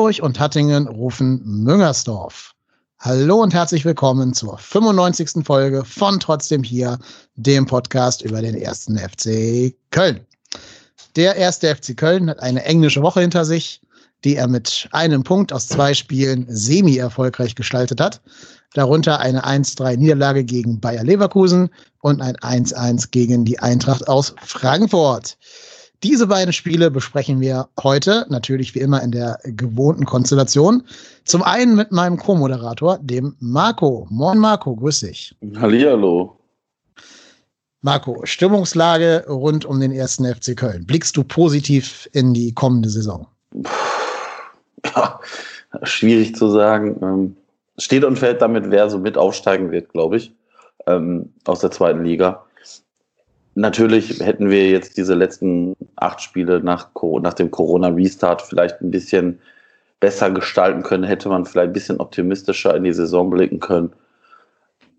Hamburg und Hattingen rufen Müngersdorf. Hallo und herzlich willkommen zur 95. Folge von Trotzdem hier, dem Podcast über den ersten FC Köln. Der erste FC Köln hat eine englische Woche hinter sich, die er mit einem Punkt aus zwei Spielen semi-erfolgreich gestaltet hat. Darunter eine 1-3-Niederlage gegen Bayer Leverkusen und ein 1-1 gegen die Eintracht aus Frankfurt. Diese beiden Spiele besprechen wir heute, natürlich wie immer in der gewohnten Konstellation. Zum einen mit meinem Co-Moderator, dem Marco. Moin Marco, grüß dich. Hallihallo. Marco, Stimmungslage rund um den ersten FC Köln. Blickst du positiv in die kommende Saison? Ja, schwierig zu sagen. Ähm, steht und fällt damit, wer so mit aufsteigen wird, glaube ich, ähm, aus der zweiten Liga. Natürlich hätten wir jetzt diese letzten acht Spiele nach, nach dem Corona-Restart vielleicht ein bisschen besser gestalten können, hätte man vielleicht ein bisschen optimistischer in die Saison blicken können.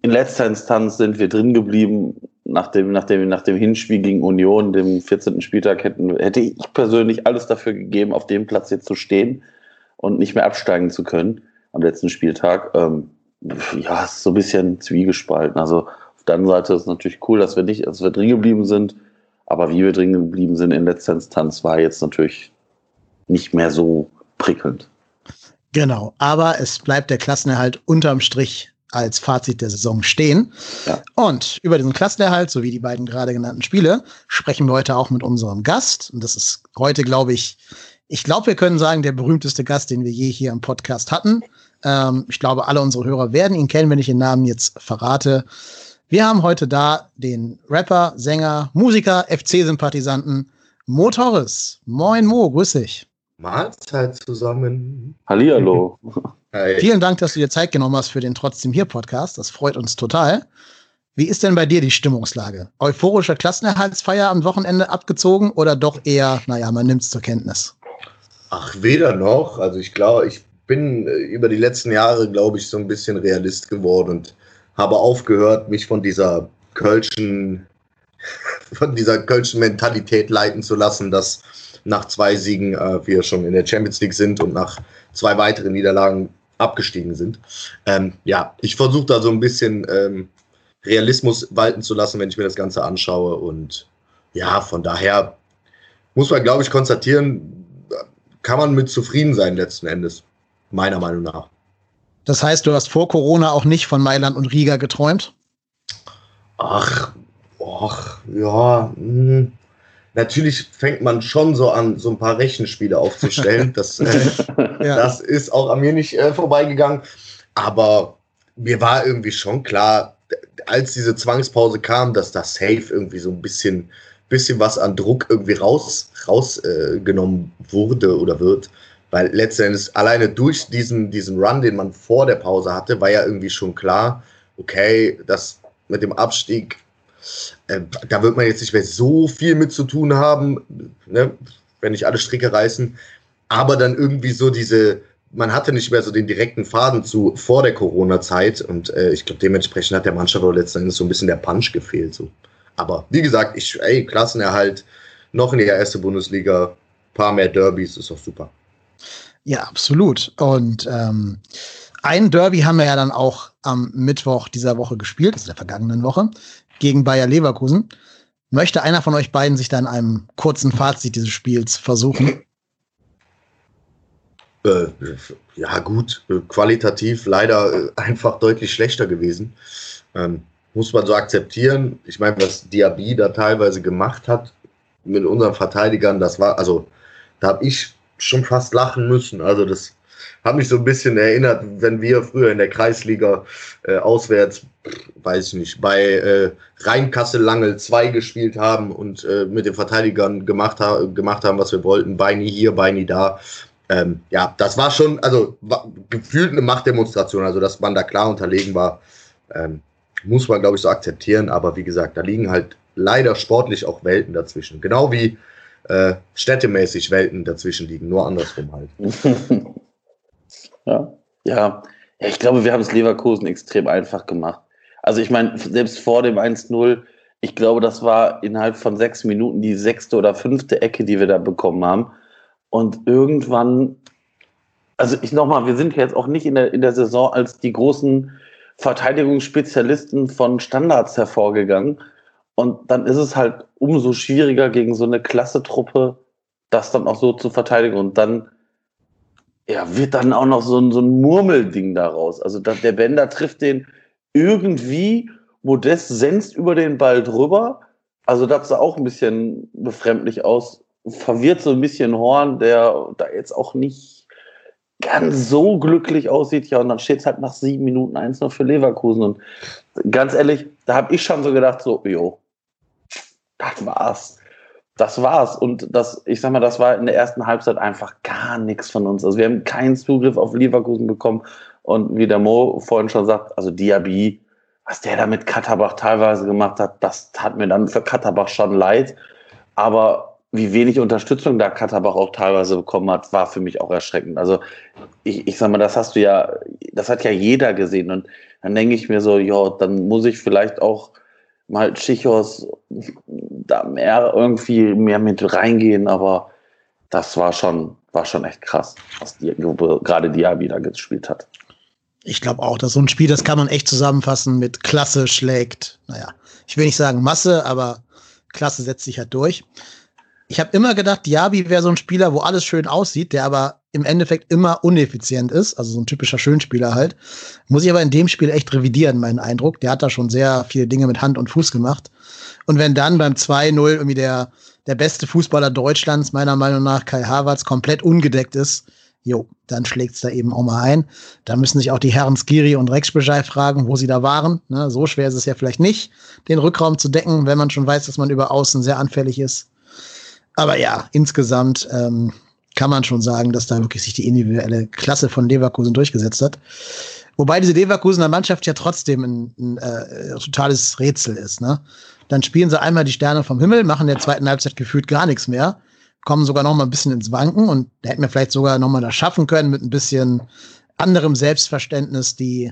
In letzter Instanz sind wir drin geblieben. Nach dem, nach dem, nach dem Hinspiel gegen Union, dem 14. Spieltag, hätten, hätte ich persönlich alles dafür gegeben, auf dem Platz jetzt zu stehen und nicht mehr absteigen zu können am letzten Spieltag. Ähm, ja, ist so ein bisschen zwiegespalten. Also auf der anderen Seite ist es natürlich cool, dass wir nicht, dass wir drin geblieben sind. Aber wie wir drin geblieben sind in letzter Instanz, war jetzt natürlich nicht mehr so prickelnd. Genau, aber es bleibt der Klassenerhalt unterm Strich als Fazit der Saison stehen. Ja. Und über diesen Klassenerhalt sowie die beiden gerade genannten Spiele sprechen wir heute auch mit unserem Gast. Und das ist heute, glaube ich, ich glaube, wir können sagen, der berühmteste Gast, den wir je hier im Podcast hatten. Ähm, ich glaube, alle unsere Hörer werden ihn kennen, wenn ich den Namen jetzt verrate. Wir haben heute da den Rapper, Sänger, Musiker, FC-Sympathisanten Mo Torres. Moin Mo, grüß dich. Mahlzeit zusammen. Hallihallo. Hi. Vielen Dank, dass du dir Zeit genommen hast für den Trotzdem hier Podcast. Das freut uns total. Wie ist denn bei dir die Stimmungslage? Euphorische Klassenerhaltsfeier am Wochenende abgezogen oder doch eher, naja, man nimmt es zur Kenntnis? Ach, weder noch. Also ich glaube, ich bin äh, über die letzten Jahre, glaube ich, so ein bisschen Realist geworden und habe aufgehört, mich von dieser kölschen, von dieser kölschen Mentalität leiten zu lassen, dass nach zwei Siegen äh, wir schon in der Champions League sind und nach zwei weiteren Niederlagen abgestiegen sind. Ähm, ja, ich versuche da so ein bisschen ähm, Realismus walten zu lassen, wenn ich mir das Ganze anschaue. Und ja, von daher muss man, glaube ich, konstatieren, kann man mit zufrieden sein letzten Endes, meiner Meinung nach. Das heißt, du hast vor Corona auch nicht von Mailand und Riga geträumt? Ach, ach ja. Mh. Hm. Natürlich fängt man schon so an, so ein paar Rechenspiele aufzustellen. Das, äh, ja. das ist auch an mir nicht äh, vorbeigegangen. Aber mir war irgendwie schon klar, als diese Zwangspause kam, dass das Safe irgendwie so ein bisschen, bisschen was an Druck irgendwie raus, rausgenommen äh, wurde oder wird. Weil letztendlich alleine durch diesen, diesen Run, den man vor der Pause hatte, war ja irgendwie schon klar, okay, das mit dem Abstieg, äh, da wird man jetzt nicht mehr so viel mit zu tun haben, ne, wenn nicht alle Stricke reißen. Aber dann irgendwie so diese, man hatte nicht mehr so den direkten Faden zu vor der Corona-Zeit und äh, ich glaube, dementsprechend hat der Mannschaft auch letzten Endes so ein bisschen der Punch gefehlt. So. Aber wie gesagt, ich, ey, Klassenerhalt, noch in die erste Bundesliga, paar mehr Derbys, ist doch super. Ja, absolut. Und ähm, ein Derby haben wir ja dann auch am Mittwoch dieser Woche gespielt, also der vergangenen Woche, gegen Bayer Leverkusen. Möchte einer von euch beiden sich da in einem kurzen Fazit dieses Spiels versuchen? Äh, ja, gut, äh, qualitativ leider äh, einfach deutlich schlechter gewesen. Ähm, muss man so akzeptieren. Ich meine, was Diaby da teilweise gemacht hat mit unseren Verteidigern, das war, also da habe ich schon fast lachen müssen. Also das hat mich so ein bisschen erinnert, wenn wir früher in der Kreisliga äh, auswärts, weiß ich nicht, bei äh, Rheinkassel-Langel 2 gespielt haben und äh, mit den Verteidigern gemacht, ha gemacht haben, was wir wollten. Beini hier, Beini da. Ähm, ja, das war schon, also war gefühlt eine Machtdemonstration, also dass man da klar unterlegen war, ähm, muss man, glaube ich, so akzeptieren. Aber wie gesagt, da liegen halt leider sportlich auch Welten dazwischen. Genau wie äh, städtemäßig Welten dazwischen liegen, nur andersrum halt. ja. ja, ja, ich glaube, wir haben es Leverkusen extrem einfach gemacht. Also ich meine, selbst vor dem 1-0, ich glaube, das war innerhalb von sechs Minuten die sechste oder fünfte Ecke, die wir da bekommen haben. Und irgendwann also ich nochmal, wir sind jetzt auch nicht in der, in der Saison als die großen Verteidigungsspezialisten von Standards hervorgegangen. Und dann ist es halt umso schwieriger gegen so eine klasse Truppe, das dann auch so zu verteidigen. Und dann ja, wird dann auch noch so ein, so ein Murmelding daraus. Also der Bender trifft den irgendwie, Modest senzt über den Ball drüber. Also das sah auch ein bisschen befremdlich aus. Verwirrt so ein bisschen Horn, der da jetzt auch nicht ganz so glücklich aussieht. Ja, und dann steht es halt nach sieben Minuten eins noch für Leverkusen. Und ganz ehrlich, da habe ich schon so gedacht, so, jo, das war's. Das war's. Und das, ich sag mal, das war in der ersten Halbzeit einfach gar nichts von uns. Also wir haben keinen Zugriff auf Leverkusen bekommen. Und wie der Mo vorhin schon sagt, also Diaby, was der da mit Katterbach teilweise gemacht hat, das tat mir dann für Katterbach schon leid. Aber wie wenig Unterstützung da Katterbach auch teilweise bekommen hat, war für mich auch erschreckend. Also ich, ich sag mal, das hast du ja, das hat ja jeder gesehen. Und dann denke ich mir so, ja, dann muss ich vielleicht auch mal Chichos da mehr irgendwie mehr mit reingehen, aber das war schon, war schon echt krass, was die, gerade Diaby da gespielt hat. Ich glaube auch, dass so ein Spiel, das kann man echt zusammenfassen mit Klasse schlägt, naja, ich will nicht sagen Masse, aber Klasse setzt sich halt durch. Ich habe immer gedacht, Diaby wäre so ein Spieler, wo alles schön aussieht, der aber im Endeffekt immer uneffizient ist, also so ein typischer Schönspieler halt. Muss ich aber in dem Spiel echt revidieren, meinen Eindruck. Der hat da schon sehr viele Dinge mit Hand und Fuß gemacht. Und wenn dann beim 2-0 irgendwie der, der beste Fußballer Deutschlands, meiner Meinung nach Kai Havertz, komplett ungedeckt ist, jo, dann schlägt's da eben auch mal ein. Da müssen sich auch die Herren Skiri und Rex Bescheid fragen, wo sie da waren. Ne, so schwer ist es ja vielleicht nicht, den Rückraum zu decken, wenn man schon weiß, dass man über außen sehr anfällig ist. Aber ja, insgesamt ähm, kann man schon sagen, dass da wirklich sich die individuelle Klasse von Leverkusen durchgesetzt hat. Wobei diese Leverkusener Mannschaft ja trotzdem ein, ein äh, totales Rätsel ist. Ne? Dann spielen sie einmal die Sterne vom Himmel, machen in der zweiten Halbzeit gefühlt gar nichts mehr, kommen sogar noch mal ein bisschen ins Wanken und da hätten wir vielleicht sogar noch mal das schaffen können mit ein bisschen anderem Selbstverständnis, die,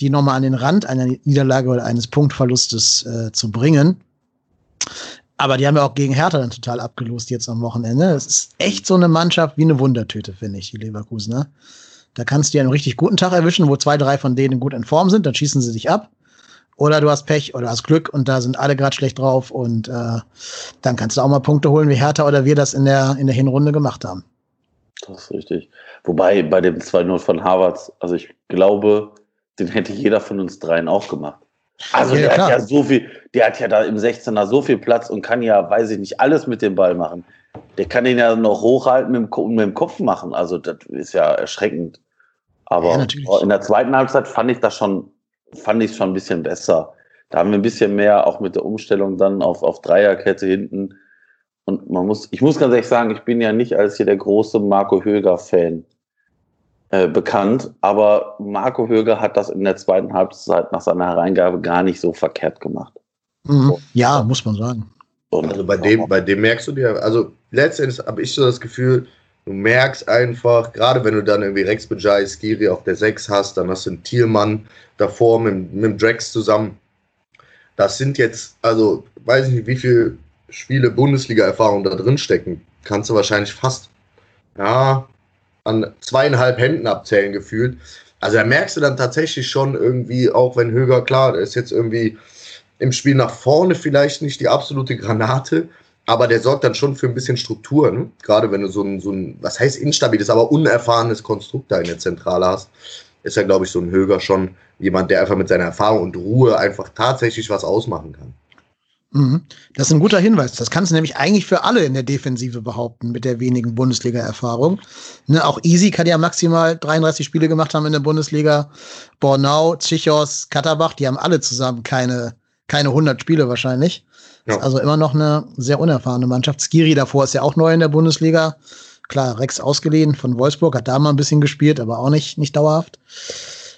die noch mal an den Rand einer Niederlage oder eines Punktverlustes äh, zu bringen. Aber die haben ja auch gegen Hertha dann total abgelost jetzt am Wochenende. Es ist echt so eine Mannschaft wie eine Wundertüte, finde ich, die Leverkusener. Ne? Da kannst du ja einen richtig guten Tag erwischen, wo zwei, drei von denen gut in Form sind, dann schießen sie dich ab. Oder du hast Pech oder hast Glück und da sind alle gerade schlecht drauf und äh, dann kannst du auch mal Punkte holen, wie Hertha oder wir das in der, in der Hinrunde gemacht haben. Das ist richtig. Wobei bei dem 2-0 von Harvards, also ich glaube, den hätte jeder von uns dreien auch gemacht. Also ja, der klar. hat ja so viel, der hat ja da im 16er so viel Platz und kann ja, weiß ich nicht, alles mit dem Ball machen. Der kann den ja noch hochhalten mit dem, mit dem Kopf machen. Also das ist ja erschreckend. Aber ja, in der zweiten Halbzeit fand ich das schon, fand ich schon ein bisschen besser. Da haben wir ein bisschen mehr auch mit der Umstellung dann auf, auf Dreierkette hinten. Und man muss, ich muss ganz ehrlich sagen, ich bin ja nicht als hier der große Marco Höger-Fan. Äh, bekannt, aber Marco Höger hat das in der zweiten Halbzeit nach seiner Hereingabe gar nicht so verkehrt gemacht. Mhm. Ja, muss man sagen. Und also bei dem, bei dem merkst du dir, also letztendlich habe ich so das Gefühl, du merkst einfach, gerade wenn du dann irgendwie Rex Bajai, Skiri auf der 6 hast, dann hast du einen Thielmann davor mit, mit dem Drax zusammen. Das sind jetzt, also weiß ich nicht, wie viele Spiele Bundesliga-Erfahrung da drin stecken. Kannst du wahrscheinlich fast, ja, an zweieinhalb Händen abzählen gefühlt. Also da merkst du dann tatsächlich schon irgendwie, auch wenn Höger, klar, der ist jetzt irgendwie im Spiel nach vorne vielleicht nicht die absolute Granate, aber der sorgt dann schon für ein bisschen Struktur. Ne? Gerade wenn du so ein, so ein, was heißt instabiles, aber unerfahrenes Konstrukt da in der Zentrale hast, ist ja, glaube ich, so ein Höger schon jemand, der einfach mit seiner Erfahrung und Ruhe einfach tatsächlich was ausmachen kann. Mhm. Das ist ein guter Hinweis. Das kannst du nämlich eigentlich für alle in der Defensive behaupten, mit der wenigen Bundesliga-Erfahrung. Ne, auch Easy kann ja maximal 33 Spiele gemacht haben in der Bundesliga. Bornau, Tschichos, Katterbach, die haben alle zusammen keine, keine 100 Spiele wahrscheinlich. Ja. also immer noch eine sehr unerfahrene Mannschaft. Skiri davor ist ja auch neu in der Bundesliga. Klar, Rex ausgeliehen von Wolfsburg, hat da mal ein bisschen gespielt, aber auch nicht, nicht dauerhaft.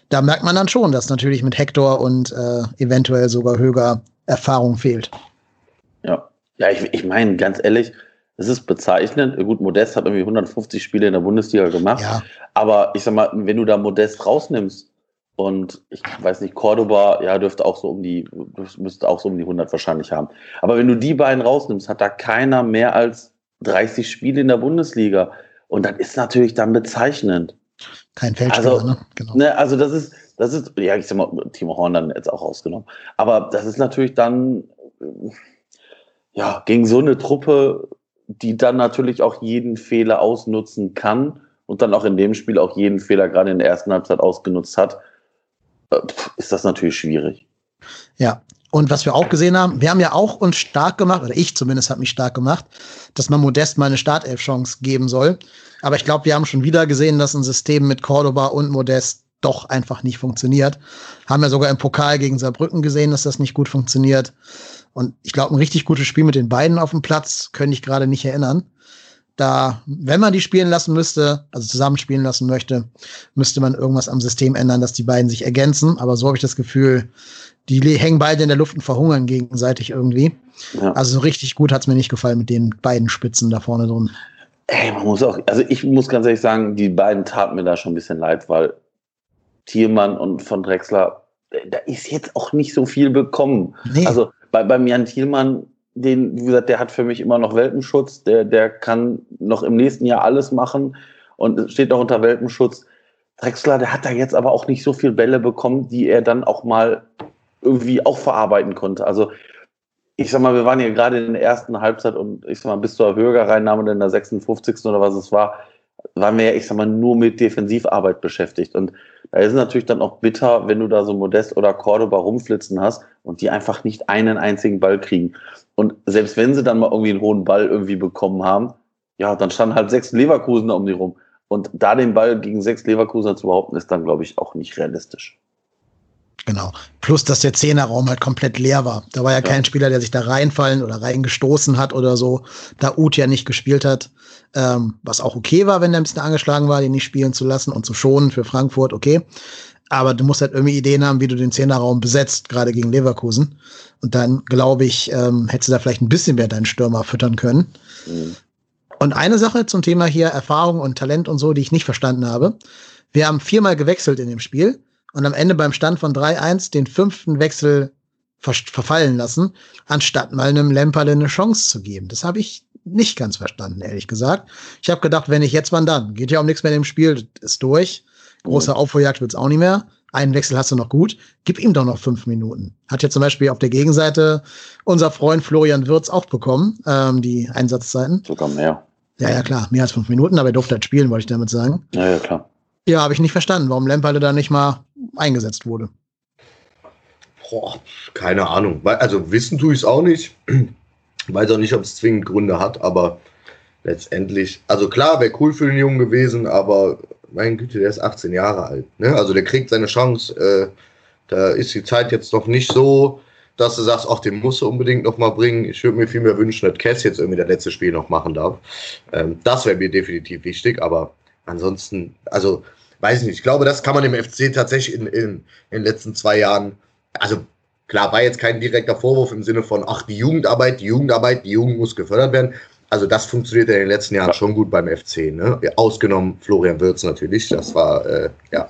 Da merkt man dann schon, dass natürlich mit Hector und äh, eventuell sogar Höger Erfahrung fehlt. Ja, ja ich, ich meine, ganz ehrlich, es ist bezeichnend. Gut, Modest hat irgendwie 150 Spiele in der Bundesliga gemacht. Ja. Aber ich sag mal, wenn du da Modest rausnimmst und ich weiß nicht, Cordoba, ja, dürfte auch so um die, müsste auch so um die 100 wahrscheinlich haben. Aber wenn du die beiden rausnimmst, hat da keiner mehr als 30 Spiele in der Bundesliga. Und das ist natürlich dann bezeichnend. Kein Feldspieler, also, ne? Genau. Ne, also das ist, das ist, ja, ich sag mal, Timo Horn dann jetzt auch ausgenommen. Aber das ist natürlich dann, ja, gegen so eine Truppe, die dann natürlich auch jeden Fehler ausnutzen kann und dann auch in dem Spiel auch jeden Fehler gerade in der ersten Halbzeit ausgenutzt hat, äh, ist das natürlich schwierig. Ja, und was wir auch gesehen haben, wir haben ja auch uns stark gemacht, oder ich zumindest habe mich stark gemacht, dass man Modest mal eine Startelf-Chance geben soll. Aber ich glaube, wir haben schon wieder gesehen, dass ein System mit Cordoba und Modest doch einfach nicht funktioniert. Haben ja sogar im Pokal gegen Saarbrücken gesehen, dass das nicht gut funktioniert. Und ich glaube, ein richtig gutes Spiel mit den beiden auf dem Platz könnte ich gerade nicht erinnern. Da, wenn man die spielen lassen müsste, also zusammen spielen lassen möchte, müsste man irgendwas am System ändern, dass die beiden sich ergänzen. Aber so habe ich das Gefühl, die hängen beide in der Luft und verhungern gegenseitig irgendwie. Ja. Also so richtig gut hat es mir nicht gefallen mit den beiden Spitzen da vorne drin. Ey, man muss auch, also ich muss ganz ehrlich sagen, die beiden taten mir da schon ein bisschen leid, weil Thielmann und von Drexler, da ist jetzt auch nicht so viel bekommen. Nee. Also bei, beim Jan Thielmann, den, wie gesagt, der hat für mich immer noch Welpenschutz, der, der kann noch im nächsten Jahr alles machen und steht auch unter Welpenschutz. Drexler, der hat da jetzt aber auch nicht so viel Bälle bekommen, die er dann auch mal irgendwie auch verarbeiten konnte. Also ich sag mal, wir waren hier gerade in der ersten Halbzeit und ich sag mal, bis zur Högerreinnahme in der 56. oder was es war, waren wir ja, ich sag mal, nur mit Defensivarbeit beschäftigt. Und da ist es natürlich dann auch bitter, wenn du da so Modest oder Cordoba rumflitzen hast und die einfach nicht einen einzigen Ball kriegen. Und selbst wenn sie dann mal irgendwie einen hohen Ball irgendwie bekommen haben, ja, dann standen halt sechs Leverkusen da um die rum. Und da den Ball gegen sechs Leverkusen zu behaupten, ist dann, glaube ich, auch nicht realistisch. Genau. Plus, dass der Zehnerraum halt komplett leer war. Da war ja, ja, kein Spieler, der sich da reinfallen oder reingestoßen hat oder so. Da Uth ja nicht gespielt hat. Ähm, was auch okay war, wenn der ein bisschen angeschlagen war, den nicht spielen zu lassen und zu schonen für Frankfurt, okay. Aber du musst halt irgendwie Ideen haben, wie du den Zehnerraum besetzt, gerade gegen Leverkusen. Und dann, glaube ich, ähm, hättest du da vielleicht ein bisschen mehr deinen Stürmer füttern können. Mhm. Und eine Sache zum Thema hier Erfahrung und Talent und so, die ich nicht verstanden habe. Wir haben viermal gewechselt in dem Spiel und am Ende beim Stand von 3-1 den fünften Wechsel ver verfallen lassen, anstatt mal einem Lemperle eine Chance zu geben. Das habe ich nicht ganz verstanden, ehrlich gesagt. Ich habe gedacht, wenn ich jetzt, wann dann? Geht ja um nichts mehr in dem Spiel, ist durch. Große. Aufholjagd wird's auch nicht mehr. Einen Wechsel hast du noch gut. Gib ihm doch noch fünf Minuten. Hat ja zum Beispiel auf der Gegenseite unser Freund Florian Wirz auch bekommen, ähm, die Einsatzzeiten. Sogar mehr. Ja, ja, klar, mehr als fünf Minuten, aber er durfte halt spielen, wollte ich damit sagen. Ja, ja, klar. Ja, habe ich nicht verstanden, warum Lemperle da nicht mal eingesetzt wurde. Boah, keine Ahnung. Also wissen tue ich es auch nicht. Weiß auch nicht, ob es zwingend Gründe hat, aber letztendlich, also klar, wäre cool für den Jungen gewesen, aber mein Güte, der ist 18 Jahre alt. Ne? Also der kriegt seine Chance. Äh, da ist die Zeit jetzt noch nicht so, dass du sagst, ach, den musst du unbedingt noch mal bringen. Ich würde mir viel mehr wünschen, dass Cass jetzt irgendwie das letzte Spiel noch machen darf. Ähm, das wäre mir definitiv wichtig, aber ansonsten, also weiß nicht, ich glaube, das kann man im FC tatsächlich in, in, in den letzten zwei Jahren, also klar, war jetzt kein direkter Vorwurf im Sinne von, ach, die Jugendarbeit, die Jugendarbeit, die Jugend muss gefördert werden. Also das funktioniert in den letzten Jahren schon gut beim FC, ne? Ausgenommen Florian Wirz natürlich, das war, äh, ja,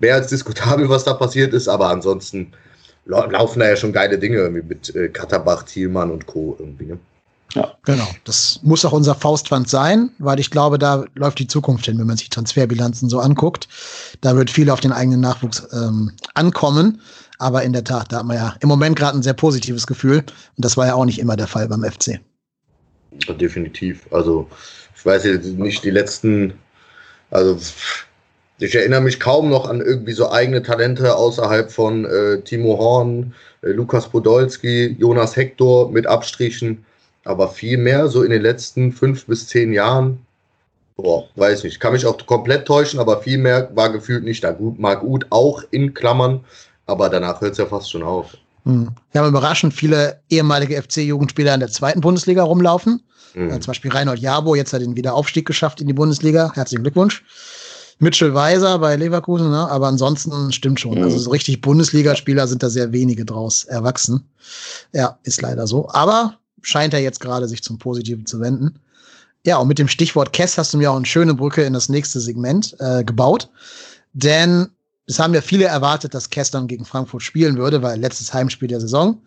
mehr als diskutabel, was da passiert ist, aber ansonsten laufen da ja schon geile Dinge irgendwie mit äh, Katterbach, Thielmann und Co. irgendwie, ne? Ja. Genau. Das muss auch unser Faustpfand sein, weil ich glaube, da läuft die Zukunft hin, wenn man sich Transferbilanzen so anguckt. Da wird viel auf den eigenen Nachwuchs ähm, ankommen. Aber in der Tat, da hat man ja im Moment gerade ein sehr positives Gefühl. Und das war ja auch nicht immer der Fall beim FC. Ja, definitiv. Also, ich weiß jetzt nicht, die letzten, also ich erinnere mich kaum noch an irgendwie so eigene Talente außerhalb von äh, Timo Horn, äh, Lukas Podolski, Jonas Hector mit Abstrichen aber viel mehr so in den letzten fünf bis zehn Jahren, boah, weiß nicht, kann mich auch komplett täuschen, aber viel mehr war gefühlt nicht da. Gut, mag gut auch in Klammern, aber danach hört es ja fast schon auf. Hm. Wir haben überraschend viele ehemalige FC-Jugendspieler in der zweiten Bundesliga rumlaufen. Äh, zum Beispiel Reinhold Jabo, jetzt hat er den Wiederaufstieg geschafft in die Bundesliga. Herzlichen Glückwunsch. Mitchell Weiser bei Leverkusen, ne? aber ansonsten stimmt schon. Mhm. Also so richtig Bundesligaspieler sind da sehr wenige draus erwachsen. Ja, ist leider so. Aber scheint er jetzt gerade sich zum Positiven zu wenden. Ja, und mit dem Stichwort Kess hast du mir auch eine schöne Brücke in das nächste Segment äh, gebaut. Denn es haben ja viele erwartet, dass Kess dann gegen Frankfurt spielen würde, weil letztes Heimspiel der Saison.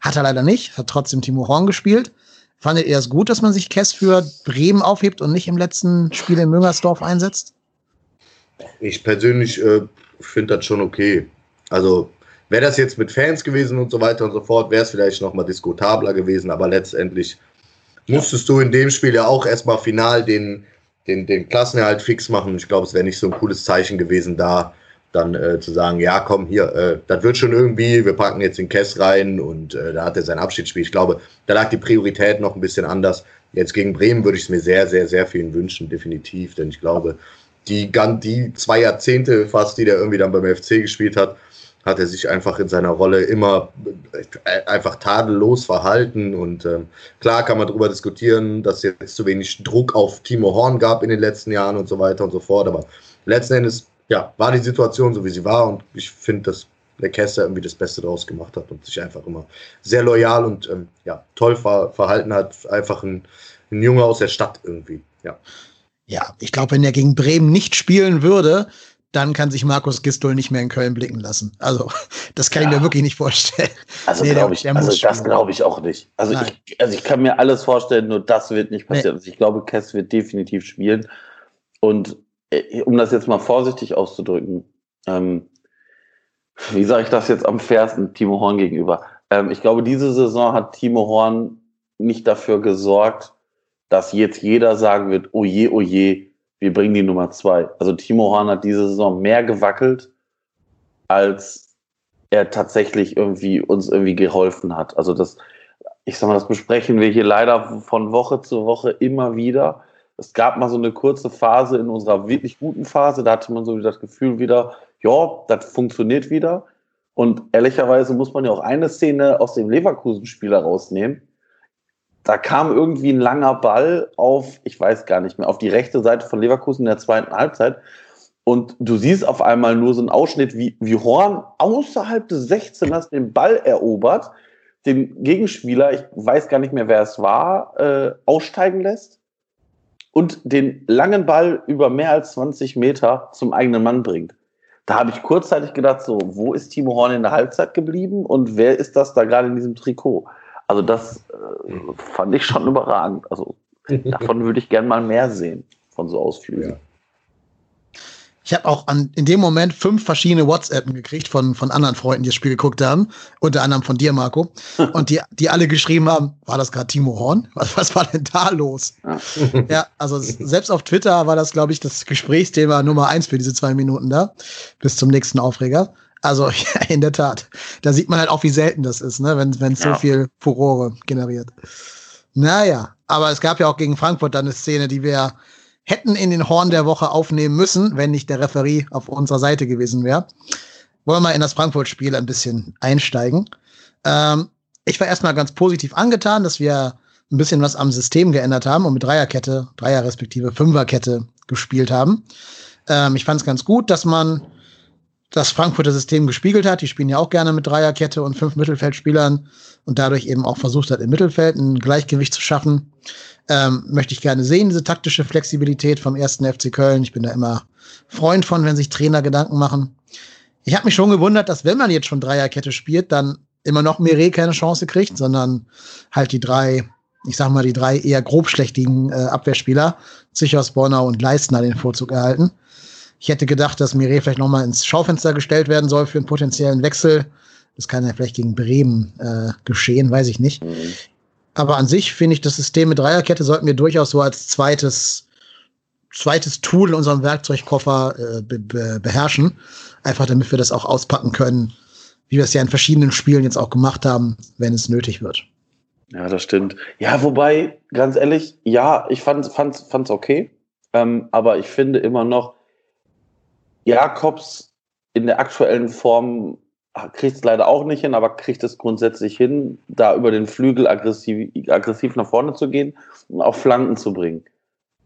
Hat er leider nicht, hat trotzdem Timo Horn gespielt. Fandet ihr es gut, dass man sich Kess für Bremen aufhebt und nicht im letzten Spiel in Müngersdorf einsetzt? Ich persönlich äh, finde das schon okay. Also wäre das jetzt mit Fans gewesen und so weiter und so fort, wäre es vielleicht nochmal diskutabler gewesen, aber letztendlich musstest du in dem Spiel ja auch erstmal final den, den, den Klassenerhalt fix machen. Ich glaube, es wäre nicht so ein cooles Zeichen gewesen, da dann äh, zu sagen, ja, komm, hier, äh, das wird schon irgendwie, wir packen jetzt den Kess rein und äh, da hat er sein Abschiedsspiel. Ich glaube, da lag die Priorität noch ein bisschen anders. Jetzt gegen Bremen würde ich es mir sehr, sehr, sehr vielen wünschen, definitiv, denn ich glaube, die, die zwei Jahrzehnte fast, die der irgendwie dann beim FC gespielt hat, hat er sich einfach in seiner Rolle immer äh, einfach tadellos verhalten. Und ähm, klar kann man darüber diskutieren, dass es jetzt zu wenig Druck auf Timo Horn gab in den letzten Jahren und so weiter und so fort. Aber letzten Endes ja, war die Situation so, wie sie war. Und ich finde, dass der Kessler irgendwie das Beste daraus gemacht hat und sich einfach immer sehr loyal und ähm, ja, toll ver verhalten hat. Einfach ein, ein Junge aus der Stadt irgendwie. Ja. Ja, ich glaube, wenn er gegen Bremen nicht spielen würde, dann kann sich Markus Gistol nicht mehr in Köln blicken lassen. Also, das kann ja. ich mir wirklich nicht vorstellen. Also, nee, glaube ich, der also das glaube ich auch nicht. Also ich, also ich kann mir alles vorstellen, nur das wird nicht passieren. Nee. Also ich glaube, Kess wird definitiv spielen. Und äh, um das jetzt mal vorsichtig auszudrücken, ähm, wie sage ich das jetzt am fairsten Timo Horn gegenüber? Ähm, ich glaube, diese Saison hat Timo Horn nicht dafür gesorgt, dass jetzt jeder sagen wird, oh je, oh je, wir bringen die Nummer zwei. Also Timo Horn hat diese Saison mehr gewackelt, als er tatsächlich irgendwie uns irgendwie geholfen hat. Also das, ich sag mal, das besprechen wir hier leider von Woche zu Woche immer wieder. Es gab mal so eine kurze Phase in unserer wirklich guten Phase, da hatte man so das Gefühl wieder, ja, das funktioniert wieder. Und ehrlicherweise muss man ja auch eine Szene aus dem Leverkusen-Spiel rausnehmen da kam irgendwie ein langer Ball auf, ich weiß gar nicht mehr, auf die rechte Seite von Leverkusen in der zweiten Halbzeit. Und du siehst auf einmal nur so einen Ausschnitt, wie, wie Horn außerhalb des 16ers den Ball erobert, den Gegenspieler, ich weiß gar nicht mehr, wer es war, äh, aussteigen lässt und den langen Ball über mehr als 20 Meter zum eigenen Mann bringt. Da habe ich kurzzeitig gedacht, so, wo ist Timo Horn in der Halbzeit geblieben und wer ist das da gerade in diesem Trikot? Also das äh, fand ich schon überragend. Also davon würde ich gern mal mehr sehen, von so Ausflügen. Ja. Ich habe auch an, in dem Moment fünf verschiedene WhatsAppen gekriegt von, von anderen Freunden, die das Spiel geguckt haben. Unter anderem von dir, Marco. Und die, die alle geschrieben haben, war das gerade Timo Horn? Was, was war denn da los? Ja. ja, also selbst auf Twitter war das, glaube ich, das Gesprächsthema Nummer eins für diese zwei Minuten da. Bis zum nächsten Aufreger. Also ja, in der Tat. Da sieht man halt auch, wie selten das ist, ne? wenn es ja. so viel Furore generiert. Naja, aber es gab ja auch gegen Frankfurt dann eine Szene, die wir hätten in den Horn der Woche aufnehmen müssen, wenn nicht der Referee auf unserer Seite gewesen wäre. Wollen wir mal in das Frankfurt-Spiel ein bisschen einsteigen. Ähm, ich war erstmal ganz positiv angetan, dass wir ein bisschen was am System geändert haben und mit Dreierkette, Dreier respektive Fünferkette gespielt haben. Ähm, ich fand es ganz gut, dass man das Frankfurter System gespiegelt hat. Die spielen ja auch gerne mit Dreierkette und fünf Mittelfeldspielern und dadurch eben auch versucht hat, im Mittelfeld ein Gleichgewicht zu schaffen. Ähm, möchte ich gerne sehen, diese taktische Flexibilität vom ersten FC Köln. Ich bin da immer Freund von, wenn sich Trainer Gedanken machen. Ich habe mich schon gewundert, dass wenn man jetzt schon Dreierkette spielt, dann immer noch Mire keine Chance kriegt, sondern halt die drei, ich sag mal, die drei eher grobschlächtigen äh, Abwehrspieler, Zichos, Bornau und Leistner den Vorzug erhalten. Ich hätte gedacht, dass Mireille vielleicht nochmal ins Schaufenster gestellt werden soll für einen potenziellen Wechsel. Das kann ja vielleicht gegen Bremen äh, geschehen, weiß ich nicht. Mhm. Aber an sich finde ich, das System mit Dreierkette sollten wir durchaus so als zweites, zweites Tool in unserem Werkzeugkoffer äh, be be beherrschen. Einfach damit wir das auch auspacken können, wie wir es ja in verschiedenen Spielen jetzt auch gemacht haben, wenn es nötig wird. Ja, das stimmt. Ja, wobei, ganz ehrlich, ja, ich fand es fand's, fand's okay. Ähm, aber ich finde immer noch, Jakobs in der aktuellen Form kriegt es leider auch nicht hin, aber kriegt es grundsätzlich hin, da über den Flügel aggressiv, aggressiv nach vorne zu gehen und auf Flanken zu bringen.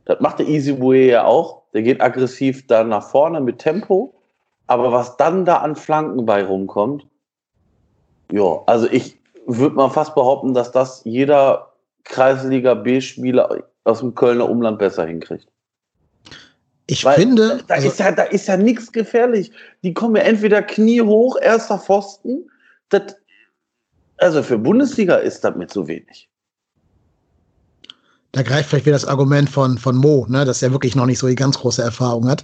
Das macht der Easy ja auch. Der geht aggressiv da nach vorne mit Tempo. Aber was dann da an Flanken bei rumkommt, ja, also ich würde mal fast behaupten, dass das jeder Kreisliga B-Spieler aus dem Kölner Umland besser hinkriegt. Ich Weil finde. Da, also, ist ja, da ist ja nichts gefährlich. Die kommen ja entweder Knie hoch, erster Pfosten. Das, also für Bundesliga ist das mit so wenig. Da greift vielleicht wieder das Argument von, von Mo, ne, dass er wirklich noch nicht so die ganz große Erfahrung hat.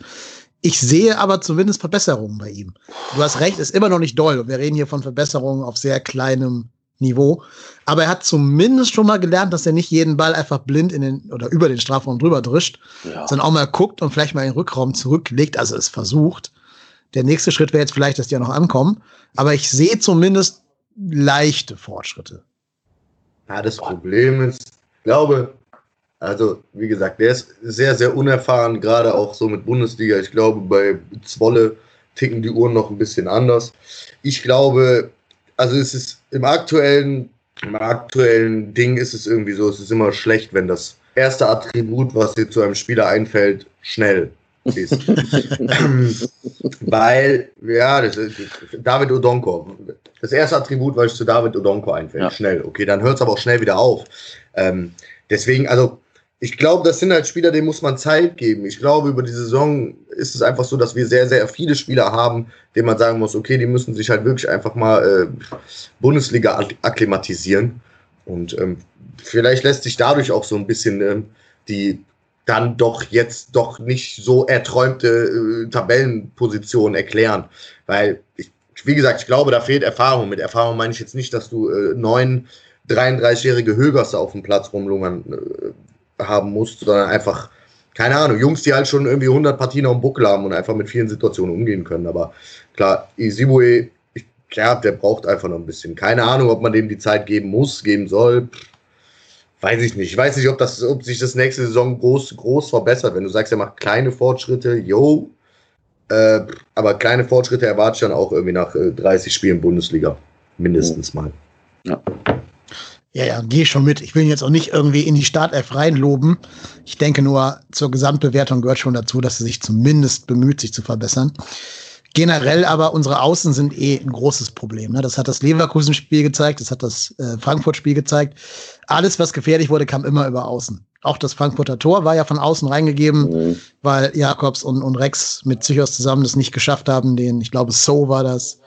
Ich sehe aber zumindest Verbesserungen bei ihm. Du hast recht, ist immer noch nicht doll. Wir reden hier von Verbesserungen auf sehr kleinem Niveau. Aber er hat zumindest schon mal gelernt, dass er nicht jeden Ball einfach blind in den oder über den Strafraum drüber drischt, ja. sondern auch mal guckt und vielleicht mal in den Rückraum zurücklegt, also es versucht. Der nächste Schritt wäre jetzt vielleicht, dass die ja noch ankommen. Aber ich sehe zumindest leichte Fortschritte. Ja, das Problem ist, ich glaube, also wie gesagt, der ist sehr, sehr unerfahren, gerade auch so mit Bundesliga. Ich glaube, bei Zwolle ticken die Uhren noch ein bisschen anders. Ich glaube, also es ist im aktuellen, im aktuellen Ding ist es irgendwie so, es ist immer schlecht, wenn das erste Attribut, was dir zu einem Spieler einfällt, schnell ist. Weil, ja, das ist David Odonko. Das erste Attribut, was ich zu David Odonko einfällt, ja. schnell. Okay, dann hört es aber auch schnell wieder auf. Ähm, deswegen, also ich glaube, das sind halt Spieler, denen muss man Zeit geben. Ich glaube, über die Saison ist es einfach so, dass wir sehr, sehr viele Spieler haben, denen man sagen muss, okay, die müssen sich halt wirklich einfach mal äh, Bundesliga akklimatisieren. Und ähm, vielleicht lässt sich dadurch auch so ein bisschen ähm, die dann doch jetzt doch nicht so erträumte äh, Tabellenposition erklären. Weil, ich, wie gesagt, ich glaube, da fehlt Erfahrung. Mit Erfahrung meine ich jetzt nicht, dass du äh, neun 33-jährige Högerste auf dem Platz rumlungern äh, haben musst, sondern einfach, keine Ahnung, Jungs, die halt schon irgendwie 100 Partien auf dem Buckel haben und einfach mit vielen Situationen umgehen können. Aber klar, Isibue, ja, der braucht einfach noch ein bisschen. Keine Ahnung, ob man dem die Zeit geben muss, geben soll. Weiß ich nicht. Ich weiß nicht, ob, das, ob sich das nächste Saison groß, groß verbessert. Wenn du sagst, er macht kleine Fortschritte, yo. Äh, aber kleine Fortschritte erwarte ich dann auch irgendwie nach äh, 30 Spielen Bundesliga. Mindestens mal. Ja. Ja, ja, gehe schon mit. Ich will ihn jetzt auch nicht irgendwie in die Startelf reinloben. Ich denke nur, zur Gesamtbewertung gehört schon dazu, dass er sich zumindest bemüht, sich zu verbessern. Generell aber unsere Außen sind eh ein großes Problem. Ne? Das hat das Leverkusen-Spiel gezeigt, das hat das äh, Frankfurt-Spiel gezeigt. Alles, was gefährlich wurde, kam immer über Außen. Auch das Frankfurter Tor war ja von außen reingegeben, mhm. weil Jakobs und, und Rex mit Psychos zusammen das nicht geschafft haben, den, ich glaube, So war das,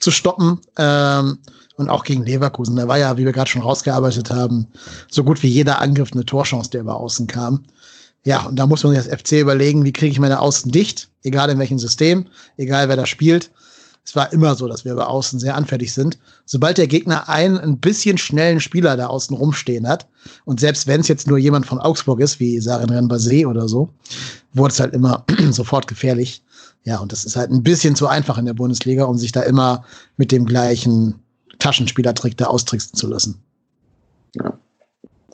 zu stoppen. Ähm, und auch gegen Leverkusen. Da war ja, wie wir gerade schon rausgearbeitet haben, so gut wie jeder Angriff eine Torchance, der über außen kam. Ja, und da muss man sich als FC überlegen, wie kriege ich meine Außen dicht, egal in welchem System, egal wer da spielt. Es war immer so, dass wir über Außen sehr anfällig sind. Sobald der Gegner einen ein bisschen schnellen Spieler da außen rumstehen hat, und selbst wenn es jetzt nur jemand von Augsburg ist, wie Sarin Renbase oder so, wurde es halt immer sofort gefährlich. Ja, und das ist halt ein bisschen zu einfach in der Bundesliga, um sich da immer mit dem gleichen Taschenspielertrick da austricksen zu lassen. Ja.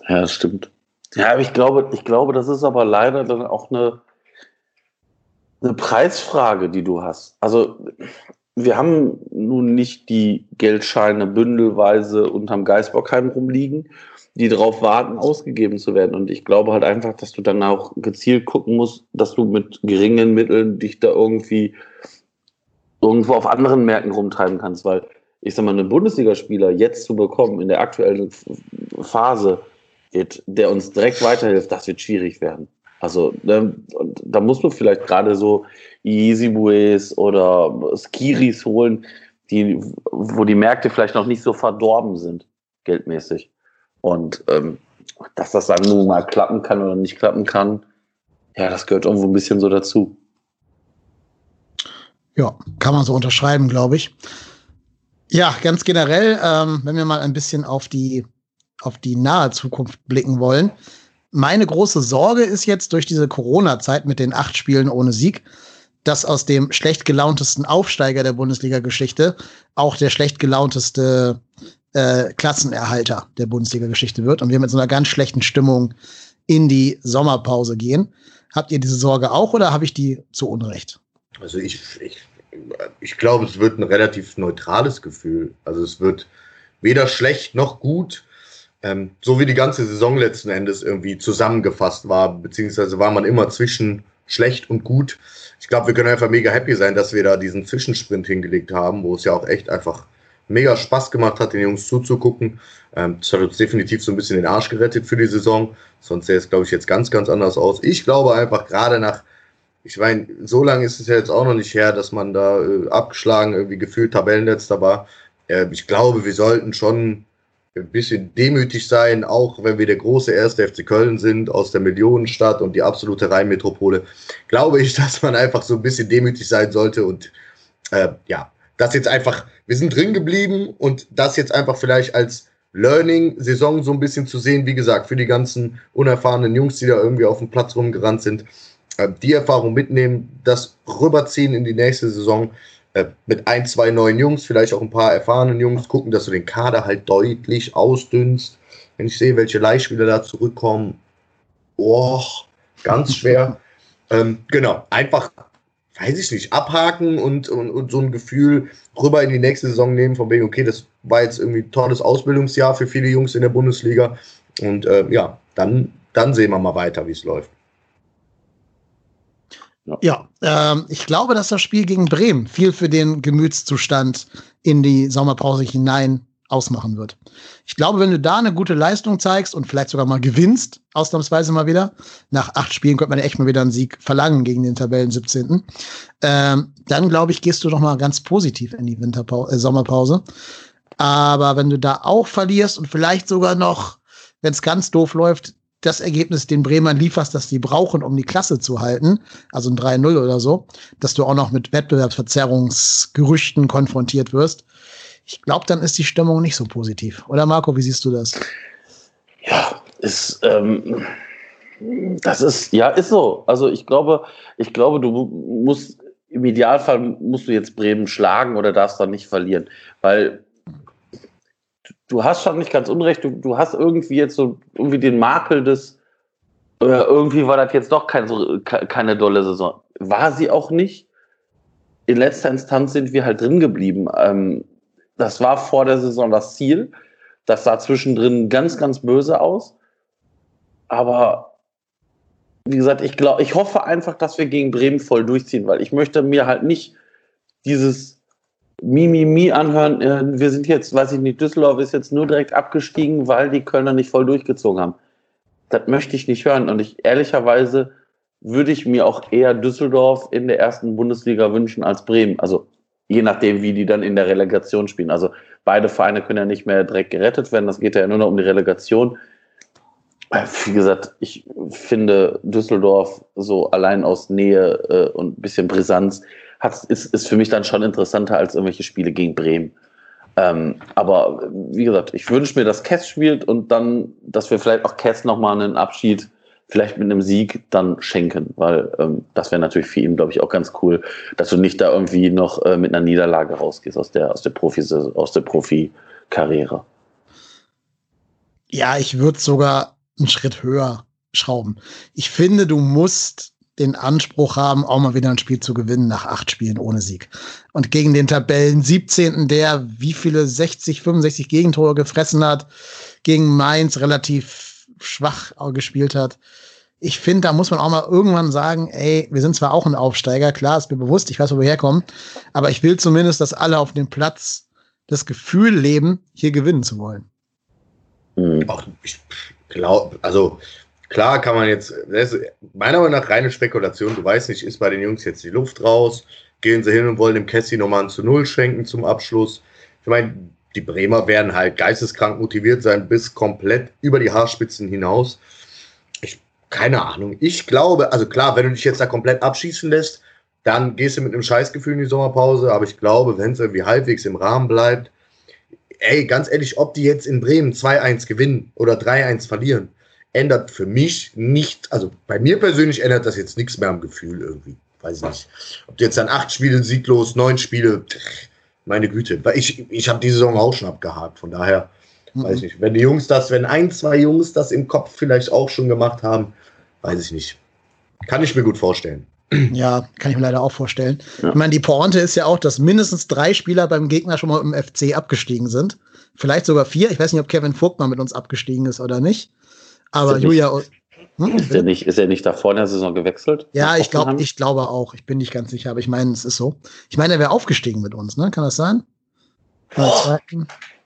ja, das stimmt. Ja, aber ich glaube, ich glaube, das ist aber leider dann auch eine, eine Preisfrage, die du hast. Also wir haben nun nicht die Geldscheine bündelweise unterm Geisbockheim rumliegen, die darauf warten, ausgegeben zu werden. Und ich glaube halt einfach, dass du dann auch gezielt gucken musst, dass du mit geringen Mitteln dich da irgendwie irgendwo auf anderen Märkten rumtreiben kannst, weil ich sag mal, einen Bundesligaspieler jetzt zu bekommen in der aktuellen Phase, der uns direkt weiterhilft, das wird schwierig werden. Also ne, da muss man vielleicht gerade so Easybues oder Skiris holen, die, wo die Märkte vielleicht noch nicht so verdorben sind, geldmäßig. Und ähm, dass das dann nun mal klappen kann oder nicht klappen kann, ja, das gehört irgendwo ein bisschen so dazu. Ja, kann man so unterschreiben, glaube ich. Ja, ganz generell, ähm, wenn wir mal ein bisschen auf die, auf die nahe Zukunft blicken wollen. Meine große Sorge ist jetzt durch diese Corona-Zeit mit den acht Spielen ohne Sieg, dass aus dem schlecht gelauntesten Aufsteiger der Bundesliga-Geschichte auch der schlecht gelaunteste äh, Klassenerhalter der Bundesliga-Geschichte wird und wir mit so einer ganz schlechten Stimmung in die Sommerpause gehen. Habt ihr diese Sorge auch oder habe ich die zu Unrecht? Also ich, ich ich glaube, es wird ein relativ neutrales Gefühl. Also es wird weder schlecht noch gut, ähm, so wie die ganze Saison letzten Endes irgendwie zusammengefasst war, beziehungsweise war man immer zwischen schlecht und gut. Ich glaube, wir können einfach mega happy sein, dass wir da diesen Zwischensprint hingelegt haben, wo es ja auch echt einfach mega Spaß gemacht hat, den Jungs zuzugucken. Ähm, das hat uns definitiv so ein bisschen den Arsch gerettet für die Saison. Sonst sähe es, glaube ich, jetzt ganz, ganz anders aus. Ich glaube einfach, gerade nach ich meine, so lange ist es ja jetzt auch noch nicht her, dass man da äh, abgeschlagen irgendwie gefühlt Tabellenletzter war. Äh, ich glaube, wir sollten schon ein bisschen demütig sein, auch wenn wir der große erste FC Köln sind, aus der Millionenstadt und die absolute Rheinmetropole, glaube ich, dass man einfach so ein bisschen demütig sein sollte und äh, ja, das jetzt einfach, wir sind drin geblieben und das jetzt einfach vielleicht als Learning-Saison so ein bisschen zu sehen, wie gesagt, für die ganzen unerfahrenen Jungs, die da irgendwie auf dem Platz rumgerannt sind, die Erfahrung mitnehmen, das rüberziehen in die nächste Saison äh, mit ein, zwei neuen Jungs, vielleicht auch ein paar erfahrenen Jungs, gucken, dass du den Kader halt deutlich ausdünnst. Wenn ich sehe, welche Leihspieler da zurückkommen, oh, ganz schwer. ähm, genau, einfach, weiß ich nicht, abhaken und, und, und so ein Gefühl rüber in die nächste Saison nehmen, von wegen, okay, das war jetzt irgendwie ein tolles Ausbildungsjahr für viele Jungs in der Bundesliga. Und äh, ja, dann, dann sehen wir mal weiter, wie es läuft. Ja, ähm, ich glaube, dass das Spiel gegen Bremen viel für den Gemütszustand in die Sommerpause hinein ausmachen wird. Ich glaube, wenn du da eine gute Leistung zeigst und vielleicht sogar mal gewinnst, ausnahmsweise mal wieder, nach acht Spielen könnte man echt mal wieder einen Sieg verlangen gegen den Tabellen 17. Ähm, dann glaube ich, gehst du doch mal ganz positiv in die Winterpause, äh, Sommerpause. Aber wenn du da auch verlierst und vielleicht sogar noch, wenn es ganz doof läuft, das Ergebnis den Bremern lieferst, das die brauchen, um die Klasse zu halten, also ein 3-0 oder so, dass du auch noch mit Wettbewerbsverzerrungsgerüchten konfrontiert wirst. Ich glaube, dann ist die Stimmung nicht so positiv. Oder Marco, wie siehst du das? Ja, ist, ähm, das ist, ja, ist so. Also ich glaube, ich glaube, du musst, im Idealfall musst du jetzt Bremen schlagen oder darfst dann nicht verlieren. Weil du hast schon nicht ganz unrecht, du, du hast irgendwie jetzt so irgendwie den Makel des, äh, irgendwie war das jetzt doch kein, so, keine dolle Saison. War sie auch nicht. In letzter Instanz sind wir halt drin geblieben. Ähm, das war vor der Saison das Ziel. Das sah zwischendrin ganz, ganz böse aus. Aber wie gesagt, ich glaube, ich hoffe einfach, dass wir gegen Bremen voll durchziehen, weil ich möchte mir halt nicht dieses Mimimi mi, mi anhören, äh, wir sind jetzt, weiß ich nicht, Düsseldorf ist jetzt nur direkt abgestiegen, weil die Kölner nicht voll durchgezogen haben. Das möchte ich nicht hören. Und ich ehrlicherweise würde ich mir auch eher Düsseldorf in der ersten Bundesliga wünschen als Bremen. Also je nachdem, wie die dann in der Relegation spielen. Also beide Vereine können ja nicht mehr direkt gerettet werden. Das geht ja nur noch um die Relegation. Äh, wie gesagt, ich finde Düsseldorf so allein aus Nähe äh, und ein bisschen Brisanz hat, ist, ist für mich dann schon interessanter als irgendwelche Spiele gegen Bremen. Ähm, aber wie gesagt, ich wünsche mir, dass Kess spielt und dann, dass wir vielleicht auch Kess nochmal einen Abschied, vielleicht mit einem Sieg, dann schenken, weil ähm, das wäre natürlich für ihn, glaube ich, auch ganz cool, dass du nicht da irgendwie noch äh, mit einer Niederlage rausgehst aus der, aus der Profi, aus der Profikarriere. Ja, ich würde sogar einen Schritt höher schrauben. Ich finde, du musst den Anspruch haben, auch mal wieder ein Spiel zu gewinnen nach acht Spielen ohne Sieg. Und gegen den Tabellen 17., der wie viele 60, 65 Gegentore gefressen hat, gegen Mainz relativ schwach gespielt hat. Ich finde, da muss man auch mal irgendwann sagen, ey, wir sind zwar auch ein Aufsteiger, klar, ist mir bewusst, ich weiß, wo wir herkommen, aber ich will zumindest, dass alle auf dem Platz das Gefühl leben, hier gewinnen zu wollen. Ach, ich glaube, also Klar kann man jetzt, meiner Meinung nach reine Spekulation, du weißt nicht, ist bei den Jungs jetzt die Luft raus, gehen sie hin und wollen dem Cassie nochmal ein zu Null schenken zum Abschluss. Ich meine, die Bremer werden halt geisteskrank motiviert sein, bis komplett über die Haarspitzen hinaus. Ich, keine Ahnung. Ich glaube, also klar, wenn du dich jetzt da komplett abschießen lässt, dann gehst du mit einem Scheißgefühl in die Sommerpause. Aber ich glaube, wenn es irgendwie halbwegs im Rahmen bleibt, ey, ganz ehrlich, ob die jetzt in Bremen 2-1 gewinnen oder 3-1 verlieren, ändert für mich nicht, also bei mir persönlich ändert das jetzt nichts mehr am Gefühl irgendwie. Weiß ich nicht. Ob du jetzt dann acht Spiele sieglos, neun Spiele, meine Güte. Ich, ich habe die Saison auch schon abgehakt, von daher mhm. weiß ich nicht. Wenn die Jungs das, wenn ein, zwei Jungs das im Kopf vielleicht auch schon gemacht haben, weiß ich nicht. Kann ich mir gut vorstellen. Ja, kann ich mir leider auch vorstellen. Ja. Ich meine, die Pointe ist ja auch, dass mindestens drei Spieler beim Gegner schon mal im FC abgestiegen sind. Vielleicht sogar vier. Ich weiß nicht, ob Kevin Vogt mal mit uns abgestiegen ist oder nicht. Aber ist Julia. Hm? Ist, er nicht, ist er nicht davor in der Saison gewechselt? Ja, ich, glaub, ich glaube auch. Ich bin nicht ganz sicher, aber ich meine, es ist so. Ich meine, er wäre aufgestiegen mit uns, ne? Kann das sein? Oh.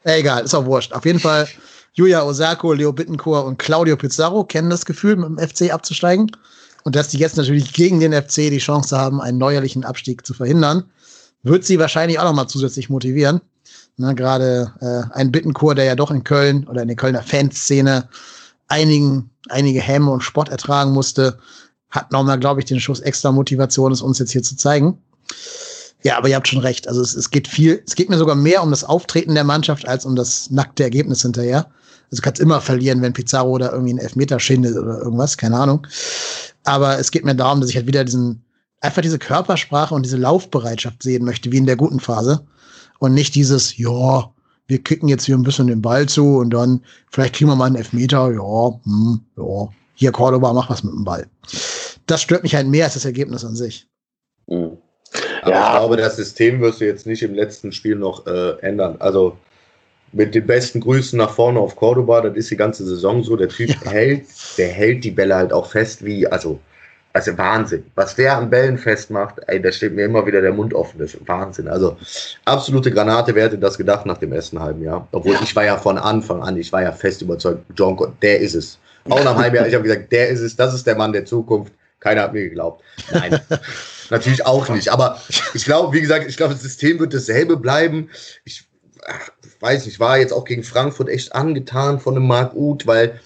Äh, egal, ist auch wurscht. Auf jeden Fall, Julia Osako, Leo Bittencourt und Claudio Pizarro kennen das Gefühl, mit dem FC abzusteigen. Und dass die jetzt natürlich gegen den FC die Chance haben, einen neuerlichen Abstieg zu verhindern, wird sie wahrscheinlich auch nochmal zusätzlich motivieren. Ne, Gerade äh, ein Bittenkur, der ja doch in Köln oder in der Kölner Fanszene einigen, einige Häme und Spott ertragen musste, hat nochmal, glaube ich, den Schuss extra Motivation, es uns jetzt hier zu zeigen. Ja, aber ihr habt schon recht. Also es, es geht viel, es geht mir sogar mehr um das Auftreten der Mannschaft als um das nackte Ergebnis hinterher. Also kannst immer verlieren, wenn Pizarro da irgendwie einen Elfmeter schindet oder irgendwas, keine Ahnung. Aber es geht mir darum, dass ich halt wieder diesen, einfach diese Körpersprache und diese Laufbereitschaft sehen möchte, wie in der guten Phase. Und nicht dieses, ja, wir kicken jetzt hier ein bisschen den Ball zu und dann vielleicht kriegen wir mal einen Elfmeter, ja, hm, ja, hier Cordoba, mach was mit dem Ball. Das stört mich halt mehr als das Ergebnis an sich. Mhm. Ja, ich glaube, das System wirst du jetzt nicht im letzten Spiel noch äh, ändern. Also mit den besten Grüßen nach vorne auf Cordoba, das ist die ganze Saison so. Der Typ ja. hält, der hält die Bälle halt auch fest wie, also, also Wahnsinn. Was der an Bällen festmacht, ey, da steht mir immer wieder der Mund offen. Das ist Wahnsinn. Also absolute Granate, wer hätte das gedacht nach dem ersten halben Jahr? Obwohl ja. ich war ja von Anfang an, ich war ja fest überzeugt, John, der ist es. Auch nach einem halben Jahr, ich habe gesagt, der ist es, das ist der Mann der Zukunft. Keiner hat mir geglaubt. Nein, natürlich auch nicht. Aber ich glaube, wie gesagt, ich glaube, das System wird dasselbe bleiben. Ich ach, weiß nicht, war jetzt auch gegen Frankfurt echt angetan von dem Marc Uth, weil,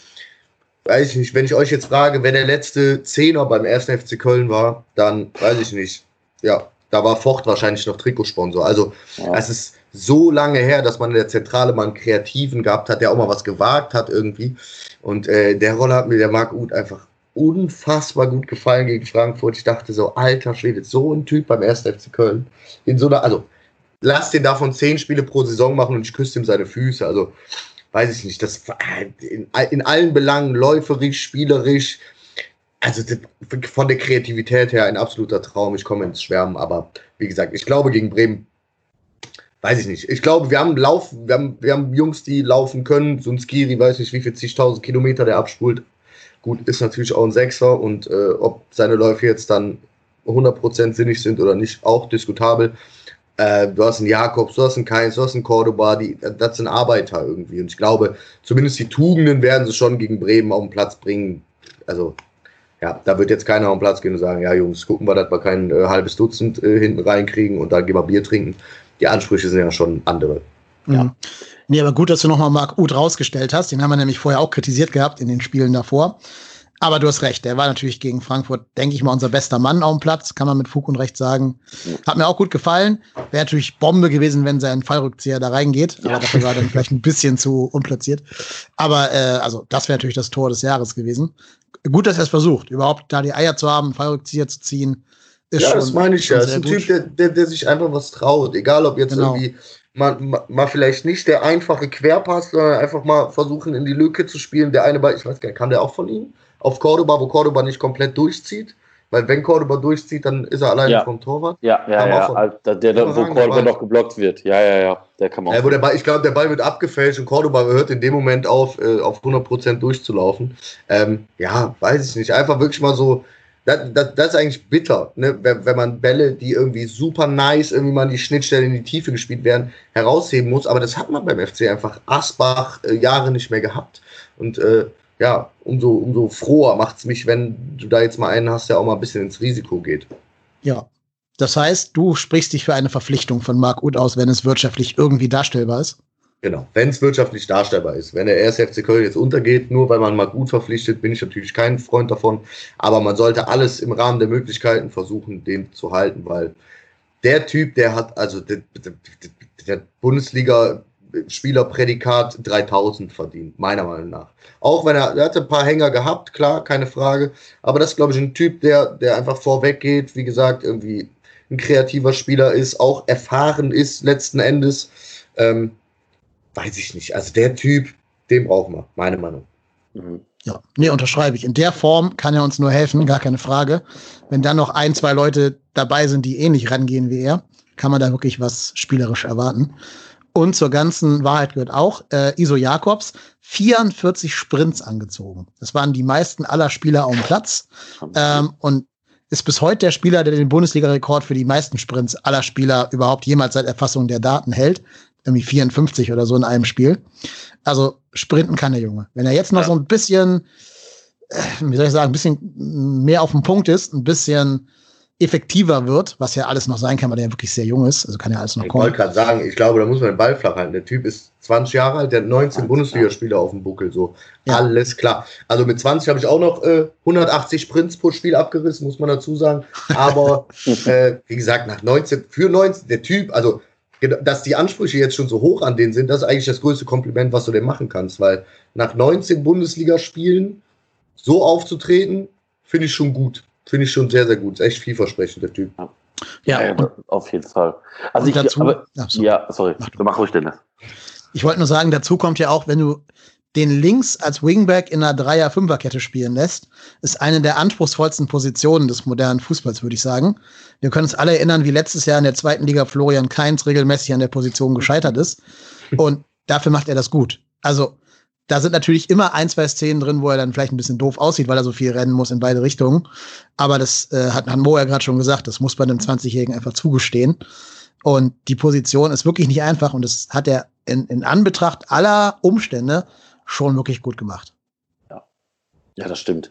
weiß ich nicht, wenn ich euch jetzt frage, wer der letzte Zehner beim ersten FC Köln war, dann weiß ich nicht. Ja, da war Vocht wahrscheinlich noch Trikotsponsor. Also, ja. es ist so lange her, dass man in der Zentrale mal einen Kreativen gehabt hat, der auch mal was gewagt hat irgendwie. Und äh, der Rolle hat mir der Marc Uth einfach unfassbar gut gefallen gegen Frankfurt. Ich dachte so, alter Schwede, so ein Typ beim 1. FC Köln. In so einer, also lass den davon zehn Spiele pro Saison machen und ich küsse ihm seine Füße. Also weiß ich nicht, das in, in allen Belangen läuferisch, spielerisch, also von der Kreativität her ein absoluter Traum. Ich komme ins Schwärmen, aber wie gesagt, ich glaube gegen Bremen weiß ich nicht. Ich glaube, wir haben Lauf, wir haben, wir haben Jungs, die laufen können. So ein Skiri, weiß nicht, wie viel zigtausend Kilometer der abspult. Gut, ist natürlich auch ein Sechser und äh, ob seine Läufe jetzt dann 100% sinnig sind oder nicht, auch diskutabel. Äh, du hast einen Jakobs, du hast einen Keins, du hast einen Cordoba, die, das sind Arbeiter irgendwie. Und ich glaube, zumindest die Tugenden werden sie schon gegen Bremen auf den Platz bringen. Also, ja, da wird jetzt keiner auf den Platz gehen und sagen, ja Jungs, gucken wir, dass wir kein äh, halbes Dutzend äh, hinten reinkriegen und dann gehen wir Bier trinken. Die Ansprüche sind ja schon andere. Mhm. Ja. Nee, aber gut, dass du nochmal Marc Uth rausgestellt hast. Den haben wir nämlich vorher auch kritisiert gehabt in den Spielen davor. Aber du hast recht, der war natürlich gegen Frankfurt, denke ich mal, unser bester Mann auf dem Platz, kann man mit Fug und Recht sagen. Hat mir auch gut gefallen. Wäre natürlich Bombe gewesen, wenn sein Fallrückzieher da reingeht. Aber ja. dafür war dann vielleicht ein bisschen zu unplatziert. Aber äh, also das wäre natürlich das Tor des Jahres gewesen. Gut, dass er es versucht, überhaupt da die Eier zu haben, Fallrückzieher zu ziehen. Ist ja, schon, das meine ich ja. Das ist ein gut. Typ, der, der, der sich einfach was traut. Egal, ob jetzt genau. irgendwie mal, mal vielleicht nicht der einfache Querpass, sondern einfach mal versuchen, in die Lücke zu spielen. Der eine Ball, ich weiß gar nicht, kam der auch von ihm? Auf Cordoba, wo Cordoba nicht komplett durchzieht? Weil wenn Cordoba durchzieht, dann ist er alleine ja. vom Torwart. Ja, ja, ja. Von, also, der, der, wo sagen, Cordoba noch geblockt wird. Ja, ja, ja. Der kann man ja, wo der Ball, ich glaube, der Ball wird abgefälscht und Cordoba hört in dem Moment auf, äh, auf 100% durchzulaufen. Ähm, ja, weiß ich nicht. Einfach wirklich mal so das, das, das, ist eigentlich bitter, ne? wenn, wenn man Bälle, die irgendwie super nice, irgendwie mal in die Schnittstelle in die Tiefe gespielt werden, herausheben muss. Aber das hat man beim FC einfach Asbach äh, Jahre nicht mehr gehabt. Und äh, ja, umso, umso froher macht es mich, wenn du da jetzt mal einen hast, der auch mal ein bisschen ins Risiko geht. Ja. Das heißt, du sprichst dich für eine Verpflichtung von Marc Uth aus, wenn es wirtschaftlich irgendwie darstellbar ist? Genau, wenn es wirtschaftlich darstellbar ist. Wenn der erste FC Köln jetzt untergeht, nur weil man mal gut verpflichtet, bin ich natürlich kein Freund davon. Aber man sollte alles im Rahmen der Möglichkeiten versuchen, den zu halten, weil der Typ, der hat also der, der, der Bundesliga-Spielerprädikat 3000 verdient, meiner Meinung nach. Auch wenn er, er hatte ein paar Hänger gehabt, klar, keine Frage. Aber das ist, glaube ich, ein Typ, der, der einfach vorweg geht, wie gesagt, irgendwie ein kreativer Spieler ist, auch erfahren ist letzten Endes. Ähm, weiß ich nicht. Also der Typ, den brauchen wir, meine Meinung. Mhm. Ja, nee, unterschreibe ich. In der Form kann er uns nur helfen, gar keine Frage. Wenn dann noch ein, zwei Leute dabei sind, die ähnlich rangehen wie er, kann man da wirklich was spielerisch erwarten. Und zur ganzen Wahrheit gehört auch, äh, Iso Jakobs, 44 Sprints angezogen. Das waren die meisten aller Spieler auf dem Platz. Ähm, und ist bis heute der Spieler, der den Bundesliga-Rekord für die meisten Sprints aller Spieler überhaupt jemals seit Erfassung der Daten hält irgendwie 54 oder so in einem Spiel. Also sprinten kann der Junge. Wenn er jetzt noch ja. so ein bisschen, äh, wie soll ich sagen, ein bisschen mehr auf dem Punkt ist, ein bisschen effektiver wird, was ja alles noch sein kann, weil der ja wirklich sehr jung ist. Also kann ja alles noch ich kommen. Ich wollte gerade sagen, ich glaube, da muss man den Ball flach halten. Der Typ ist 20 Jahre alt, der hat 19 Bundesligaspiele auf dem Buckel. So, ja. alles klar. Also mit 20 habe ich auch noch äh, 180 Sprints pro Spiel abgerissen, muss man dazu sagen. Aber äh, wie gesagt, nach 19, für 19, der Typ, also dass die Ansprüche jetzt schon so hoch an den sind, das ist eigentlich das größte Kompliment, was du dem machen kannst, weil nach 19 Bundesligaspielen so aufzutreten, finde ich schon gut. Finde ich schon sehr, sehr gut. Ist echt vielversprechend, der Typ. Ja, ja auf jeden Fall. Also ich, dazu, aber, ja, sorry. ja, sorry, mach, mach ruhig, Dennis. Ich wollte nur sagen, dazu kommt ja auch, wenn du den links als Wingback in einer Dreier-Fünfer-Kette spielen lässt, ist eine der anspruchsvollsten Positionen des modernen Fußballs, würde ich sagen. Wir können uns alle erinnern, wie letztes Jahr in der zweiten Liga Florian Kainz regelmäßig an der Position gescheitert ist. Und dafür macht er das gut. Also, da sind natürlich immer ein, zwei Szenen drin, wo er dann vielleicht ein bisschen doof aussieht, weil er so viel rennen muss in beide Richtungen. Aber das äh, hat, hat Mo ja gerade schon gesagt, das muss bei einem 20-Jährigen einfach zugestehen. Und die Position ist wirklich nicht einfach und das hat er in, in Anbetracht aller Umstände schon wirklich gut gemacht. Ja. ja, das stimmt.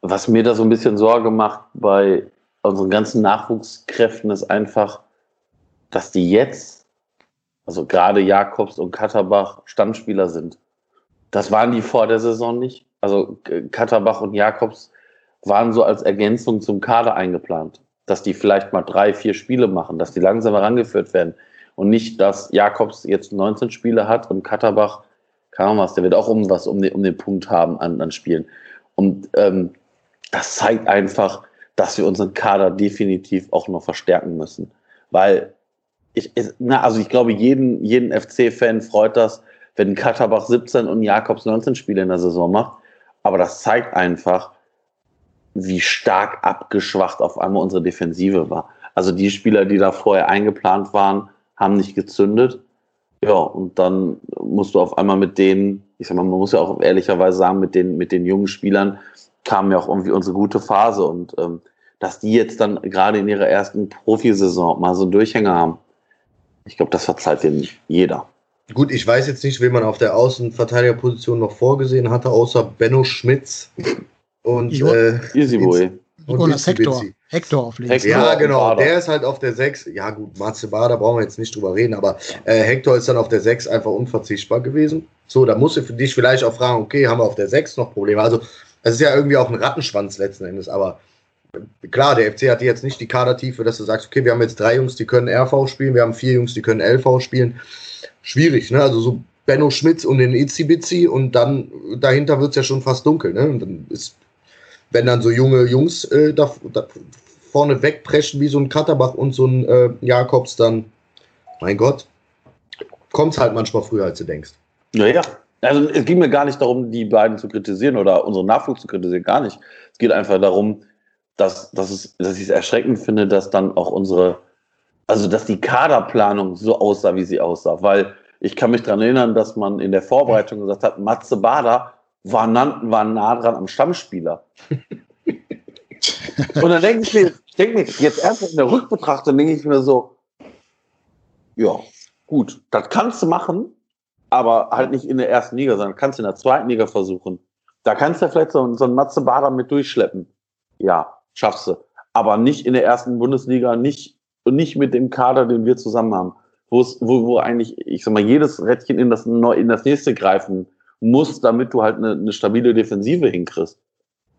Was mir da so ein bisschen Sorge macht bei unseren ganzen Nachwuchskräften ist einfach, dass die jetzt, also gerade Jakobs und Katterbach, Stammspieler sind. Das waren die vor der Saison nicht. Also Katterbach und Jakobs waren so als Ergänzung zum Kader eingeplant. Dass die vielleicht mal drei, vier Spiele machen, dass die langsam herangeführt werden. Und nicht, dass Jakobs jetzt 19 Spiele hat und Katterbach, keine Ahnung was, der wird auch um was um den, um den Punkt haben an, an Spielen. Und ähm, das zeigt einfach, dass wir unseren Kader definitiv auch noch verstärken müssen. Weil ich, na, also ich glaube, jeden, jeden FC-Fan freut das, wenn Katterbach 17 und Jakobs 19 Spiele in der Saison macht. Aber das zeigt einfach, wie stark abgeschwacht auf einmal unsere Defensive war. Also die Spieler, die da vorher eingeplant waren, haben nicht gezündet. Ja, und dann musst du auf einmal mit denen, ich sag mal, man muss ja auch ehrlicherweise sagen, mit den, mit den jungen Spielern kam ja auch irgendwie unsere gute Phase und ähm, dass die jetzt dann gerade in ihrer ersten Profisaison mal so einen Durchhänger haben. Ich glaube, das verzeiht nicht jeder. Gut, ich weiß jetzt nicht, wen man auf der Außenverteidigerposition noch vorgesehen hatte, außer Benno Schmitz und jo. äh, Easy Boy. Und, und Hector. Hector auf links. Ja, genau. Der ist halt auf der 6. Ja, gut, Matze Bader brauchen wir jetzt nicht drüber reden, aber äh, Hector ist dann auf der 6 einfach unverzichtbar gewesen. So, da musst du für dich vielleicht auch fragen, okay, haben wir auf der 6 noch Probleme? Also, es ist ja irgendwie auch ein Rattenschwanz letzten Endes, aber klar, der FC hat jetzt nicht die Kadertiefe, dass du sagst, okay, wir haben jetzt drei Jungs, die können RV spielen, wir haben vier Jungs, die können LV spielen. Schwierig, ne? Also so Benno Schmitz und den Itzibizi und dann dahinter wird es ja schon fast dunkel, ne? Und dann ist, wenn dann so junge Jungs äh, da, da vorne wegpreschen wie so ein Katterbach und so ein äh, Jakobs, dann, mein Gott, kommt es halt manchmal früher, als du denkst. Naja, also es ging mir gar nicht darum, die beiden zu kritisieren oder unseren Nachwuchs zu kritisieren, gar nicht. Es geht einfach darum, dass, dass, es, dass ich es erschreckend finde, dass dann auch unsere, also dass die Kaderplanung so aussah, wie sie aussah. Weil ich kann mich daran erinnern, dass man in der Vorbereitung gesagt hat, Matze Bader war, nah, war nah dran am Stammspieler. Und dann denke ich mir, ich denke mir, jetzt erst in der Rückbetrachtung denke ich mir so, ja, gut, das kannst du machen, aber halt nicht in der ersten Liga, sondern kannst du in der zweiten Liga versuchen. Da kannst du vielleicht so, so einen Matze Bader mit durchschleppen. Ja, schaffst du. Aber nicht in der ersten Bundesliga, nicht, nicht mit dem Kader, den wir zusammen haben. Wo, wo eigentlich, ich sag mal, jedes Rädchen in das, in das nächste greifen muss, damit du halt eine, eine stabile Defensive hinkriegst.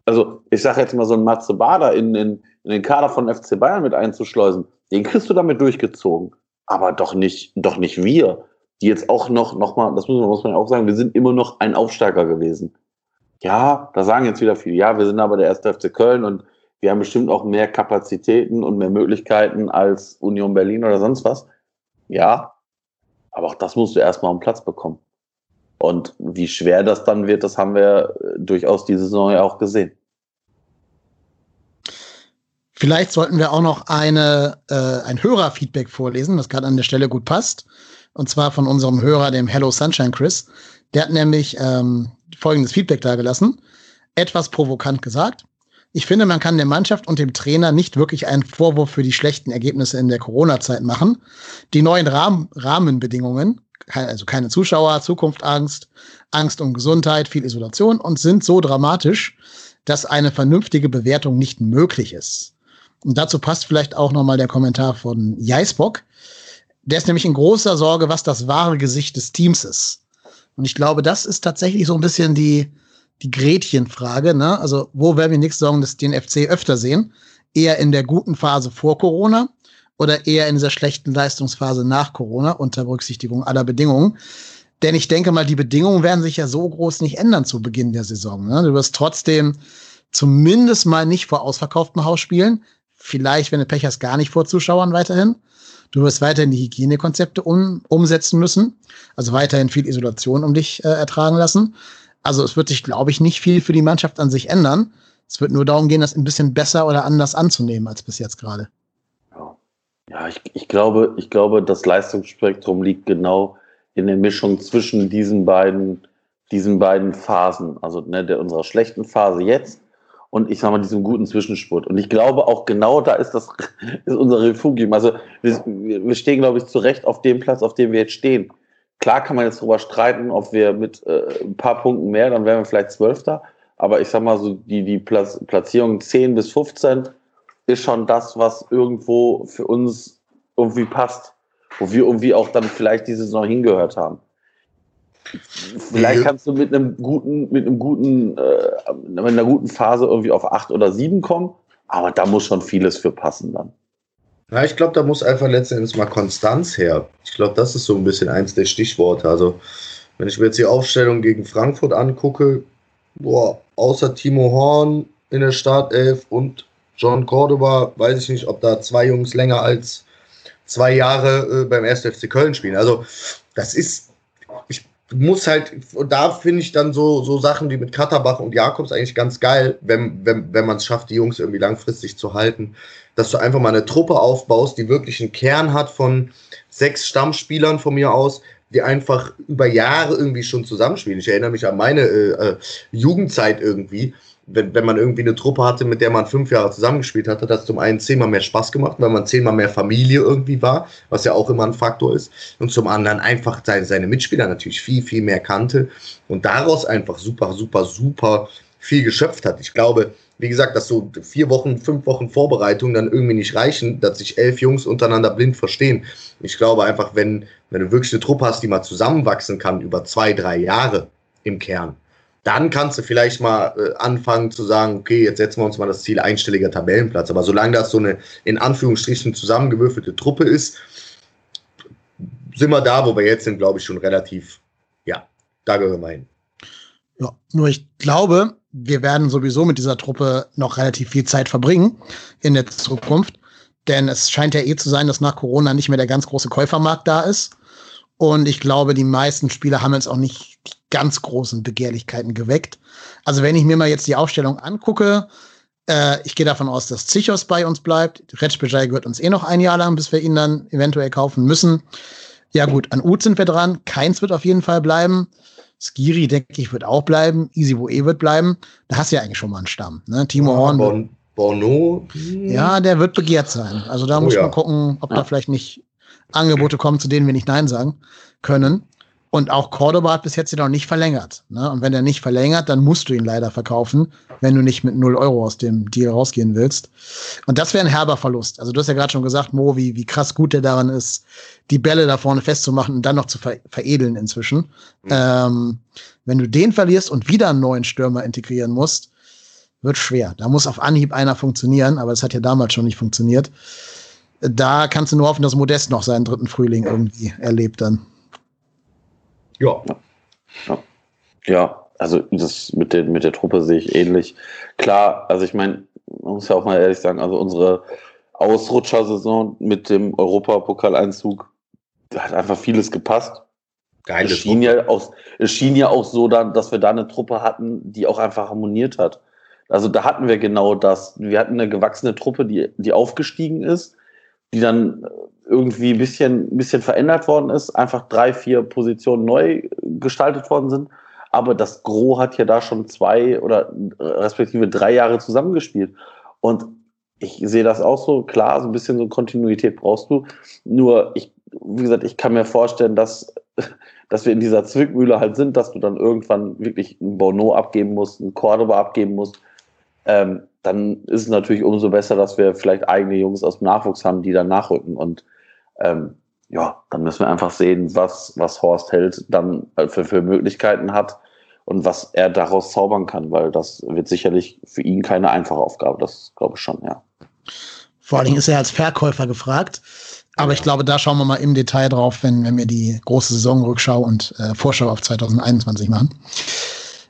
Also, ich sage jetzt mal, so ein Matze Bader in, in, in den Kader von FC Bayern mit einzuschleusen, den kriegst du damit durchgezogen. Aber doch nicht, doch nicht wir, die jetzt auch noch, noch mal, das muss man, muss man auch sagen, wir sind immer noch ein Aufsteiger gewesen. Ja, da sagen jetzt wieder viele, ja, wir sind aber der erste FC Köln und wir haben bestimmt auch mehr Kapazitäten und mehr Möglichkeiten als Union Berlin oder sonst was. Ja, aber auch das musst du erstmal am Platz bekommen. Und wie schwer das dann wird, das haben wir äh, durchaus diese Saison ja auch gesehen. Vielleicht sollten wir auch noch eine, äh, ein Hörerfeedback vorlesen, das gerade an der Stelle gut passt. Und zwar von unserem Hörer, dem Hello Sunshine Chris. Der hat nämlich ähm, folgendes Feedback dargelassen. Etwas provokant gesagt. Ich finde, man kann der Mannschaft und dem Trainer nicht wirklich einen Vorwurf für die schlechten Ergebnisse in der Corona-Zeit machen. Die neuen Rahm Rahmenbedingungen, also keine Zuschauer, Zukunftsangst, Angst um Gesundheit, viel Isolation und sind so dramatisch, dass eine vernünftige Bewertung nicht möglich ist. Und dazu passt vielleicht auch nochmal der Kommentar von Jaisbock. Der ist nämlich in großer Sorge, was das wahre Gesicht des Teams ist. Und ich glaube, das ist tatsächlich so ein bisschen die, die Gretchenfrage. Ne? Also, wo werden wir nächste Saison den FC öfter sehen? Eher in der guten Phase vor Corona oder eher in dieser schlechten Leistungsphase nach Corona unter Berücksichtigung aller Bedingungen? Denn ich denke mal, die Bedingungen werden sich ja so groß nicht ändern zu Beginn der Saison. Ne? Du wirst trotzdem zumindest mal nicht vor ausverkauftem Haus spielen. Vielleicht, wenn du Pech hast, gar nicht vor Zuschauern weiterhin. Du wirst weiterhin die Hygienekonzepte um, umsetzen müssen. Also weiterhin viel Isolation um dich äh, ertragen lassen. Also es wird sich, glaube ich, nicht viel für die Mannschaft an sich ändern. Es wird nur darum gehen, das ein bisschen besser oder anders anzunehmen als bis jetzt gerade. Ja, ich, ich, glaube, ich glaube, das Leistungsspektrum liegt genau in der Mischung zwischen diesen beiden, diesen beiden Phasen. Also ne, der unserer schlechten Phase jetzt und ich sag mal diesem guten Zwischenspurt. Und ich glaube auch genau da ist das ist unser Refugium. Also wir, wir stehen, glaube ich, zu Recht auf dem Platz, auf dem wir jetzt stehen. Klar kann man jetzt darüber streiten, ob wir mit äh, ein paar Punkten mehr, dann wären wir vielleicht Zwölfter. Aber ich sag mal so, die, die Platz, Platzierung 10 bis 15 ist schon das, was irgendwo für uns irgendwie passt. Wo wir irgendwie auch dann vielleicht diese Saison hingehört haben. Vielleicht kannst du mit einem guten, mit einem guten, äh, mit einer guten Phase irgendwie auf acht oder sieben kommen, aber da muss schon vieles für passen dann. Ja, ich glaube, da muss einfach letztendlich mal Konstanz her. Ich glaube, das ist so ein bisschen eins der Stichworte. Also, wenn ich mir jetzt die Aufstellung gegen Frankfurt angucke, boah, außer Timo Horn in der Startelf und John Cordoba, weiß ich nicht, ob da zwei Jungs länger als zwei Jahre äh, beim 1. FC Köln spielen. Also, das ist, muss halt, da finde ich dann so, so Sachen wie mit Katterbach und Jakobs eigentlich ganz geil, wenn, wenn, wenn man es schafft, die Jungs irgendwie langfristig zu halten, dass du einfach mal eine Truppe aufbaust, die wirklich einen Kern hat von sechs Stammspielern von mir aus, die einfach über Jahre irgendwie schon zusammenspielen. Ich erinnere mich an meine äh, äh Jugendzeit irgendwie, wenn, wenn man irgendwie eine Truppe hatte, mit der man fünf Jahre zusammengespielt hat, hat das zum einen zehnmal mehr Spaß gemacht, weil man zehnmal mehr Familie irgendwie war, was ja auch immer ein Faktor ist. Und zum anderen einfach seine, seine Mitspieler natürlich viel, viel mehr kannte und daraus einfach super, super, super viel geschöpft hat. Ich glaube, wie gesagt, dass so vier Wochen, fünf Wochen Vorbereitung dann irgendwie nicht reichen, dass sich elf Jungs untereinander blind verstehen. Ich glaube einfach, wenn, wenn du wirklich eine Truppe hast, die mal zusammenwachsen kann über zwei, drei Jahre im Kern, dann kannst du vielleicht mal äh, anfangen zu sagen, okay, jetzt setzen wir uns mal das Ziel einstelliger Tabellenplatz. Aber solange das so eine in Anführungsstrichen zusammengewürfelte Truppe ist, sind wir da, wo wir jetzt sind, glaube ich, schon relativ, ja, da gehören wir hin. Ja, nur ich glaube, wir werden sowieso mit dieser Truppe noch relativ viel Zeit verbringen in der Zukunft. Denn es scheint ja eh zu sein, dass nach Corona nicht mehr der ganz große Käufermarkt da ist. Und ich glaube, die meisten Spieler haben jetzt auch nicht die ganz großen Begehrlichkeiten geweckt. Also wenn ich mir mal jetzt die Aufstellung angucke, äh, ich gehe davon aus, dass Zichos bei uns bleibt. Retschbejai gehört uns eh noch ein Jahr lang, bis wir ihn dann eventuell kaufen müssen. Ja gut, an Uth sind wir dran. Keins wird auf jeden Fall bleiben. Skiri, denke ich, wird auch bleiben. Easy Woe wird bleiben. Da hast du ja eigentlich schon mal einen Stamm. Ne? Timo ja, Horn. Bon, Bono. Ja, der wird begehrt sein. Also da oh, muss ja. man gucken, ob ja. da vielleicht nicht Angebote kommen, zu denen wir nicht Nein sagen können. Und auch Cordoba hat bis jetzt noch nicht verlängert. Ne? Und wenn er nicht verlängert, dann musst du ihn leider verkaufen, wenn du nicht mit 0 Euro aus dem Deal rausgehen willst. Und das wäre ein herber Verlust. Also du hast ja gerade schon gesagt, Mo, wie, wie krass gut der daran ist, die Bälle da vorne festzumachen und dann noch zu ver veredeln inzwischen. Mhm. Ähm, wenn du den verlierst und wieder einen neuen Stürmer integrieren musst, wird schwer. Da muss auf Anhieb einer funktionieren, aber das hat ja damals schon nicht funktioniert. Da kannst du nur hoffen, dass Modest noch seinen dritten Frühling irgendwie erlebt dann. Ja. ja. Ja, also das mit, den, mit der Truppe sehe ich ähnlich. Klar, also ich meine, man muss ja auch mal ehrlich sagen, also unsere Ausrutschersaison mit dem Europapokaleinzug, da hat einfach vieles gepasst. Geile es schien, ja auch, es schien ja auch so, dann, dass wir da eine Truppe hatten, die auch einfach harmoniert hat. Also da hatten wir genau das. Wir hatten eine gewachsene Truppe, die, die aufgestiegen ist, die dann irgendwie ein bisschen, ein bisschen verändert worden ist, einfach drei, vier Positionen neu gestaltet worden sind. Aber das Gros hat ja da schon zwei oder respektive drei Jahre zusammengespielt. Und ich sehe das auch so, klar, so ein bisschen so Kontinuität brauchst du. Nur, ich, wie gesagt, ich kann mir vorstellen, dass, dass wir in dieser Zwickmühle halt sind, dass du dann irgendwann wirklich einen Bono abgeben musst, einen Cordoba abgeben musst. Ähm, dann ist es natürlich umso besser, dass wir vielleicht eigene Jungs aus dem Nachwuchs haben, die dann nachrücken. Und ähm, ja, dann müssen wir einfach sehen, was, was Horst Held dann für, für Möglichkeiten hat und was er daraus zaubern kann, weil das wird sicherlich für ihn keine einfache Aufgabe. Das glaube ich schon, ja. Vor allen Dingen ist er als Verkäufer gefragt. Aber ich glaube, da schauen wir mal im Detail drauf, wenn, wenn wir die große Saisonrückschau und äh, Vorschau auf 2021 machen.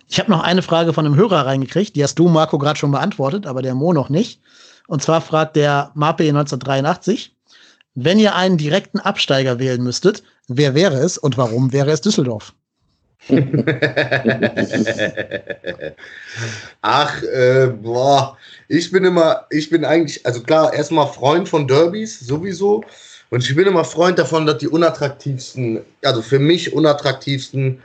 Ich habe noch eine Frage von einem Hörer reingekriegt. Die hast du, Marco, gerade schon beantwortet, aber der Mo noch nicht. Und zwar fragt der Mape 1983, wenn ihr einen direkten Absteiger wählen müsstet, wer wäre es und warum wäre es Düsseldorf? Ach, äh, boah, ich bin immer, ich bin eigentlich, also klar, erstmal Freund von Derbys, sowieso. Und ich bin immer Freund davon, dass die unattraktivsten, also für mich unattraktivsten,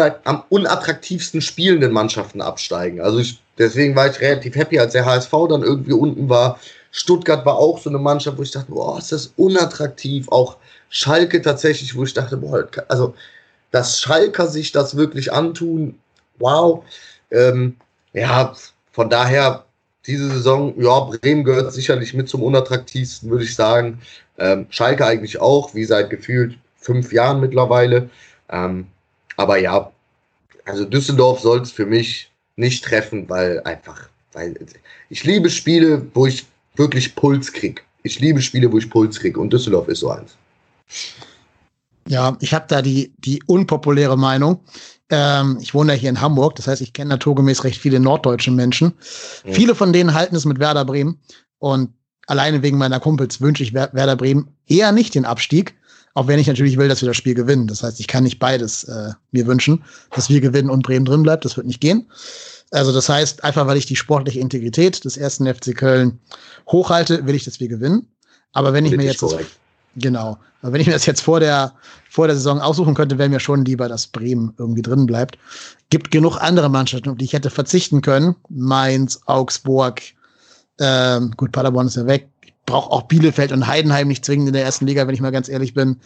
am unattraktivsten spielenden Mannschaften absteigen. Also ich, deswegen war ich relativ happy, als der HSV dann irgendwie unten war. Stuttgart war auch so eine Mannschaft, wo ich dachte, boah, ist das unattraktiv. Auch Schalke tatsächlich, wo ich dachte, boah, also dass Schalker sich das wirklich antun, wow. Ähm, ja, von daher diese Saison, ja, Bremen gehört sicherlich mit zum unattraktivsten, würde ich sagen. Ähm, Schalke eigentlich auch, wie seit gefühlt fünf Jahren mittlerweile. Ähm, aber ja, also Düsseldorf soll es für mich nicht treffen, weil einfach, weil ich liebe Spiele, wo ich wirklich Puls kriege. Ich liebe Spiele, wo ich Puls kriege und Düsseldorf ist so eins. Ja, ich habe da die, die unpopuläre Meinung. Ähm, ich wohne ja hier in Hamburg, das heißt, ich kenne naturgemäß recht viele norddeutsche Menschen. Mhm. Viele von denen halten es mit Werder Bremen und alleine wegen meiner Kumpels wünsche ich Werder Bremen eher nicht den Abstieg, auch wenn ich natürlich will, dass wir das Spiel gewinnen. Das heißt, ich kann nicht beides äh, mir wünschen, dass wir gewinnen und Bremen drin bleibt. Das wird nicht gehen. Also das heißt, einfach weil ich die sportliche Integrität des ersten FC Köln hochhalte, will ich, dass wir gewinnen. Aber wenn ich mir jetzt das, genau, aber wenn ich mir das jetzt vor der vor der Saison aussuchen könnte, wäre mir schon lieber, dass Bremen irgendwie drin bleibt. Gibt genug andere Mannschaften, auf die ich hätte verzichten können. Mainz, Augsburg, ähm, gut, Paderborn ist ja weg. Brauche auch Bielefeld und Heidenheim nicht zwingend in der ersten Liga, wenn ich mal ganz ehrlich bin.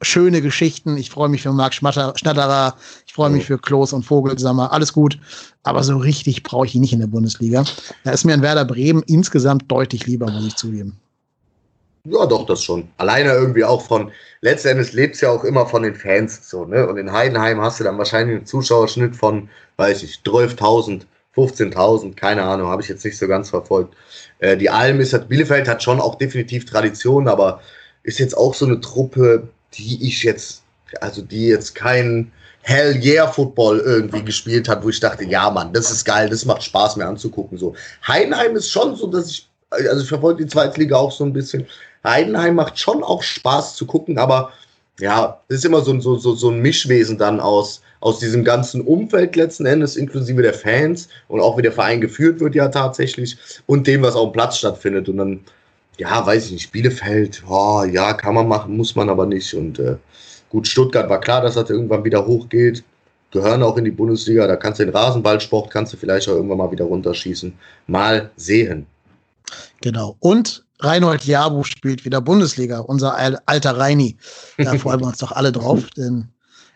Schöne Geschichten. Ich freue mich für Marc Schnatterer. Ich freue mich für Klos und Vogelsammer. Alles gut. Aber so richtig brauche ich ihn nicht in der Bundesliga. Da ist mir ein Werder Bremen insgesamt deutlich lieber, muss ich zugeben. Ja, doch, das schon. Alleine irgendwie auch von, letztendlich lebt es ja auch immer von den Fans so, ne? Und in Heidenheim hast du dann wahrscheinlich einen Zuschauerschnitt von, weiß ich, 12.000, 15.000, keine Ahnung, habe ich jetzt nicht so ganz verfolgt. Äh, die Alm ist, halt, Bielefeld hat schon auch definitiv Tradition, aber ist jetzt auch so eine Truppe, die ich jetzt, also die jetzt kein Hell Yeah Football irgendwie gespielt hat, wo ich dachte, ja Mann, das ist geil, das macht Spaß mir anzugucken. So Heidenheim ist schon so, dass ich, also ich verfolge die zweite Liga auch so ein bisschen, Heidenheim macht schon auch Spaß zu gucken, aber ja, es ist immer so, so, so, so ein Mischwesen dann aus, aus diesem ganzen Umfeld letzten Endes, inklusive der Fans und auch wie der Verein geführt wird ja tatsächlich und dem, was auf dem Platz stattfindet. Und dann, ja, weiß ich nicht, Bielefeld, oh, ja, kann man machen, muss man aber nicht. Und äh, gut, Stuttgart war klar, dass das irgendwann wieder hochgeht. Gehören auch in die Bundesliga, da kannst du den Rasenballsport, kannst du vielleicht auch irgendwann mal wieder runterschießen. Mal sehen. Genau. Und Reinhold Jabu spielt wieder Bundesliga, unser alter Reini. Da freuen wir uns doch alle drauf, denn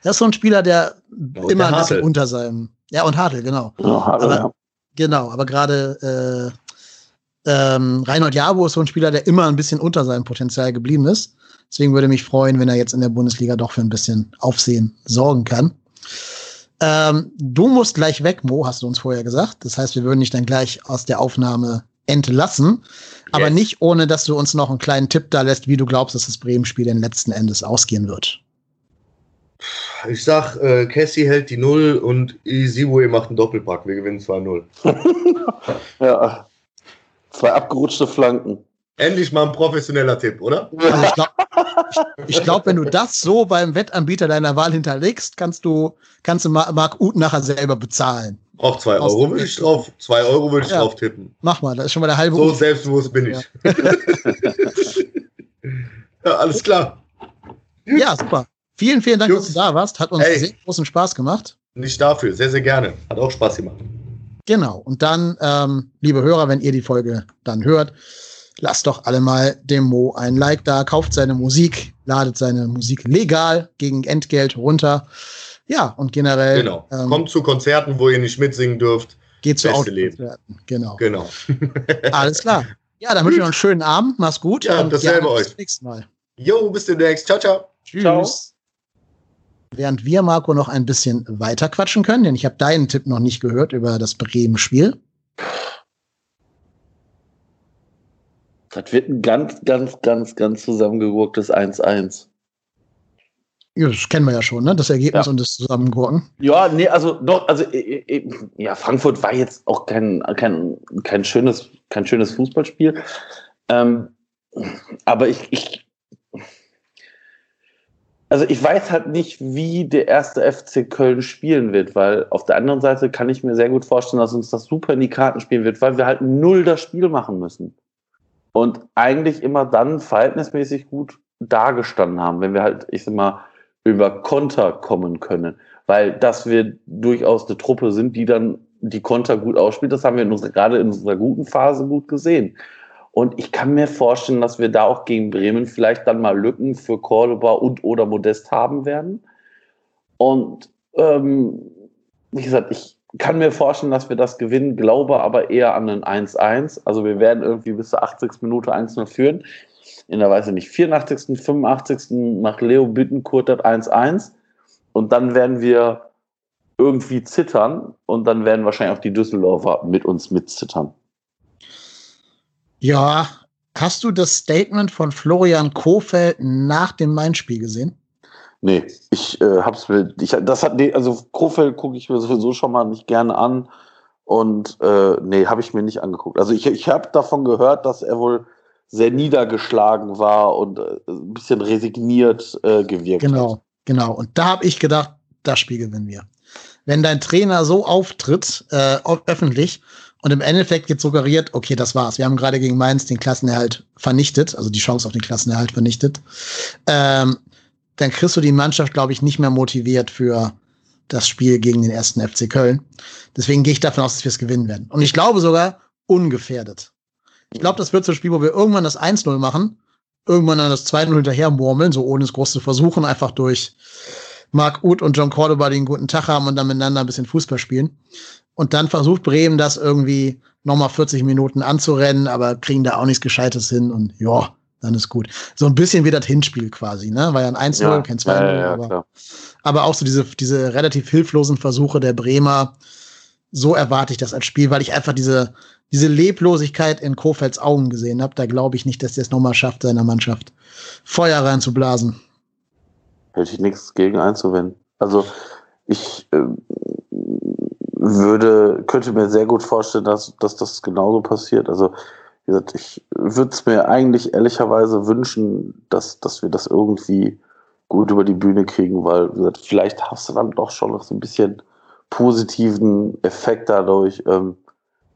er ist so ein Spieler, der und immer der ein bisschen unter seinem. Ja, und Hartl, genau. Ja, Hartl, aber, ja. Genau, aber gerade äh, ähm, Reinhold Jabu ist so ein Spieler, der immer ein bisschen unter seinem Potenzial geblieben ist. Deswegen würde mich freuen, wenn er jetzt in der Bundesliga doch für ein bisschen Aufsehen sorgen kann. Ähm, du musst gleich weg, Mo, hast du uns vorher gesagt. Das heißt, wir würden dich dann gleich aus der Aufnahme entlassen. Aber yes. nicht ohne, dass du uns noch einen kleinen Tipp da lässt, wie du glaubst, dass das Bremen-Spiel denn letzten Endes ausgehen wird. Ich sag, äh, Cassie hält die Null und Isiwe macht einen Doppelpack. Wir gewinnen 2-0. ja. Zwei abgerutschte Flanken. Endlich mal ein professioneller Tipp, oder? Also ich glaube, glaub, wenn du das so beim Wettanbieter deiner Wahl hinterlegst, kannst du, kannst du Marc Uth nachher selber bezahlen. Auf zwei Euro würde ich drauf, zwei Euro würde ich ja. drauf tippen. Mach mal, das ist schon mal der halbe. So Uhr. selbstbewusst bin ich. Ja. ja. alles klar. Ja, super. Vielen, vielen Dank, Jungs. dass du da warst. Hat uns Ey. sehr großen Spaß gemacht. Nicht dafür, sehr, sehr gerne. Hat auch Spaß gemacht. Genau. Und dann, ähm, liebe Hörer, wenn ihr die Folge dann hört, lasst doch alle mal dem Mo ein Like da, kauft seine Musik, ladet seine Musik legal gegen Entgelt runter. Ja, und generell. Genau. Ähm, Kommt zu Konzerten, wo ihr nicht mitsingen dürft. Geht zu Leben. Genau. Genau. Alles klar. Ja, dann wünsche ich noch einen schönen Abend. Mach's gut. Ja, und dasselbe gerne euch. Bis zum nächsten Mal. Jo, bis demnächst. Ciao, ciao. Tschüss. Ciao. Während wir, Marco, noch ein bisschen weiter quatschen können, denn ich habe deinen Tipp noch nicht gehört über das Bremen-Spiel. Das wird ein ganz, ganz, ganz, ganz zusammengegurktes 1-1. Ja, das kennen wir ja schon, ne? Das Ergebnis Ja. und das Zusammengurken. Ja, nee, also doch, also ja, Frankfurt war jetzt auch kein, kein, kein schönes, kein schönes Fußballspiel. Ähm, aber ich, ich, also ich weiß halt nicht, wie der erste FC Köln spielen wird, weil auf der anderen Seite kann ich mir sehr gut vorstellen, dass uns das super in die Karten spielen wird, weil wir halt null das Spiel machen müssen. Und eigentlich immer dann verhältnismäßig gut dagestanden haben, wenn wir halt, ich sag mal, über Konter kommen können. Weil dass wir durchaus eine Truppe sind, die dann die Konter gut ausspielt, das haben wir in unserer, gerade in unserer guten Phase gut gesehen. Und ich kann mir vorstellen, dass wir da auch gegen Bremen vielleicht dann mal Lücken für Cordoba und oder Modest haben werden. Und ähm, wie gesagt, ich kann mir vorstellen, dass wir das gewinnen, glaube aber eher an ein 1-1. Also wir werden irgendwie bis zur 80. Minute 1-0 führen. In der, ich nicht, 84., 85. macht Leo Bittenkurt das 1-1. Und dann werden wir irgendwie zittern und dann werden wahrscheinlich auch die Düsseldorfer mit uns mitzittern. Ja, hast du das Statement von Florian Kofeld nach dem Main-Spiel gesehen? Nee, ich äh, hab's mir, ich, das hat, nee, also Krofeld gucke ich mir sowieso schon mal nicht gerne an und äh, nee, habe ich mir nicht angeguckt. Also ich, ich habe davon gehört, dass er wohl sehr niedergeschlagen war und äh, ein bisschen resigniert äh, gewirkt Genau, hat. genau. Und da habe ich gedacht, das Spiel gewinnen wir. Wenn dein Trainer so auftritt, äh, öffentlich, und im Endeffekt jetzt suggeriert, okay, das war's. Wir haben gerade gegen Mainz den Klassenerhalt vernichtet, also die Chance auf den Klassenerhalt vernichtet. Ähm, dann kriegst du die Mannschaft, glaube ich, nicht mehr motiviert für das Spiel gegen den ersten FC Köln. Deswegen gehe ich davon aus, dass wir es gewinnen werden. Und ich glaube sogar ungefährdet. Ich glaube, das wird so ein Spiel, wo wir irgendwann das 1-0 machen, irgendwann dann das 2-0 hinterher murmeln, so ohne es groß zu versuchen, einfach durch Marc Uth und John Cordoba den guten Tag haben und dann miteinander ein bisschen Fußball spielen. Und dann versucht Bremen das irgendwie nochmal 40 Minuten anzurennen, aber kriegen da auch nichts Gescheites hin und ja, dann ist gut. So ein bisschen wie das Hinspiel quasi, ne? War ja ein 1-0, Ja, kein 2-0, ja, ja, aber, aber auch so diese, diese relativ hilflosen Versuche der Bremer, so erwarte ich das als Spiel, weil ich einfach diese, diese Leblosigkeit in Kofelds Augen gesehen habe. Da glaube ich nicht, dass der es nochmal schafft, seiner Mannschaft Feuer reinzublasen. Hätte ich nichts gegen einzuwenden. Also ich ähm, würde, könnte mir sehr gut vorstellen, dass, dass das genauso passiert. Also wie gesagt, ich würde es mir eigentlich ehrlicherweise wünschen, dass, dass wir das irgendwie gut über die Bühne kriegen, weil wie gesagt, vielleicht hast du dann doch schon noch so ein bisschen positiven Effekt dadurch. Ähm,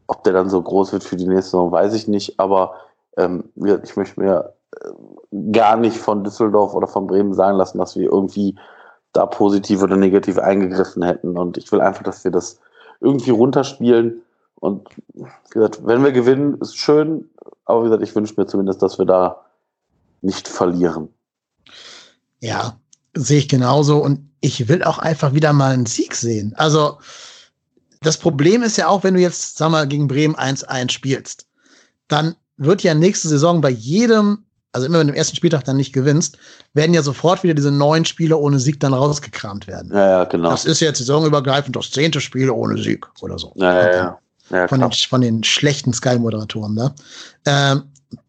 ob der dann so groß wird für die nächste Saison, weiß ich nicht. Aber ähm, wie gesagt, ich möchte mir äh, gar nicht von Düsseldorf oder von Bremen sagen lassen, dass wir irgendwie da positiv oder negativ eingegriffen hätten. Und ich will einfach, dass wir das irgendwie runterspielen. Und wie gesagt, wenn wir gewinnen, ist schön. Aber wie gesagt, ich wünsche mir zumindest, dass wir da nicht verlieren. Ja, sehe ich genauso. Und ich will auch einfach wieder mal einen Sieg sehen. Also, das Problem ist ja auch, wenn du jetzt, sag mal, gegen Bremen 1-1 spielst, dann wird ja nächste Saison bei jedem, also immer wenn du im ersten Spieltag dann nicht gewinnst, werden ja sofort wieder diese neun Spiele ohne Sieg dann rausgekramt werden. Ja, ja, genau. Das ist jetzt saisonübergreifend das zehnte Spiel ohne Sieg oder so. Ja, ja, ja. ja von, den, von den schlechten Sky-Moderatoren da. Ähm,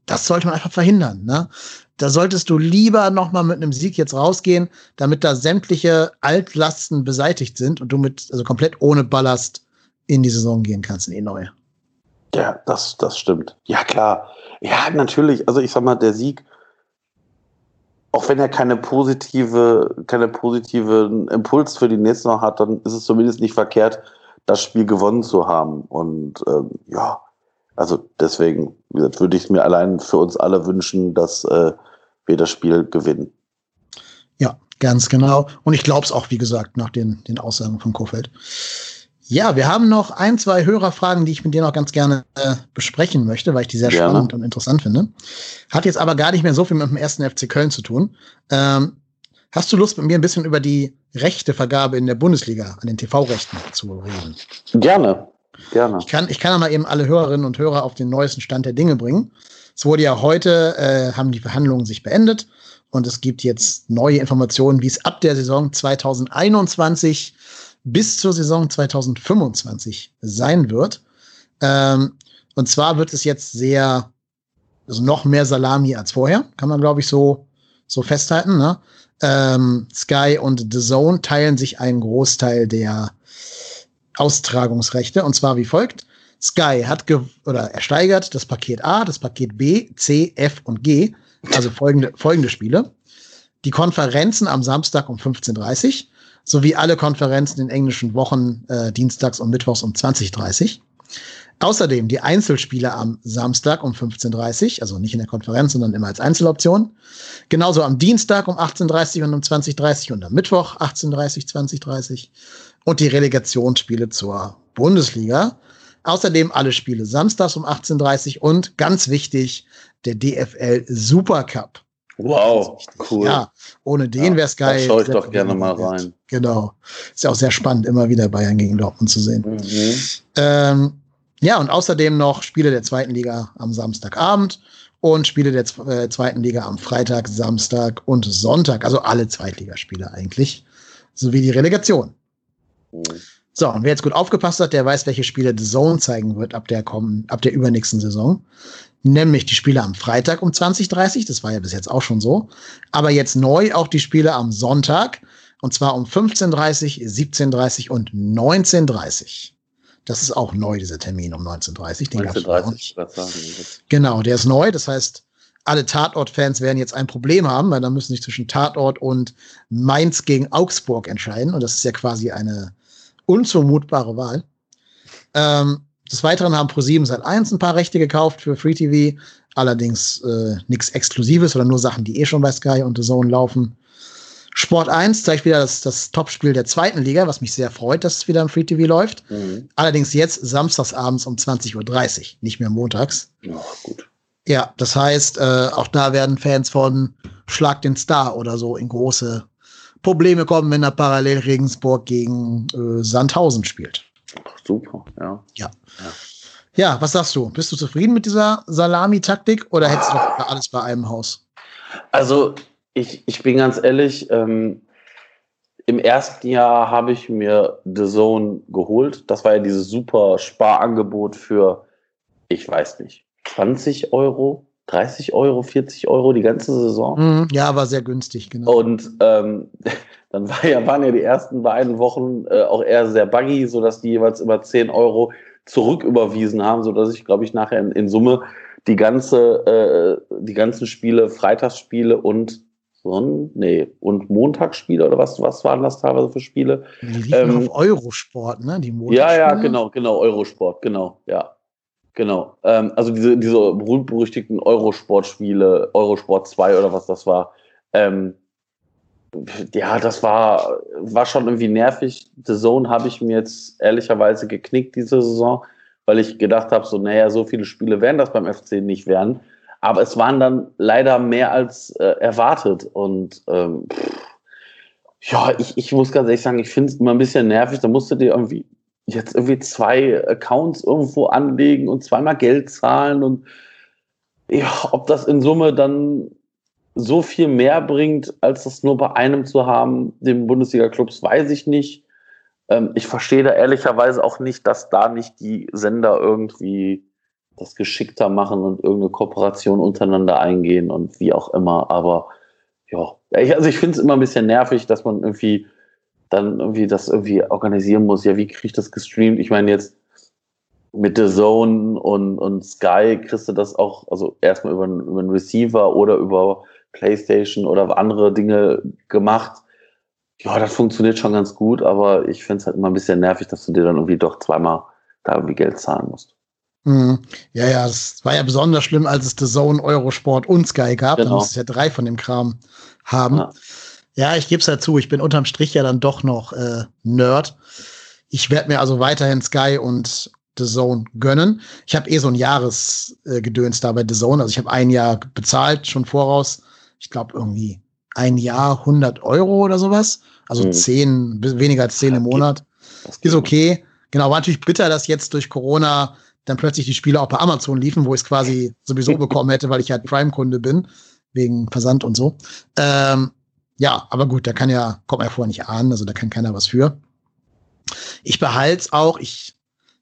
das sollte man einfach verhindern. Ne? Da solltest du lieber noch mal mit einem Sieg jetzt rausgehen, damit da sämtliche Altlasten beseitigt sind und du mit also komplett ohne Ballast in die Saison gehen kannst, in die neue. Ja, das, das stimmt. Ja, klar. Ja, natürlich. Also ich sag mal, der Sieg, auch wenn er keine positive, keine positiven Impuls für die nächste noch hat, dann ist es zumindest nicht verkehrt, das Spiel gewonnen zu haben. Und ähm, ja, also deswegen, wie gesagt, würde ich mir allein für uns alle wünschen, dass äh, wir das Spiel gewinnen. Ja, ganz genau. Und ich glaube es auch, wie gesagt, nach den, den Aussagen von Kofeld. Ja, wir haben noch ein, zwei Hörerfragen, die ich mit dir noch ganz gerne äh, besprechen möchte, weil ich die sehr Gerne. spannend und interessant finde. Hat jetzt aber gar nicht mehr so viel mit dem ersten FC Köln zu tun. Ähm, hast du Lust, mit mir ein bisschen über die Rechtevergabe in der Bundesliga an den TV-Rechten zu reden? Gerne. Gerne. Ich kann, ich kann mal eben alle Hörerinnen und Hörer auf den neuesten Stand der Dinge bringen. Es wurde ja heute, äh, haben die Verhandlungen sich beendet und es gibt jetzt neue Informationen, wie es ab der Saison 2021 bis zur Saison 2025 sein wird. Ähm, und zwar wird es jetzt sehr, also noch mehr Salami als vorher, kann man glaube ich so, so festhalten. Ne? Ähm, Sky und The Zone teilen sich einen Großteil der Austragungsrechte und zwar wie folgt. Sky hat oder ersteigert das Paket A, das Paket B, C, F und G, also folgende, folgende Spiele. Die Konferenzen am Samstag um 15.30 Uhr sowie alle Konferenzen in englischen Wochen äh, dienstags und mittwochs um 20.30 Uhr. Außerdem die Einzelspiele am Samstag um 15.30 Uhr, also nicht in der Konferenz, sondern immer als Einzeloption. Genauso am Dienstag um 18.30 Uhr und um 20.30 Uhr und am Mittwoch 18.30 Uhr, 20.30 Uhr. Und die Relegationsspiele zur Bundesliga. Außerdem alle Spiele samstags um 18.30 Uhr und ganz wichtig, der DFL Supercup. Wow, cool. Ja, ohne den ja, wäre es geil. Da schaue ich doch gerne mal rein. Genau. Ist ja auch sehr spannend, immer wieder Bayern gegen Dortmund zu sehen. Mhm. Ähm, ja, und außerdem noch Spiele der zweiten Liga am Samstagabend und Spiele der äh, zweiten Liga am Freitag, Samstag und Sonntag. Also alle Zweitligaspiele eigentlich. Sowie die Relegation. Mhm. So, und wer jetzt gut aufgepasst hat, der weiß, welche Spiele The Zone zeigen wird ab der kommen, ab der übernächsten Saison. Nämlich die Spiele am Freitag um 20.30 das war ja bis jetzt auch schon so. Aber jetzt neu auch die Spiele am Sonntag. Und zwar um 15.30 17.30 und 19.30 das ist auch neu, dieser Termin um 19.30 Den 19.30 Genau, der ist neu. Das heißt, alle Tatort-Fans werden jetzt ein Problem haben, weil dann müssen sich zwischen Tatort und Mainz gegen Augsburg entscheiden. Und das ist ja quasi eine unzumutbare Wahl. Ähm, des Weiteren haben ProSieben seit 1 ein paar Rechte gekauft für Free TV. Allerdings äh, nichts Exklusives oder nur Sachen, die eh schon bei Sky und The Zone laufen. Sport 1 zeigt wieder das, das Topspiel der zweiten Liga, was mich sehr freut, dass es wieder im Free TV läuft. Mhm. Allerdings jetzt samstagsabends um 20.30 Uhr, nicht mehr montags. Ja, gut. Ja, das heißt, äh, auch da werden Fans von Schlag den Star oder so in große Probleme kommen, wenn er parallel Regensburg gegen äh, Sandhausen spielt. Super, ja. ja. Ja. Ja, was sagst du? Bist du zufrieden mit dieser Salami-Taktik oder hättest du doch alles bei einem Haus? Also, ich, ich bin ganz ehrlich, ähm, im ersten Jahr habe ich mir The Zone geholt. Das war ja dieses super Sparangebot für, ich weiß nicht, 20 Euro, 30 Euro, 40 Euro die ganze Saison. Mhm, ja, war sehr günstig, genau. Und ähm, dann war ja, waren ja die ersten beiden Wochen äh, auch eher sehr buggy, sodass die jeweils über 10 Euro zurücküberwiesen haben, sodass ich, glaube ich, nachher in, in Summe die ganze, äh, die ganzen Spiele, Freitagsspiele und Sonnen, nee, und Montagsspiele oder was, was waren das teilweise für Spiele? Die liefen ähm, auf Eurosport, ne? Die ja, ja, genau, genau, Eurosport, genau, ja. Genau. Ähm, also diese, diese berühmt-berüchtigten Eurosport-Spiele, Eurosport 2 oder was das war. Ähm, ja, das war, war schon irgendwie nervig. The Zone habe ich mir jetzt ehrlicherweise geknickt diese Saison, weil ich gedacht habe, so, naja, so viele Spiele werden das beim FC nicht werden. Aber es waren dann leider mehr als äh, erwartet. Und ähm, ja, ich, ich muss ganz ehrlich sagen, ich finde es immer ein bisschen nervig. Da musst du dir irgendwie jetzt irgendwie zwei Accounts irgendwo anlegen und zweimal Geld zahlen. Und ja, ob das in Summe dann so viel mehr bringt, als das nur bei einem zu haben, dem Bundesliga-Clubs, weiß ich nicht. Ähm, ich verstehe da ehrlicherweise auch nicht, dass da nicht die Sender irgendwie das geschickter machen und irgendeine Kooperation untereinander eingehen und wie auch immer. Aber ja, also ich finde es immer ein bisschen nervig, dass man irgendwie dann irgendwie das irgendwie organisieren muss. Ja, wie kriege ich das gestreamt? Ich meine jetzt mit The Zone und, und Sky kriegst du das auch, also erstmal über, über einen Receiver oder über PlayStation oder andere Dinge gemacht. Ja, das funktioniert schon ganz gut, aber ich finde es halt immer ein bisschen nervig, dass du dir dann irgendwie doch zweimal da irgendwie Geld zahlen musst. Mhm. Ja, ja, es war ja besonders schlimm, als es The Zone, Eurosport und Sky gab. Genau. Da musste es ja drei von dem Kram haben. Ja, ja ich gebe es dazu, ich bin unterm Strich ja dann doch noch äh, Nerd. Ich werde mir also weiterhin Sky und The Zone gönnen. Ich habe eh so ein Jahresgedöns äh, da bei The Zone. Also ich habe ein Jahr bezahlt, schon voraus. Ich glaube irgendwie ein Jahr 100 Euro oder sowas. Also mhm. zehn, weniger als zehn im Monat. Ist okay Genau, war natürlich bitter, dass jetzt durch Corona dann plötzlich die Spiele auch bei Amazon liefen, wo ich es quasi sowieso bekommen hätte, weil ich halt Prime-Kunde bin, wegen Versand und so. Ähm, ja, aber gut, da kann ja, kommt man ja vorher nicht ahnen, also da kann keiner was für. Ich behalte es auch, ich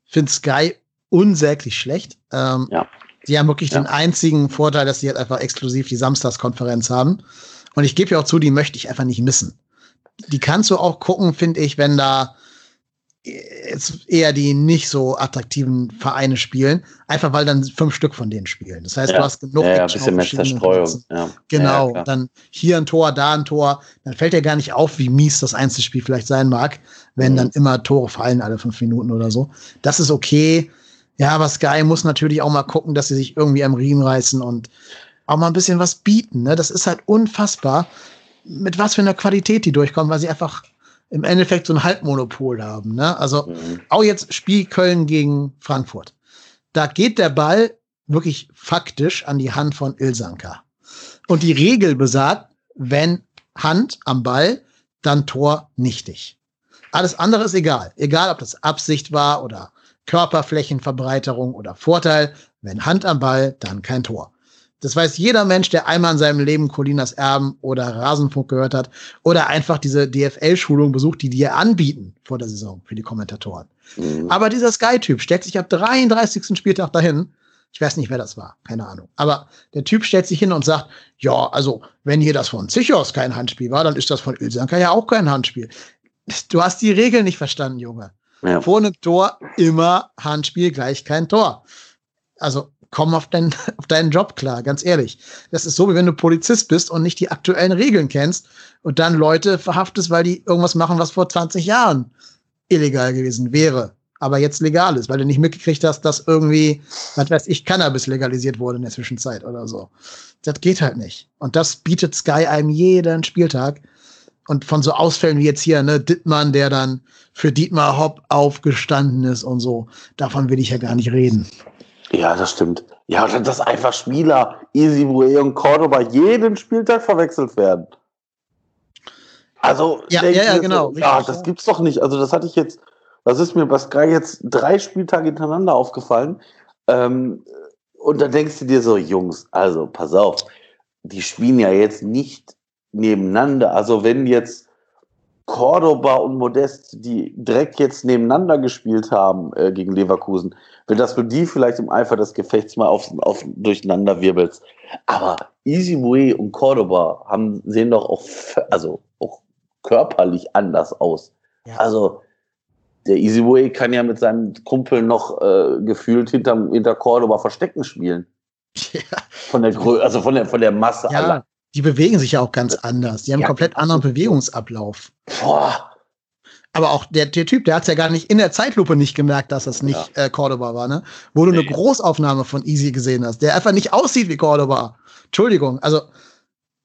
finde Sky unsäglich schlecht. Ähm, ja. Die haben wirklich ja. den einzigen Vorteil, dass sie halt einfach exklusiv die Samstagskonferenz haben. Und ich gebe ja auch zu, die möchte ich einfach nicht missen. Die kannst du auch gucken, finde ich, wenn da jetzt eher die nicht so attraktiven Vereine spielen, einfach weil dann fünf Stück von denen spielen. Das heißt, ja. du hast genug ja, ja, ein bisschen mehr Zerstreuung. Ja. Genau, dann hier ein Tor, da ein Tor. Dann fällt dir gar nicht auf, wie mies das Einzelspiel vielleicht sein mag, wenn mhm. dann immer Tore fallen alle fünf Minuten oder so. Das ist okay. Ja, aber Sky muss natürlich auch mal gucken, dass sie sich irgendwie am Riemen reißen und auch mal ein bisschen was bieten. Ne? Das ist halt unfassbar, mit was für einer Qualität die durchkommen, weil sie einfach im Endeffekt so ein Halbmonopol haben. Ne? Also mhm. auch jetzt Spiel Köln gegen Frankfurt. Da geht der Ball wirklich faktisch an die Hand von Ilsanka. Und die Regel besagt, wenn Hand am Ball, dann Tor nichtig. Alles andere ist egal. Egal, ob das Absicht war oder Körperflächenverbreiterung oder Vorteil. Wenn Hand am Ball, dann kein Tor. Das weiß jeder Mensch, der einmal in seinem Leben Colinas Erben oder Rasenfunk gehört hat oder einfach diese DFL-Schulung besucht, die die anbieten vor der Saison für die Kommentatoren. Mhm. Aber dieser Sky-Typ stellt sich ab 33. Spieltag dahin. Ich weiß nicht, wer das war, keine Ahnung. Aber der Typ stellt sich hin und sagt, ja, also, wenn hier das von Zichos kein Handspiel war, dann ist das von Ilsanka ja auch kein Handspiel. Du hast die Regel nicht verstanden, Junge. Ja. Vor einem Tor immer Handspiel gleich kein Tor. Also komm auf, dein, auf deinen Job klar, ganz ehrlich. Das ist so, wie wenn du Polizist bist und nicht die aktuellen Regeln kennst und dann Leute verhaftest, weil die irgendwas machen, was vor 20 Jahren illegal gewesen wäre, aber jetzt legal ist, weil du nicht mitgekriegt hast, dass irgendwie, was weiß ich, Cannabis legalisiert wurde in der Zwischenzeit oder so. Das geht halt nicht. Und das bietet Sky einem jeden Spieltag. Und von so Ausfällen wie jetzt hier, ne, Dittmann, der dann für Dietmar Hopp aufgestanden ist und so, davon will ich ja gar nicht reden. Ja, das stimmt. Ja, und dass einfach Spieler, Easy Bue und Cordoba jeden Spieltag verwechselt werden. Also, ja, ja, ja, genau. So, ja, das gibt's doch nicht. Also, das hatte ich jetzt, das ist mir bei Sky jetzt drei Spieltage hintereinander aufgefallen. Ähm, und da denkst du dir so, Jungs, also pass auf, die spielen ja jetzt nicht nebeneinander. Also, wenn jetzt Cordoba und Modest, die direkt jetzt nebeneinander gespielt haben äh, gegen Leverkusen, wenn das für die vielleicht im Eifer des Gefechts mal auf, auf durcheinander wirbelst. Aber Easy Way und Cordoba haben, sehen doch auch, also auch körperlich anders aus. Ja. Also der Easy Way kann ja mit seinem Kumpel noch äh, gefühlt hinter, hinter Cordoba Verstecken spielen. Ja. Von der Grö also von der, von der Masse ja. aller die bewegen sich ja auch ganz anders. Die haben ja, einen komplett anderen Bewegungsablauf. Boah. Aber auch der, der Typ, der hat ja gar nicht in der Zeitlupe nicht gemerkt, dass das nicht ja. äh, Cordoba war, ne? Wo du nee. eine Großaufnahme von Easy gesehen hast, der einfach nicht aussieht wie Cordoba. Entschuldigung. Also,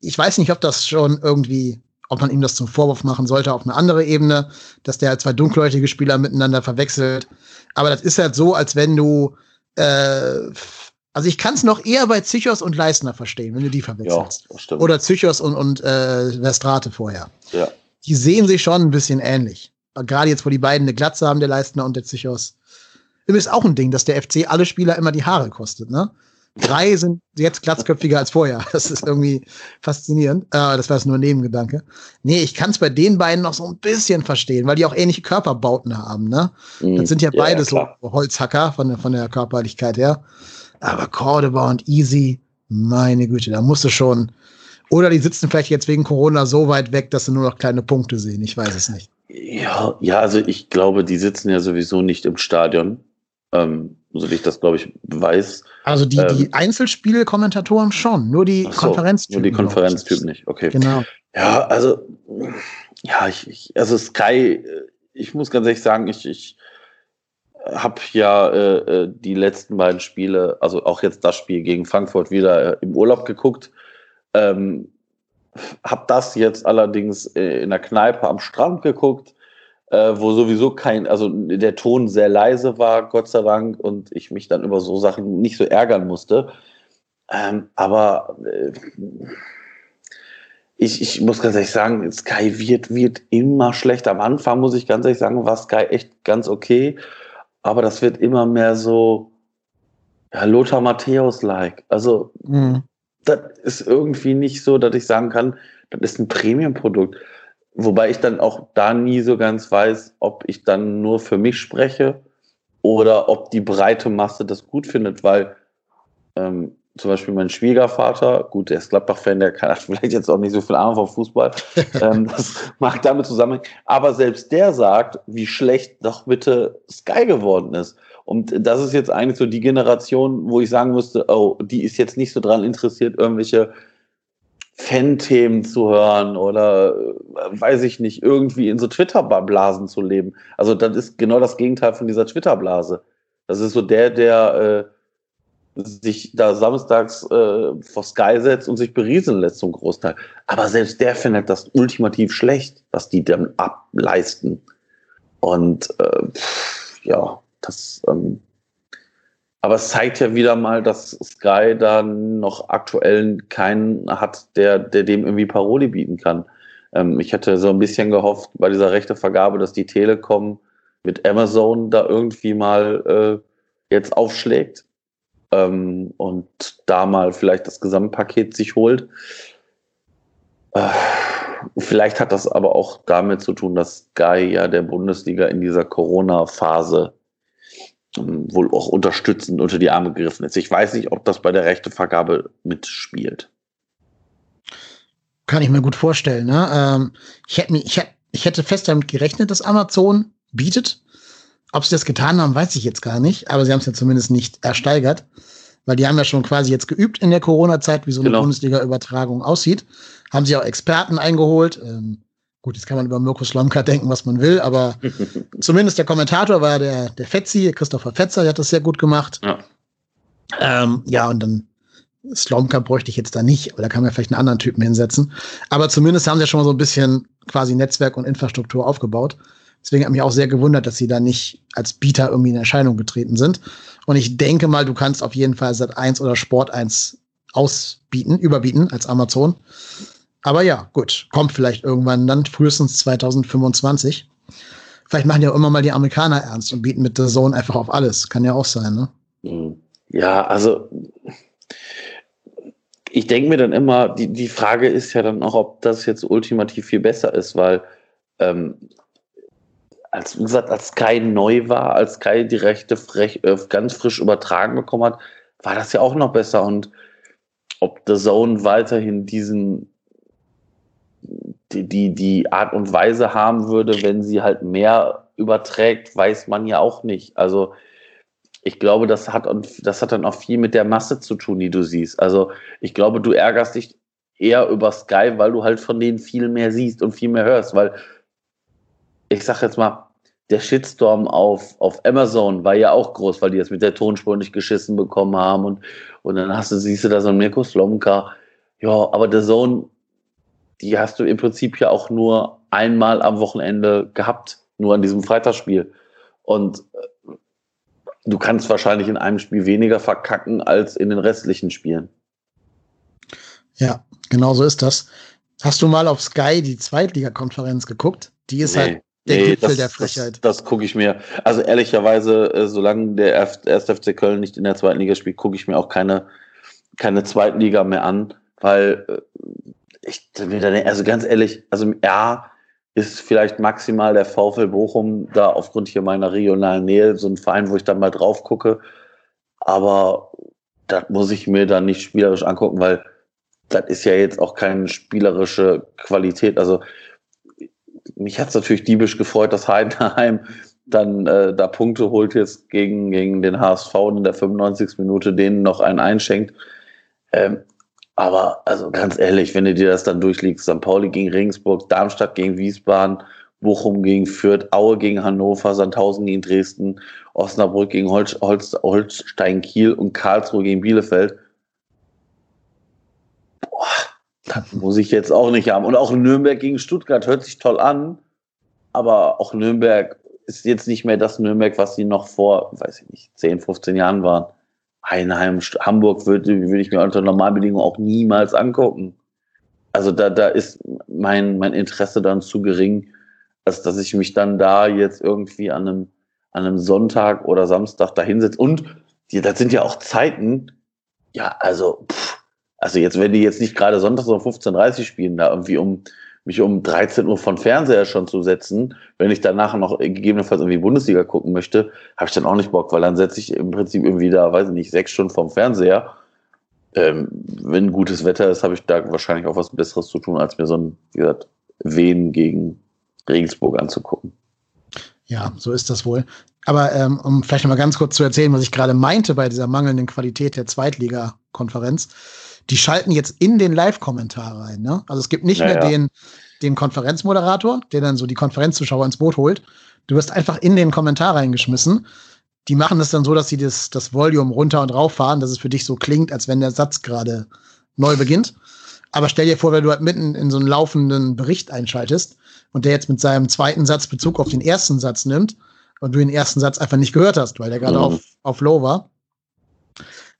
ich weiß nicht, ob das schon irgendwie, ob man ihm das zum Vorwurf machen sollte auf eine andere Ebene, dass der halt zwei dunkelhäutige Spieler miteinander verwechselt. Aber das ist halt so, als wenn du äh, also ich kann es noch eher bei Zichos und Leistner verstehen, wenn du die verwechselst. Ja, Oder Zichos und, und äh, Verstrate vorher. Ja. Die sehen sich schon ein bisschen ähnlich. Gerade jetzt, wo die beiden eine Glatze haben, der Leistner und der Zichos. Ist auch ein Ding, dass der FC alle Spieler immer die Haare kostet, ne? Drei sind jetzt glatzköpfiger als vorher. Das ist irgendwie faszinierend. Äh, das war jetzt nur ein Nebengedanke. Nee, ich kann es bei den beiden noch so ein bisschen verstehen, weil die auch ähnliche Körperbauten haben. Ne? Mhm. Das sind ja beide ja, so Holzhacker von der, von der Körperlichkeit her. Aber Cordoba und Easy, meine Güte, da musst du schon. Oder die sitzen vielleicht jetzt wegen Corona so weit weg, dass sie nur noch kleine Punkte sehen. Ich weiß es nicht. Ja, ja, also ich glaube, die sitzen ja sowieso nicht im Stadion. Ähm, so wie ich das, glaube ich, weiß. Also die, ähm, die Einzelspiele-Kommentatoren schon, nur die so, Konferenztypen. Nur die Konferenztypen nicht, okay. Genau. Ja, also, ja, ich, ich, also Sky, ich muss ganz ehrlich sagen, ich, ich habe ja äh, äh, die letzten beiden Spiele, also auch jetzt das Spiel gegen Frankfurt wieder äh, im Urlaub geguckt. Ähm, habe das jetzt allerdings äh, in der Kneipe am Strand geguckt, äh, wo sowieso kein, also der Ton sehr leise war, Gott sei Dank, und ich mich dann über so Sachen nicht so ärgern musste. Ähm, aber äh, ich, ich muss ganz ehrlich sagen, Sky wird, wird immer schlechter. Am Anfang muss ich ganz ehrlich sagen, war Sky echt ganz okay. Aber das wird immer mehr so, ja, Lothar Matthäus-like. Also, mhm. das ist irgendwie nicht so, dass ich sagen kann, das ist ein Premium-Produkt. Wobei ich dann auch da nie so ganz weiß, ob ich dann nur für mich spreche oder ob die breite Masse das gut findet, weil ähm, zum Beispiel mein Schwiegervater, gut, der ist Gladbach-Fan, der kann vielleicht jetzt auch nicht so viel Ahnung vom Fußball, ähm, das mag damit zusammenhängen, aber selbst der sagt, wie schlecht doch bitte Sky geworden ist. Und das ist jetzt eigentlich so die Generation, wo ich sagen müsste, oh, die ist jetzt nicht so dran interessiert, irgendwelche Fan-Themen zu hören oder äh, weiß ich nicht, irgendwie in so Twitter-Blasen zu leben. Also das ist genau das Gegenteil von dieser Twitter-Blase. Das ist so der, der äh, sich da samstags äh, vor Sky setzt und sich berieseln lässt zum Großteil. Aber selbst der findet das ultimativ schlecht, was die dann ableisten. Und äh, ja, das ähm, aber es zeigt ja wieder mal, dass Sky dann noch aktuell keinen hat, der, der dem irgendwie Paroli bieten kann. Ähm, ich hätte so ein bisschen gehofft bei dieser Rechtevergabe, dass die Telekom mit Amazon da irgendwie mal äh, jetzt aufschlägt ähm, und da mal vielleicht das Gesamtpaket sich holt. Äh, vielleicht hat das aber auch damit zu tun, dass Sky ja der Bundesliga in dieser Corona-Phase wohl auch unterstützend unter die Arme gegriffen ist. Ich weiß nicht, ob das bei der Rechtevergabe mitspielt. Kann ich mir gut vorstellen. Ne? Ähm, ich, hätte, ich hätte fest damit gerechnet, dass Amazon bietet. Ob sie das getan haben, weiß ich jetzt gar nicht, aber sie haben es ja zumindest nicht ersteigert, weil die haben ja schon quasi jetzt geübt in der Corona-Zeit, wie so eine genau. Bundesliga-Übertragung aussieht. Haben sie auch Experten eingeholt. Ähm, Gut, jetzt kann man über Mirko Slomka denken, was man will, aber zumindest der Kommentator war der, der Fetzi, Christopher Fetzer, der hat das sehr gut gemacht. Ja, ähm, ja und dann Slomka bräuchte ich jetzt da nicht, aber da kann man vielleicht einen anderen Typen hinsetzen. Aber zumindest haben sie ja schon mal so ein bisschen quasi Netzwerk und Infrastruktur aufgebaut. Deswegen hat mich auch sehr gewundert, dass sie da nicht als Bieter irgendwie in Erscheinung getreten sind. Und ich denke mal, du kannst auf jeden Fall Sat 1 oder Sport 1 ausbieten, überbieten als Amazon. Aber ja, gut, kommt vielleicht irgendwann dann, frühestens 2025. Vielleicht machen ja auch immer mal die Amerikaner ernst und bieten mit The Zone einfach auf alles. Kann ja auch sein, ne? Hm. Ja, also ich denke mir dann immer, die, die Frage ist ja dann auch, ob das jetzt ultimativ viel besser ist, weil ähm, als, wie gesagt, als Sky neu war, als Sky die Rechte frech, äh, ganz frisch übertragen bekommen hat, war das ja auch noch besser. Und ob The Zone weiterhin diesen die, die, die Art und Weise haben würde, wenn sie halt mehr überträgt, weiß man ja auch nicht. Also ich glaube, das hat, das hat dann auch viel mit der Masse zu tun, die du siehst. Also ich glaube, du ärgerst dich eher über Sky, weil du halt von denen viel mehr siehst und viel mehr hörst, weil ich sag jetzt mal, der Shitstorm auf, auf Amazon war ja auch groß, weil die das mit der Tonspur nicht geschissen bekommen haben und, und dann hast du, siehst du da so einen Mirko Slomka. Ja, aber der Zone die hast du im Prinzip ja auch nur einmal am Wochenende gehabt, nur an diesem Freitagsspiel. Und äh, du kannst wahrscheinlich in einem Spiel weniger verkacken als in den restlichen Spielen. Ja, genau so ist das. Hast du mal auf Sky die Zweitligakonferenz geguckt? Die ist nee, halt der nee, Gipfel das, der Frechheit. Das, das gucke ich mir. Also ehrlicherweise, äh, solange der 1. FC Köln nicht in der zweiten Liga spielt, gucke ich mir auch keine, keine Zweitliga mehr an, weil äh, ich also ganz ehrlich, also ja, ist vielleicht maximal der VfL Bochum da aufgrund hier meiner regionalen Nähe so ein Verein, wo ich dann mal drauf gucke. Aber das muss ich mir dann nicht spielerisch angucken, weil das ist ja jetzt auch keine spielerische Qualität. Also mich hat es natürlich diebisch gefreut, dass Heidenheim dann äh, da Punkte holt jetzt gegen, gegen den HSV in der 95. Minute, denen noch einen einschenkt. Ähm, aber also ganz ehrlich, wenn du dir das dann durchliegst, St. Pauli gegen Regensburg, Darmstadt gegen Wiesbaden, Bochum gegen Fürth, Aue gegen Hannover, Sandhausen gegen Dresden, Osnabrück gegen Holz, Holz, Holstein Kiel und Karlsruhe gegen Bielefeld. Boah, muss ich jetzt auch nicht haben. Und auch Nürnberg gegen Stuttgart hört sich toll an, aber auch Nürnberg ist jetzt nicht mehr das Nürnberg, was sie noch vor, weiß ich nicht, 10, 15 Jahren waren. Einheim, Hamburg würde, würde ich mir unter Normalbedingungen auch niemals angucken. Also da, da ist mein, mein Interesse dann zu gering, als dass ich mich dann da jetzt irgendwie an einem, an einem Sonntag oder Samstag da hinsetze. Und die, das sind ja auch Zeiten, ja, also, pff, also jetzt, wenn die jetzt nicht gerade sonntags um 15.30 Uhr spielen, da irgendwie um mich um 13 Uhr von Fernseher schon zu setzen, wenn ich danach noch gegebenenfalls irgendwie Bundesliga gucken möchte, habe ich dann auch nicht Bock, weil dann setze ich im Prinzip irgendwie da, weiß ich nicht, sechs Stunden vom Fernseher. Ähm, wenn gutes Wetter ist, habe ich da wahrscheinlich auch was Besseres zu tun, als mir so ein, wie gesagt, Wien gegen Regensburg anzugucken. Ja, so ist das wohl. Aber ähm, um vielleicht noch mal ganz kurz zu erzählen, was ich gerade meinte bei dieser mangelnden Qualität der Zweitliga-Konferenz. Die schalten jetzt in den Live-Kommentar rein. Ne? Also es gibt nicht ja, mehr den, den Konferenzmoderator, der dann so die Konferenzzuschauer ins Boot holt. Du wirst einfach in den Kommentar reingeschmissen. Die machen das dann so, dass sie das, das Volume runter und rauf fahren, dass es für dich so klingt, als wenn der Satz gerade neu beginnt. Aber stell dir vor, wenn du halt mitten in so einen laufenden Bericht einschaltest und der jetzt mit seinem zweiten Satz Bezug auf den ersten Satz nimmt und du den ersten Satz einfach nicht gehört hast, weil der gerade mhm. auf, auf Low war,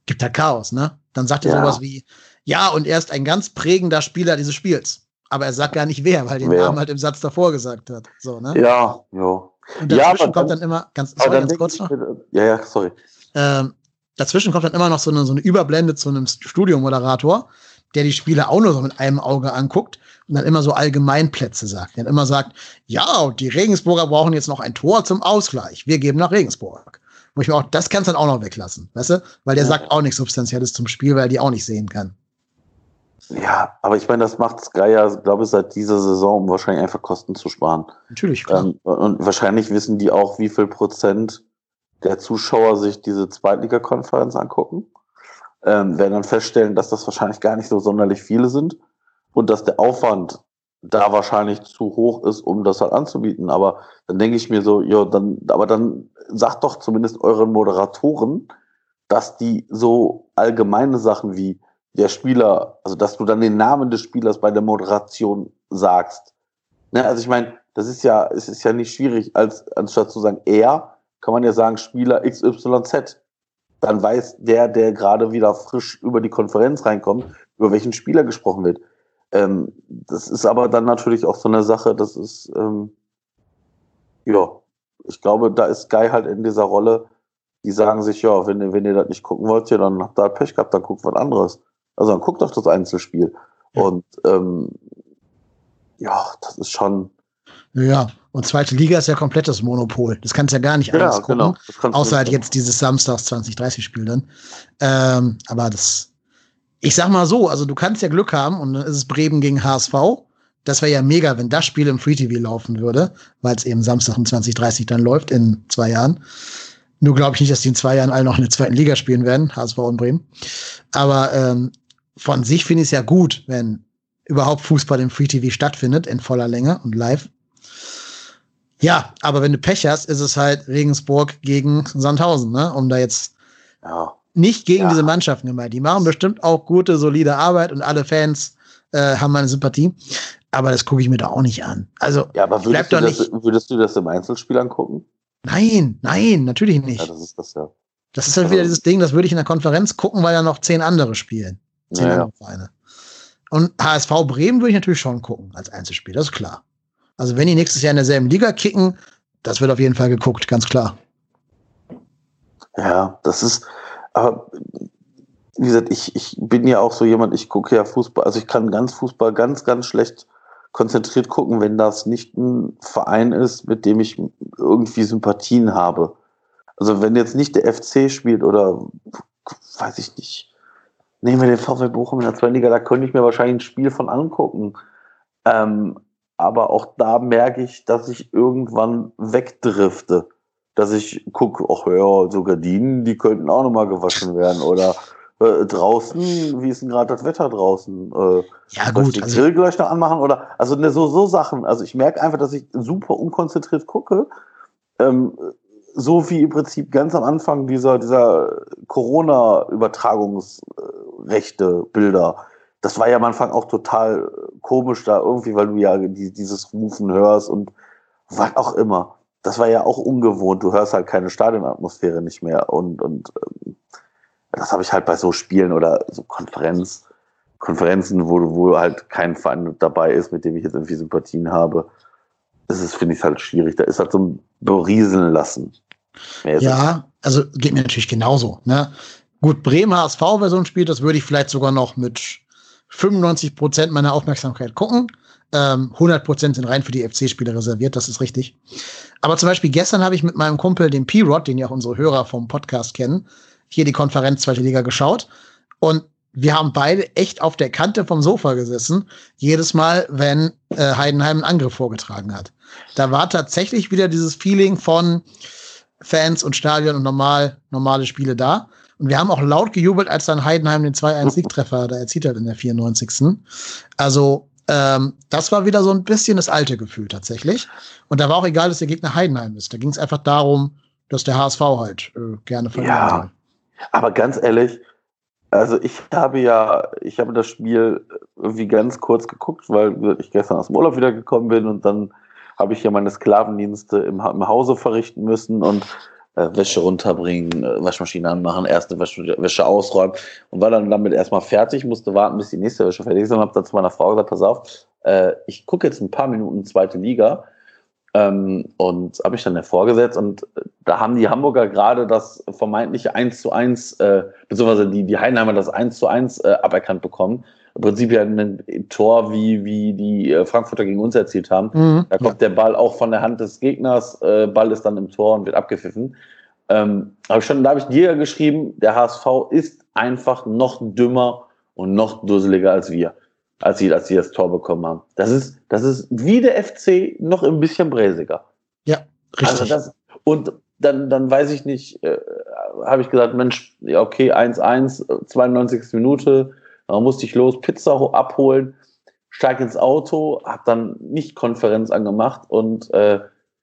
gibt da Chaos, ne? Dann sagt er ja. sowas wie, ja, und er ist ein ganz prägender Spieler dieses Spiels. Aber er sagt gar nicht wer, weil den wer? Namen halt im Satz davor gesagt hat. So, ne? Ja, ja. Und dazwischen ja, kommt dann immer, ganz, sorry, ganz kurz noch. Ja, ja, sorry. Ähm, dazwischen kommt dann immer noch so eine, so eine Überblende zu einem Studiomoderator, der die Spiele auch nur so mit einem Auge anguckt und dann immer so Allgemeinplätze sagt. Der immer sagt, ja, die Regensburger brauchen jetzt noch ein Tor zum Ausgleich. Wir geben nach Regensburg. Wo ich mir auch, das kannst du dann auch noch weglassen, weißt du? Weil der ja. sagt auch nichts Substanzielles zum Spiel, weil er die auch nicht sehen kann. Ja, aber ich meine, das macht Sky ja, glaube ich, seit dieser Saison, um wahrscheinlich einfach Kosten zu sparen. Natürlich, klar. Ähm, und wahrscheinlich wissen die auch, wie viel Prozent der Zuschauer sich diese Zweitliga-Konferenz angucken. Ähm, werden dann feststellen, dass das wahrscheinlich gar nicht so sonderlich viele sind und dass der Aufwand da wahrscheinlich zu hoch ist, um das halt anzubieten. Aber dann denke ich mir so, ja, dann, aber dann sagt doch zumindest euren Moderatoren, dass die so allgemeine Sachen wie der Spieler, also dass du dann den Namen des Spielers bei der Moderation sagst. Ne, also ich meine, das ist ja, es ist ja nicht schwierig, als anstatt zu sagen er, kann man ja sagen Spieler XYZ. Dann weiß der, der gerade wieder frisch über die Konferenz reinkommt, über welchen Spieler gesprochen wird. Ähm, das ist aber dann natürlich auch so eine Sache, das ist, ähm, ja, ich glaube, da ist Guy halt in dieser Rolle, die sagen sich, ja, wenn ihr, wenn ihr das nicht gucken wollt, ja, dann habt ihr halt Pech gehabt, dann guckt was anderes. Also dann guckt doch das Einzelspiel. Ja. Und ähm, ja, das ist schon. Ja, und zweite Liga ist ja komplettes Monopol. Das kannst du ja gar nicht alles ja, gucken. Genau. Außer halt jetzt dieses Samstags 2030-Spiel dann. Ähm, aber das, ich sag mal so, also du kannst ja Glück haben und dann ist es Bremen gegen HSV. Das wäre ja mega, wenn das Spiel im Free TV laufen würde, weil es eben Samstag um 2030 dann läuft in zwei Jahren. Nur glaube ich nicht, dass die in zwei Jahren alle noch in der zweiten Liga spielen werden, HSV und Bremen. Aber ähm, von sich finde ich es ja gut, wenn überhaupt Fußball im Free TV stattfindet, in voller Länge und live. Ja, aber wenn du Pech hast, ist es halt Regensburg gegen Sandhausen, ne? Um da jetzt ja. Nicht gegen ja. diese Mannschaften gemeint. Die machen bestimmt auch gute, solide Arbeit und alle Fans äh, haben meine Sympathie. Aber das gucke ich mir da auch nicht an. Also, ja, aber würdest, du das, würdest du das im Einzelspiel angucken? Nein, nein, natürlich nicht. Ja, das ist das ja. Das ist halt wieder dieses Ding, das würde ich in der Konferenz gucken, weil ja noch zehn andere spielen. Zehn ja, andere Vereine. Und HSV Bremen würde ich natürlich schon gucken als Einzelspiel, das ist klar. Also wenn die nächstes Jahr in derselben Liga kicken, das wird auf jeden Fall geguckt, ganz klar. Ja, das ist, aber wie gesagt, ich, ich bin ja auch so jemand, ich gucke ja Fußball, also ich kann ganz Fußball ganz, ganz schlecht konzentriert gucken, wenn das nicht ein Verein ist, mit dem ich irgendwie Sympathien habe. Also wenn jetzt nicht der FC spielt oder weiß ich nicht, nehmen wir den VfL Bochum in der zweiten Liga, da könnte ich mir wahrscheinlich ein Spiel von angucken. Ähm, aber auch da merke ich, dass ich irgendwann wegdrifte. Dass ich gucke, ach ja, so Gardinen, die könnten auch nochmal gewaschen werden. Oder äh, draußen, wie ist denn gerade das Wetter draußen? Äh, ja, gut. Ich den also, Grill gleich noch anmachen? Oder also ne, so, so Sachen. Also ich merke einfach, dass ich super unkonzentriert gucke. Ähm, so wie im Prinzip ganz am Anfang dieser, dieser Corona-Übertragungsrechte Bilder. Das war ja am Anfang auch total komisch da irgendwie, weil du ja die, dieses Rufen hörst und was auch immer. Das war ja auch ungewohnt. Du hörst halt keine Stadionatmosphäre nicht mehr. Und, und ähm, das habe ich halt bei so Spielen oder so Konferenz. Konferenzen, wo, wo halt kein Verein dabei ist, mit dem ich jetzt irgendwie Sympathien habe, das ist, finde ich, halt schwierig. Da ist halt so ein Berieseln lassen. Ja, also geht mir natürlich genauso. Ne? Gut, Bremen HSV wäre so ein Spiel, das würde ich vielleicht sogar noch mit 95 Prozent meiner Aufmerksamkeit gucken. Ähm, 100 Prozent sind rein für die FC-Spiele reserviert, das ist richtig. Aber zum Beispiel gestern habe ich mit meinem Kumpel, dem P-Rod, den ja auch unsere Hörer vom Podcast kennen, hier die Konferenz Zweite Liga geschaut. Und wir haben beide echt auf der Kante vom Sofa gesessen, jedes Mal, wenn äh, Heidenheim einen Angriff vorgetragen hat. Da war tatsächlich wieder dieses Feeling von Fans und Stadion und normal, normale Spiele da. Und wir haben auch laut gejubelt, als dann Heidenheim den 2-1-Siegtreffer da erzielt hat in der 94. Also, ähm, das war wieder so ein bisschen das alte Gefühl tatsächlich. Und da war auch egal, dass der Gegner Heidenheim ist. Da ging es einfach darum, dass der HSV halt äh, gerne verlieren ja, Aber ganz ehrlich, also ich habe ja, ich habe das Spiel irgendwie ganz kurz geguckt, weil ich gestern aus dem Urlaub wiedergekommen bin und dann habe ich ja meine Sklavendienste im, im Hause verrichten müssen und äh, Wäsche runterbringen, äh, Waschmaschine anmachen, erste Wäsche, Wäsche ausräumen und war dann damit erstmal fertig, musste warten, bis die nächste Wäsche fertig ist und habe dann zu meiner Frau gesagt, pass auf, äh, ich gucke jetzt ein paar Minuten zweite Liga ähm, und habe ich dann hervorgesetzt und da haben die Hamburger gerade das vermeintliche 1 zu 1, äh, beziehungsweise die, die Heidenheimer das 1 zu 1 äh, aberkannt bekommen im Prinzip ja ein Tor, wie, wie die äh, Frankfurter gegen uns erzielt haben. Mhm, da kommt ja. der Ball auch von der Hand des Gegners, äh, Ball ist dann im Tor und wird abgepfiffen. Ähm, aber schon, da habe ich dir geschrieben, der HSV ist einfach noch dümmer und noch dusseliger als wir, als sie, als sie das Tor bekommen haben. Das ist, das ist wie der FC noch ein bisschen bräsiger. Ja, richtig. Also das, und dann, dann weiß ich nicht, äh, habe ich gesagt, Mensch, ja, okay, 1-1, 92. Minute, dann musste ich los, Pizza abholen, steig ins Auto, hab dann nicht Konferenz angemacht und äh,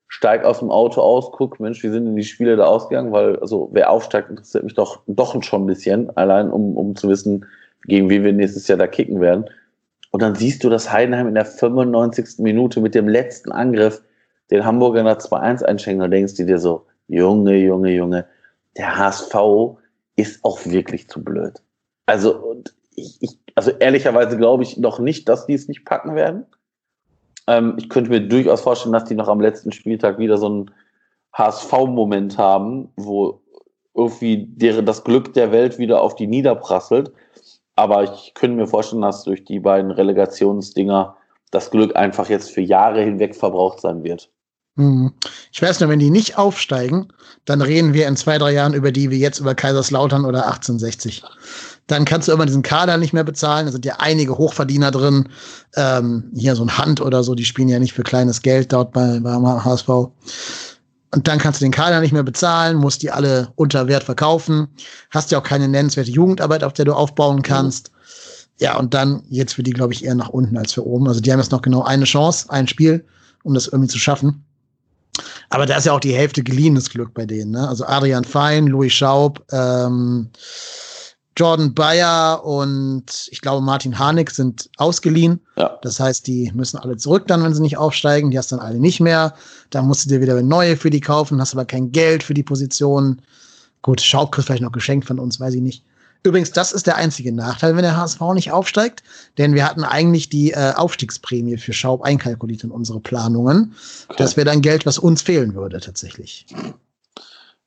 steig aus dem Auto aus, guck, Mensch, wie sind denn die Spiele da ausgegangen? Weil, also, wer aufsteigt, interessiert mich doch, doch schon ein bisschen, allein um, um zu wissen, gegen wen wir nächstes Jahr da kicken werden. Und dann siehst du, dass Heidenheim in der 95. Minute mit dem letzten Angriff den Hamburger nach 2-1 einschenkt und denkst dir so, Junge, Junge, Junge, der HSV ist auch wirklich zu blöd. Also, und ich, ich, also ehrlicherweise glaube ich noch nicht, dass die es nicht packen werden. Ähm, ich könnte mir durchaus vorstellen, dass die noch am letzten Spieltag wieder so einen HSV-Moment haben, wo irgendwie deren, das Glück der Welt wieder auf die niederprasselt. Aber ich könnte mir vorstellen, dass durch die beiden Relegationsdinger das Glück einfach jetzt für Jahre hinweg verbraucht sein wird. Hm. Ich weiß nur, wenn die nicht aufsteigen, dann reden wir in zwei, drei Jahren über die wie jetzt über Kaiserslautern oder 1860 dann kannst du immer diesen Kader nicht mehr bezahlen. Da sind ja einige Hochverdiener drin. Ähm, hier so ein Hand oder so, die spielen ja nicht für kleines Geld dort bei, beim HSV. Und dann kannst du den Kader nicht mehr bezahlen, musst die alle unter Wert verkaufen, hast ja auch keine nennenswerte Jugendarbeit, auf der du aufbauen kannst. Ja, und dann jetzt für die, glaube ich, eher nach unten als für oben. Also die haben jetzt noch genau eine Chance, ein Spiel, um das irgendwie zu schaffen. Aber da ist ja auch die Hälfte geliehenes Glück bei denen. Ne? Also Adrian Fein, Louis Schaub, ähm, Jordan Bayer und ich glaube Martin Harnik sind ausgeliehen. Ja. Das heißt, die müssen alle zurück dann, wenn sie nicht aufsteigen. Die hast dann alle nicht mehr. Da musst du dir wieder neue für die kaufen, hast aber kein Geld für die Position. Gut, Schaub kriegst vielleicht noch geschenkt von uns, weiß ich nicht. Übrigens, das ist der einzige Nachteil, wenn der HSV nicht aufsteigt, denn wir hatten eigentlich die äh, Aufstiegsprämie für Schaub einkalkuliert in unsere Planungen. Okay. Das wäre dann Geld, was uns fehlen würde tatsächlich.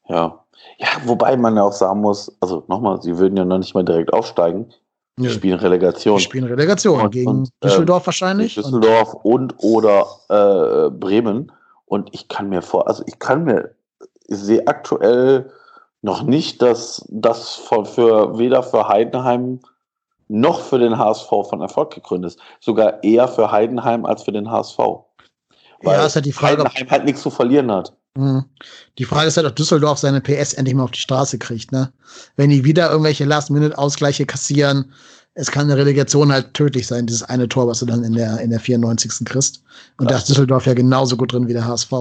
Ja, ja, wobei man ja auch sagen muss, also nochmal, sie würden ja noch nicht mal direkt aufsteigen. Die Nö. spielen Relegation. Die spielen Relegation und, gegen und, Düsseldorf äh, wahrscheinlich. Düsseldorf und, und oder äh, Bremen. Und ich kann mir vor, also ich kann mir, ich sehe aktuell noch nicht, dass das von, für weder für Heidenheim noch für den HSV von Erfolg gegründet ist. Sogar eher für Heidenheim als für den HSV. Weil ja, ist ja die Frage, Heidenheim halt nichts zu verlieren hat. Mhm. Die Frage ist halt, ob Düsseldorf seine PS endlich mal auf die Straße kriegt. Ne? Wenn die wieder irgendwelche Last-Minute-Ausgleiche kassieren, es kann eine Relegation halt tödlich sein, dieses eine Tor, was du dann in der, in der 94. kriegst. Und da ist Düsseldorf ja genauso gut drin wie der HSV.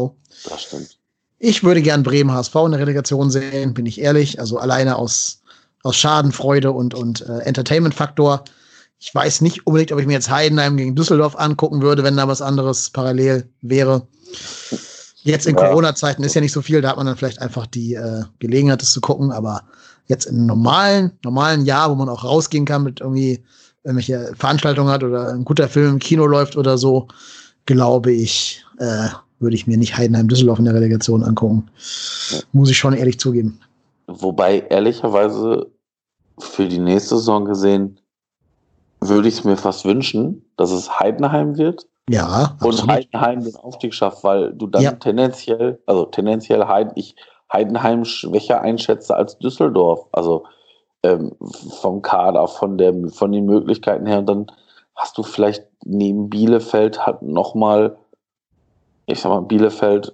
Das stimmt. Ich würde gern Bremen HSV in der Relegation sehen, bin ich ehrlich. Also alleine aus, aus Schadenfreude und, und äh, Entertainment-Faktor. Ich weiß nicht unbedingt, ob ich mir jetzt Heidenheim gegen Düsseldorf angucken würde, wenn da was anderes parallel wäre. Jetzt in ja. Corona-Zeiten ist ja nicht so viel, da hat man dann vielleicht einfach die äh, Gelegenheit, das zu gucken, aber jetzt in einem normalen, normalen Jahr, wo man auch rausgehen kann mit irgendwie irgendwelche Veranstaltungen hat oder ein guter Film im Kino läuft oder so, glaube ich, äh, würde ich mir nicht Heidenheim Düsseldorf in der Relegation angucken. Muss ich schon ehrlich zugeben. Wobei, ehrlicherweise, für die nächste Saison gesehen, würde ich es mir fast wünschen, dass es Heidenheim wird. Ja. Absolut. Und Heidenheim den Aufstieg schafft, weil du dann ja. tendenziell, also tendenziell Heiden, ich Heidenheim schwächer einschätze als Düsseldorf. Also ähm, vom Kader, von, der, von den Möglichkeiten her. Und dann hast du vielleicht neben Bielefeld halt nochmal, ich sag mal, Bielefeld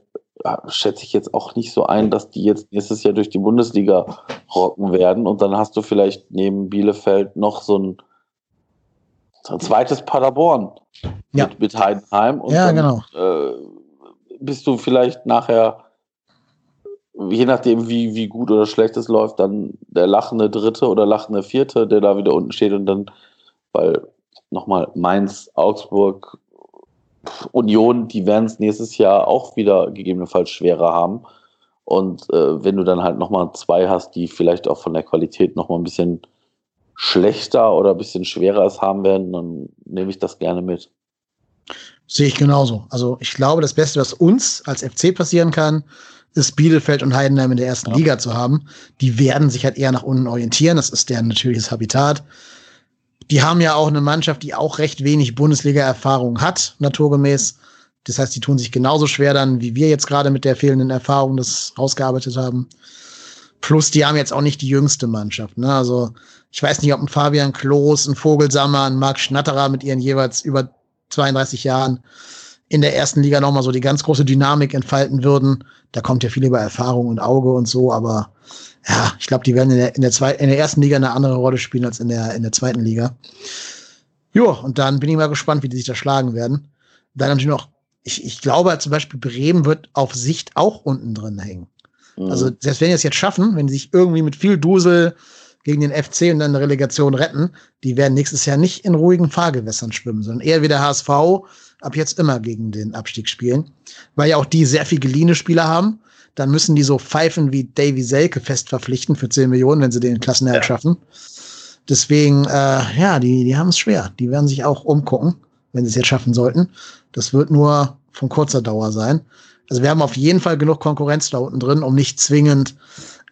schätze ich jetzt auch nicht so ein, dass die jetzt nächstes Jahr durch die Bundesliga rocken werden. Und dann hast du vielleicht neben Bielefeld noch so ein, so ein zweites Paderborn ja. mit, mit Heidenheim. Und ja, dann, genau. Äh, bist du vielleicht nachher, je nachdem, wie, wie gut oder schlecht es läuft, dann der lachende Dritte oder lachende Vierte, der da wieder unten steht und dann, weil nochmal Mainz, Augsburg, Union, die werden es nächstes Jahr auch wieder gegebenenfalls schwerer haben. Und äh, wenn du dann halt nochmal zwei hast, die vielleicht auch von der Qualität nochmal ein bisschen schlechter oder ein bisschen schwerer es haben werden, dann nehme ich das gerne mit. Sehe ich genauso. Also ich glaube, das Beste, was uns als FC passieren kann, ist Bielefeld und Heidenheim in der ersten ja. Liga zu haben. Die werden sich halt eher nach unten orientieren. Das ist deren natürliches Habitat die haben ja auch eine Mannschaft, die auch recht wenig Bundesliga-Erfahrung hat, naturgemäß. Das heißt, die tun sich genauso schwer dann, wie wir jetzt gerade mit der fehlenden Erfahrung das rausgearbeitet haben. Plus, die haben jetzt auch nicht die jüngste Mannschaft. Ne? Also, ich weiß nicht, ob ein Fabian Klos, ein Vogelsammer, ein Marc Schnatterer mit ihren jeweils über 32 Jahren in der ersten Liga nochmal so die ganz große Dynamik entfalten würden. Da kommt ja viel über Erfahrung und Auge und so, aber ja, ich glaube, die werden in der, in, der zwei, in der ersten Liga eine andere Rolle spielen als in der, in der zweiten Liga. Jo, und dann bin ich mal gespannt, wie die sich da schlagen werden. Dann natürlich noch, ich, ich glaube zum Beispiel, Bremen wird auf Sicht auch unten drin hängen. Mhm. Also, selbst wenn die es jetzt schaffen, wenn sie sich irgendwie mit viel Dusel gegen den FC und dann eine Relegation retten, die werden nächstes Jahr nicht in ruhigen Fahrgewässern schwimmen, sondern eher wie der HSV ab jetzt immer gegen den Abstieg spielen, weil ja auch die sehr viel geliehene Spieler haben dann müssen die so Pfeifen wie Davy Selke fest verpflichten für 10 Millionen, wenn sie den Klassenerhalt ja. schaffen. Deswegen, äh, ja, die, die haben es schwer. Die werden sich auch umgucken, wenn sie es jetzt schaffen sollten. Das wird nur von kurzer Dauer sein. Also wir haben auf jeden Fall genug Konkurrenz da unten drin, um nicht zwingend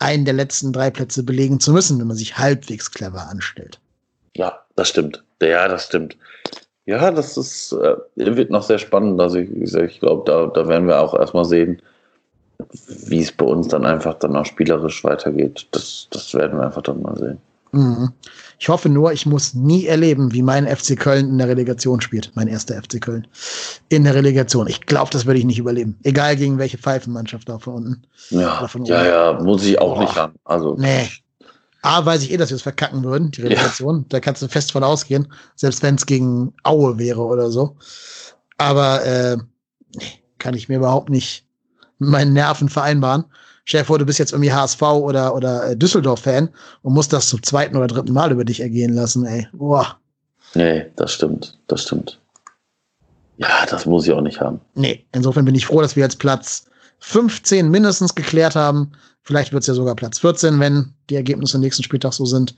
einen der letzten drei Plätze belegen zu müssen, wenn man sich halbwegs clever anstellt. Ja, das stimmt. Ja, das stimmt. Ja, das ist, äh, wird noch sehr spannend. Also ich, ich glaube, da, da werden wir auch erstmal sehen, wie es bei uns dann einfach dann auch spielerisch weitergeht, das, das werden wir einfach dann mal sehen. Mhm. Ich hoffe nur, ich muss nie erleben, wie mein FC Köln in der Relegation spielt. Mein erster FC Köln. In der Relegation. Ich glaube, das würde ich nicht überleben. Egal gegen welche Pfeifenmannschaft da von unten. Ja, von ja, ja, muss ich auch Boah. nicht haben. Also. Nee. A, weiß ich eh, dass wir es verkacken würden, die Relegation. Ja. Da kannst du fest von ausgehen. Selbst wenn es gegen Aue wäre oder so. Aber, äh, nee, kann ich mir überhaupt nicht mit meinen Nerven vereinbaren. Chef, du bist jetzt irgendwie HSV oder, oder äh, Düsseldorf-Fan und musst das zum zweiten oder dritten Mal über dich ergehen lassen, ey. Boah. Nee, das stimmt, das stimmt. Ja, das muss ich auch nicht haben. Nee, insofern bin ich froh, dass wir jetzt Platz 15 mindestens geklärt haben. Vielleicht wird es ja sogar Platz 14, wenn die Ergebnisse am nächsten Spieltag so sind.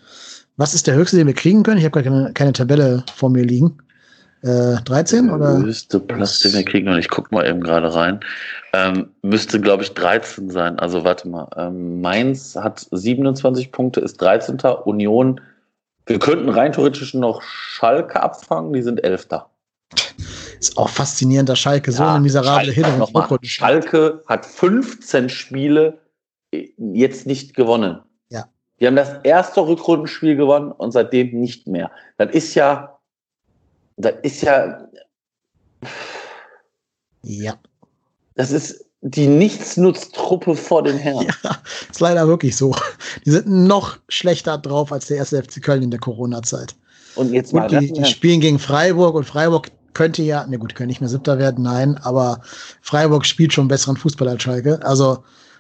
Was ist der höchste, den wir kriegen können? Ich habe gar keine, keine Tabelle vor mir liegen. Äh, 13 oder? Höchste Platz, den wir kriegen, und ich gucke mal eben gerade rein. Ähm, müsste, glaube ich, 13 sein. Also warte mal. Ähm, Mainz hat 27 Punkte, ist 13. Union. Wir könnten rein theoretisch noch Schalke abfangen, die sind 11. Ist auch faszinierend, dass Schalke ja, so eine miserable Hinrunde Schalke hat 15 Spiele äh, jetzt nicht gewonnen. Ja. Die haben das erste Rückrundenspiel gewonnen und seitdem nicht mehr. Das ist ja das ist ja. Ja. Das ist die Nichtsnutztruppe vor den Herren. Ja, ist leider wirklich so. Die sind noch schlechter drauf als der erste FC Köln in der Corona-Zeit. Und jetzt mal. Gut, die, die spielen gegen Freiburg und Freiburg könnte ja, ne gut, können nicht mehr Siebter werden, nein, aber Freiburg spielt schon besseren Fußball als Schalke. Also,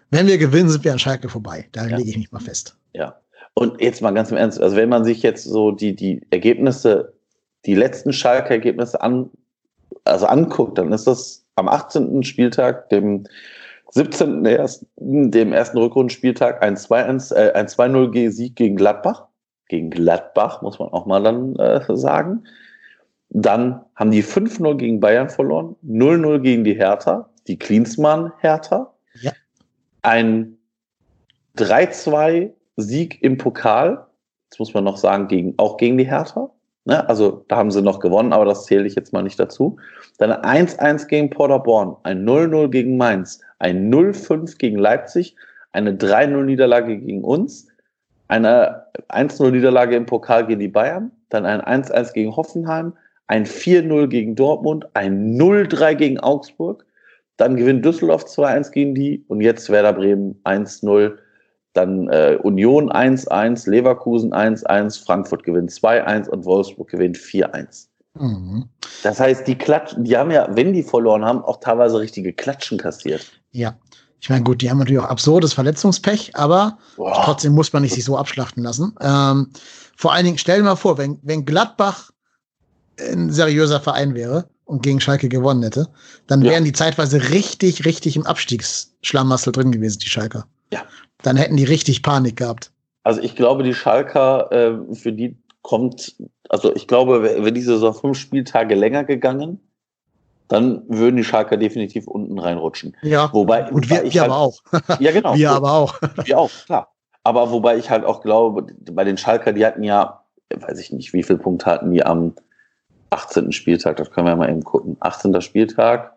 wenn wir gewinnen, sind wir an Schalke vorbei. Da ja. lege ich mich mal fest. Ja. Und jetzt mal ganz im Ernst, also wenn man sich jetzt so die, die Ergebnisse die letzten Schalke-Ergebnisse an, also anguckt, dann ist das am 18. Spieltag, dem 17. Ersten, dem ersten Rückrundenspieltag ein 2-1, äh, ein 2-0 Sieg gegen Gladbach. gegen Gladbach, muss man auch mal dann äh, sagen. Dann haben die 5-0 gegen Bayern verloren, 0-0 gegen die Hertha, die Klinsmann-Hertha. Ja. Ein 3-2-Sieg im Pokal, das muss man noch sagen, gegen, auch gegen die Hertha. Ne? Also da haben sie noch gewonnen, aber das zähle ich jetzt mal nicht dazu. Dann ein 1-1 gegen Paderborn, ein 0-0 gegen Mainz, ein 0-5 gegen Leipzig, eine 3-0-Niederlage gegen uns, eine 1-0-Niederlage im Pokal gegen die Bayern, dann ein 1-1 gegen Hoffenheim, ein 4-0 gegen Dortmund, ein 0-3 gegen Augsburg, dann gewinnt Düsseldorf 2-1 gegen die und jetzt Werder Bremen 1-0, dann äh, Union 1-1, Leverkusen 1-1, Frankfurt gewinnt 2-1 und Wolfsburg gewinnt 4-1. Mhm. Das heißt, die Klatschen, die haben ja, wenn die verloren haben, auch teilweise richtige Klatschen kassiert. Ja. Ich meine, gut, die haben natürlich auch absurdes Verletzungspech, aber Boah. trotzdem muss man nicht sich so abschlachten lassen. Ähm, vor allen Dingen, stell dir mal vor, wenn, wenn Gladbach ein seriöser Verein wäre und gegen Schalke gewonnen hätte, dann ja. wären die zeitweise richtig, richtig im Abstiegsschlammassel drin gewesen, die Schalker. Ja. Dann hätten die richtig Panik gehabt. Also ich glaube, die Schalker, äh, für die kommt, also ich glaube, wenn diese Saison fünf Spieltage länger gegangen, dann würden die Schalker definitiv unten reinrutschen. Ja. Wobei, und wir, wir halt, aber auch. Ja, genau. wir aber auch. Wir auch, klar. Aber wobei ich halt auch glaube, bei den Schalker, die hatten ja, weiß ich nicht, wie viele Punkte hatten die am 18. Spieltag, das können wir mal eben gucken. 18. Spieltag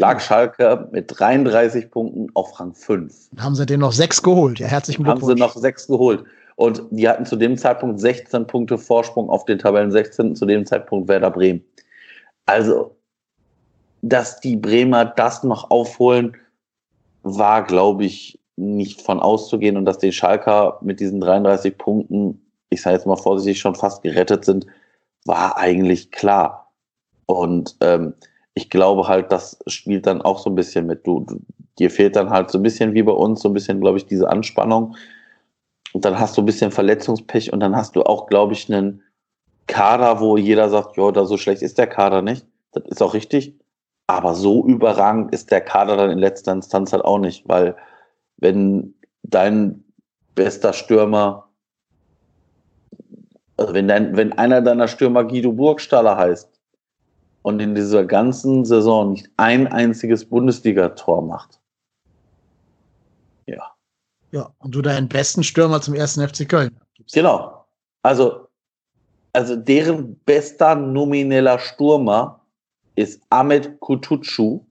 lag Schalke mit 33 Punkten auf Rang 5. Haben sie den noch sechs geholt? Ja, herzlichen Glückwunsch. Haben sie noch sechs geholt. Und die hatten zu dem Zeitpunkt 16 Punkte Vorsprung auf den Tabellen 16. Zu dem Zeitpunkt Werder Bremen. Also, dass die Bremer das noch aufholen, war, glaube ich, nicht von auszugehen und dass die Schalker mit diesen 33 Punkten, ich sage jetzt mal vorsichtig, schon fast gerettet sind, war eigentlich klar. Und ähm, ich glaube halt, das spielt dann auch so ein bisschen mit. Du, du, dir fehlt dann halt so ein bisschen wie bei uns, so ein bisschen, glaube ich, diese Anspannung. Und dann hast du ein bisschen Verletzungspech und dann hast du auch, glaube ich, einen Kader, wo jeder sagt, ja, da so schlecht ist der Kader nicht. Das ist auch richtig. Aber so überragend ist der Kader dann in letzter Instanz halt auch nicht, weil wenn dein bester Stürmer, also wenn, dein, wenn einer deiner Stürmer Guido Burgstaller heißt und in dieser ganzen Saison nicht ein einziges Bundesligator macht. Ja. Ja, und du deinen besten Stürmer zum ersten FC Köln. Genau. Also, also deren bester nomineller Stürmer ist Ahmed Kutucu.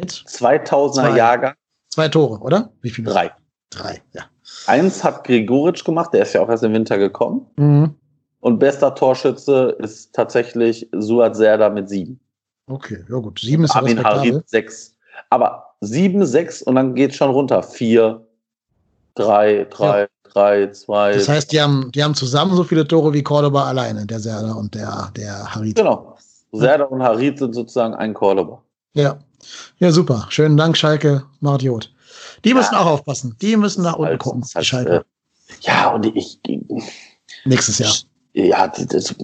2000er Zwei. Jahrgang. Zwei Tore, oder? Wie viele? Drei. Drei, ja. Eins hat Gregoritsch gemacht, der ist ja auch erst im Winter gekommen. Mhm. Und bester Torschütze ist tatsächlich Suat Serda mit sieben. Okay, ja gut. Sieben ist Armin Harit sechs. Aber sieben, sechs und dann geht es schon runter. Vier, drei, drei, ja. drei, zwei. Das heißt, die haben, die haben zusammen so viele Tore wie Cordoba alleine, der Serda und der, der Harit. Genau. Serda und Harit sind sozusagen ein Cordoba. Ja. Ja, super. Schönen Dank, Schalke, Mardiot. Die müssen ja. auch aufpassen. Die müssen nach unten halt, gucken, halt, Schalke. Äh, ja, und ich. Nächstes Jahr. Ja, das,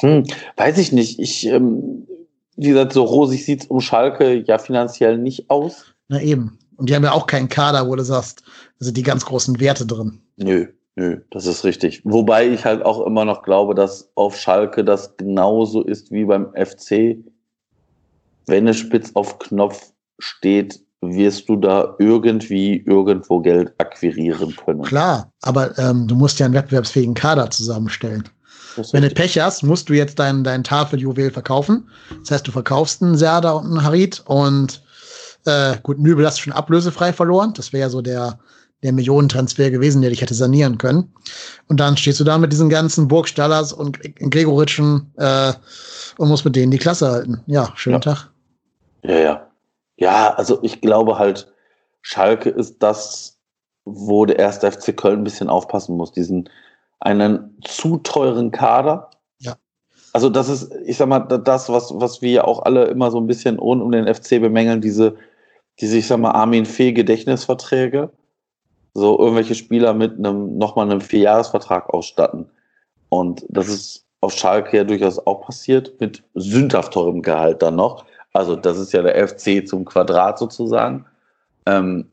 hm, weiß ich nicht. Ich, ähm, wie gesagt, so rosig sieht es um Schalke ja finanziell nicht aus. Na eben. Und die haben ja auch keinen Kader, wo du sagst, da sind die ganz großen Werte drin. Nö. Nö, das ist richtig. Wobei ich halt auch immer noch glaube, dass auf Schalke das genauso ist wie beim FC. Wenn es spitz auf Knopf steht, wirst du da irgendwie irgendwo Geld akquirieren können. Klar, aber ähm, du musst ja einen wettbewerbsfähigen Kader zusammenstellen. Wenn du Pech hast, musst du jetzt dein, dein Tafeljuwel verkaufen. Das heißt, du verkaufst einen Serda und einen Harit und äh, gut, Nübel hast du schon ablösefrei verloren. Das wäre ja so der, der Millionentransfer gewesen, der dich hätte sanieren können. Und dann stehst du da mit diesen ganzen Burgstallers und Gregoritschen äh, und musst mit denen die Klasse halten. Ja, schönen ja. Tag. Ja, ja. Ja, also ich glaube halt, Schalke ist das, wo der erste FC Köln ein bisschen aufpassen muss. Diesen einen zu teuren Kader. Ja. Also das ist, ich sag mal, das, was, was wir auch alle immer so ein bisschen rund um den FC bemängeln, diese, diese, ich sag mal, Armin Fee Gedächtnisverträge so irgendwelche Spieler mit einem nochmal einem Vierjahresvertrag ausstatten. Und das ist auf Schalke ja durchaus auch passiert, mit sündhaft teurem Gehalt dann noch. Also das ist ja der FC zum Quadrat sozusagen. Ähm,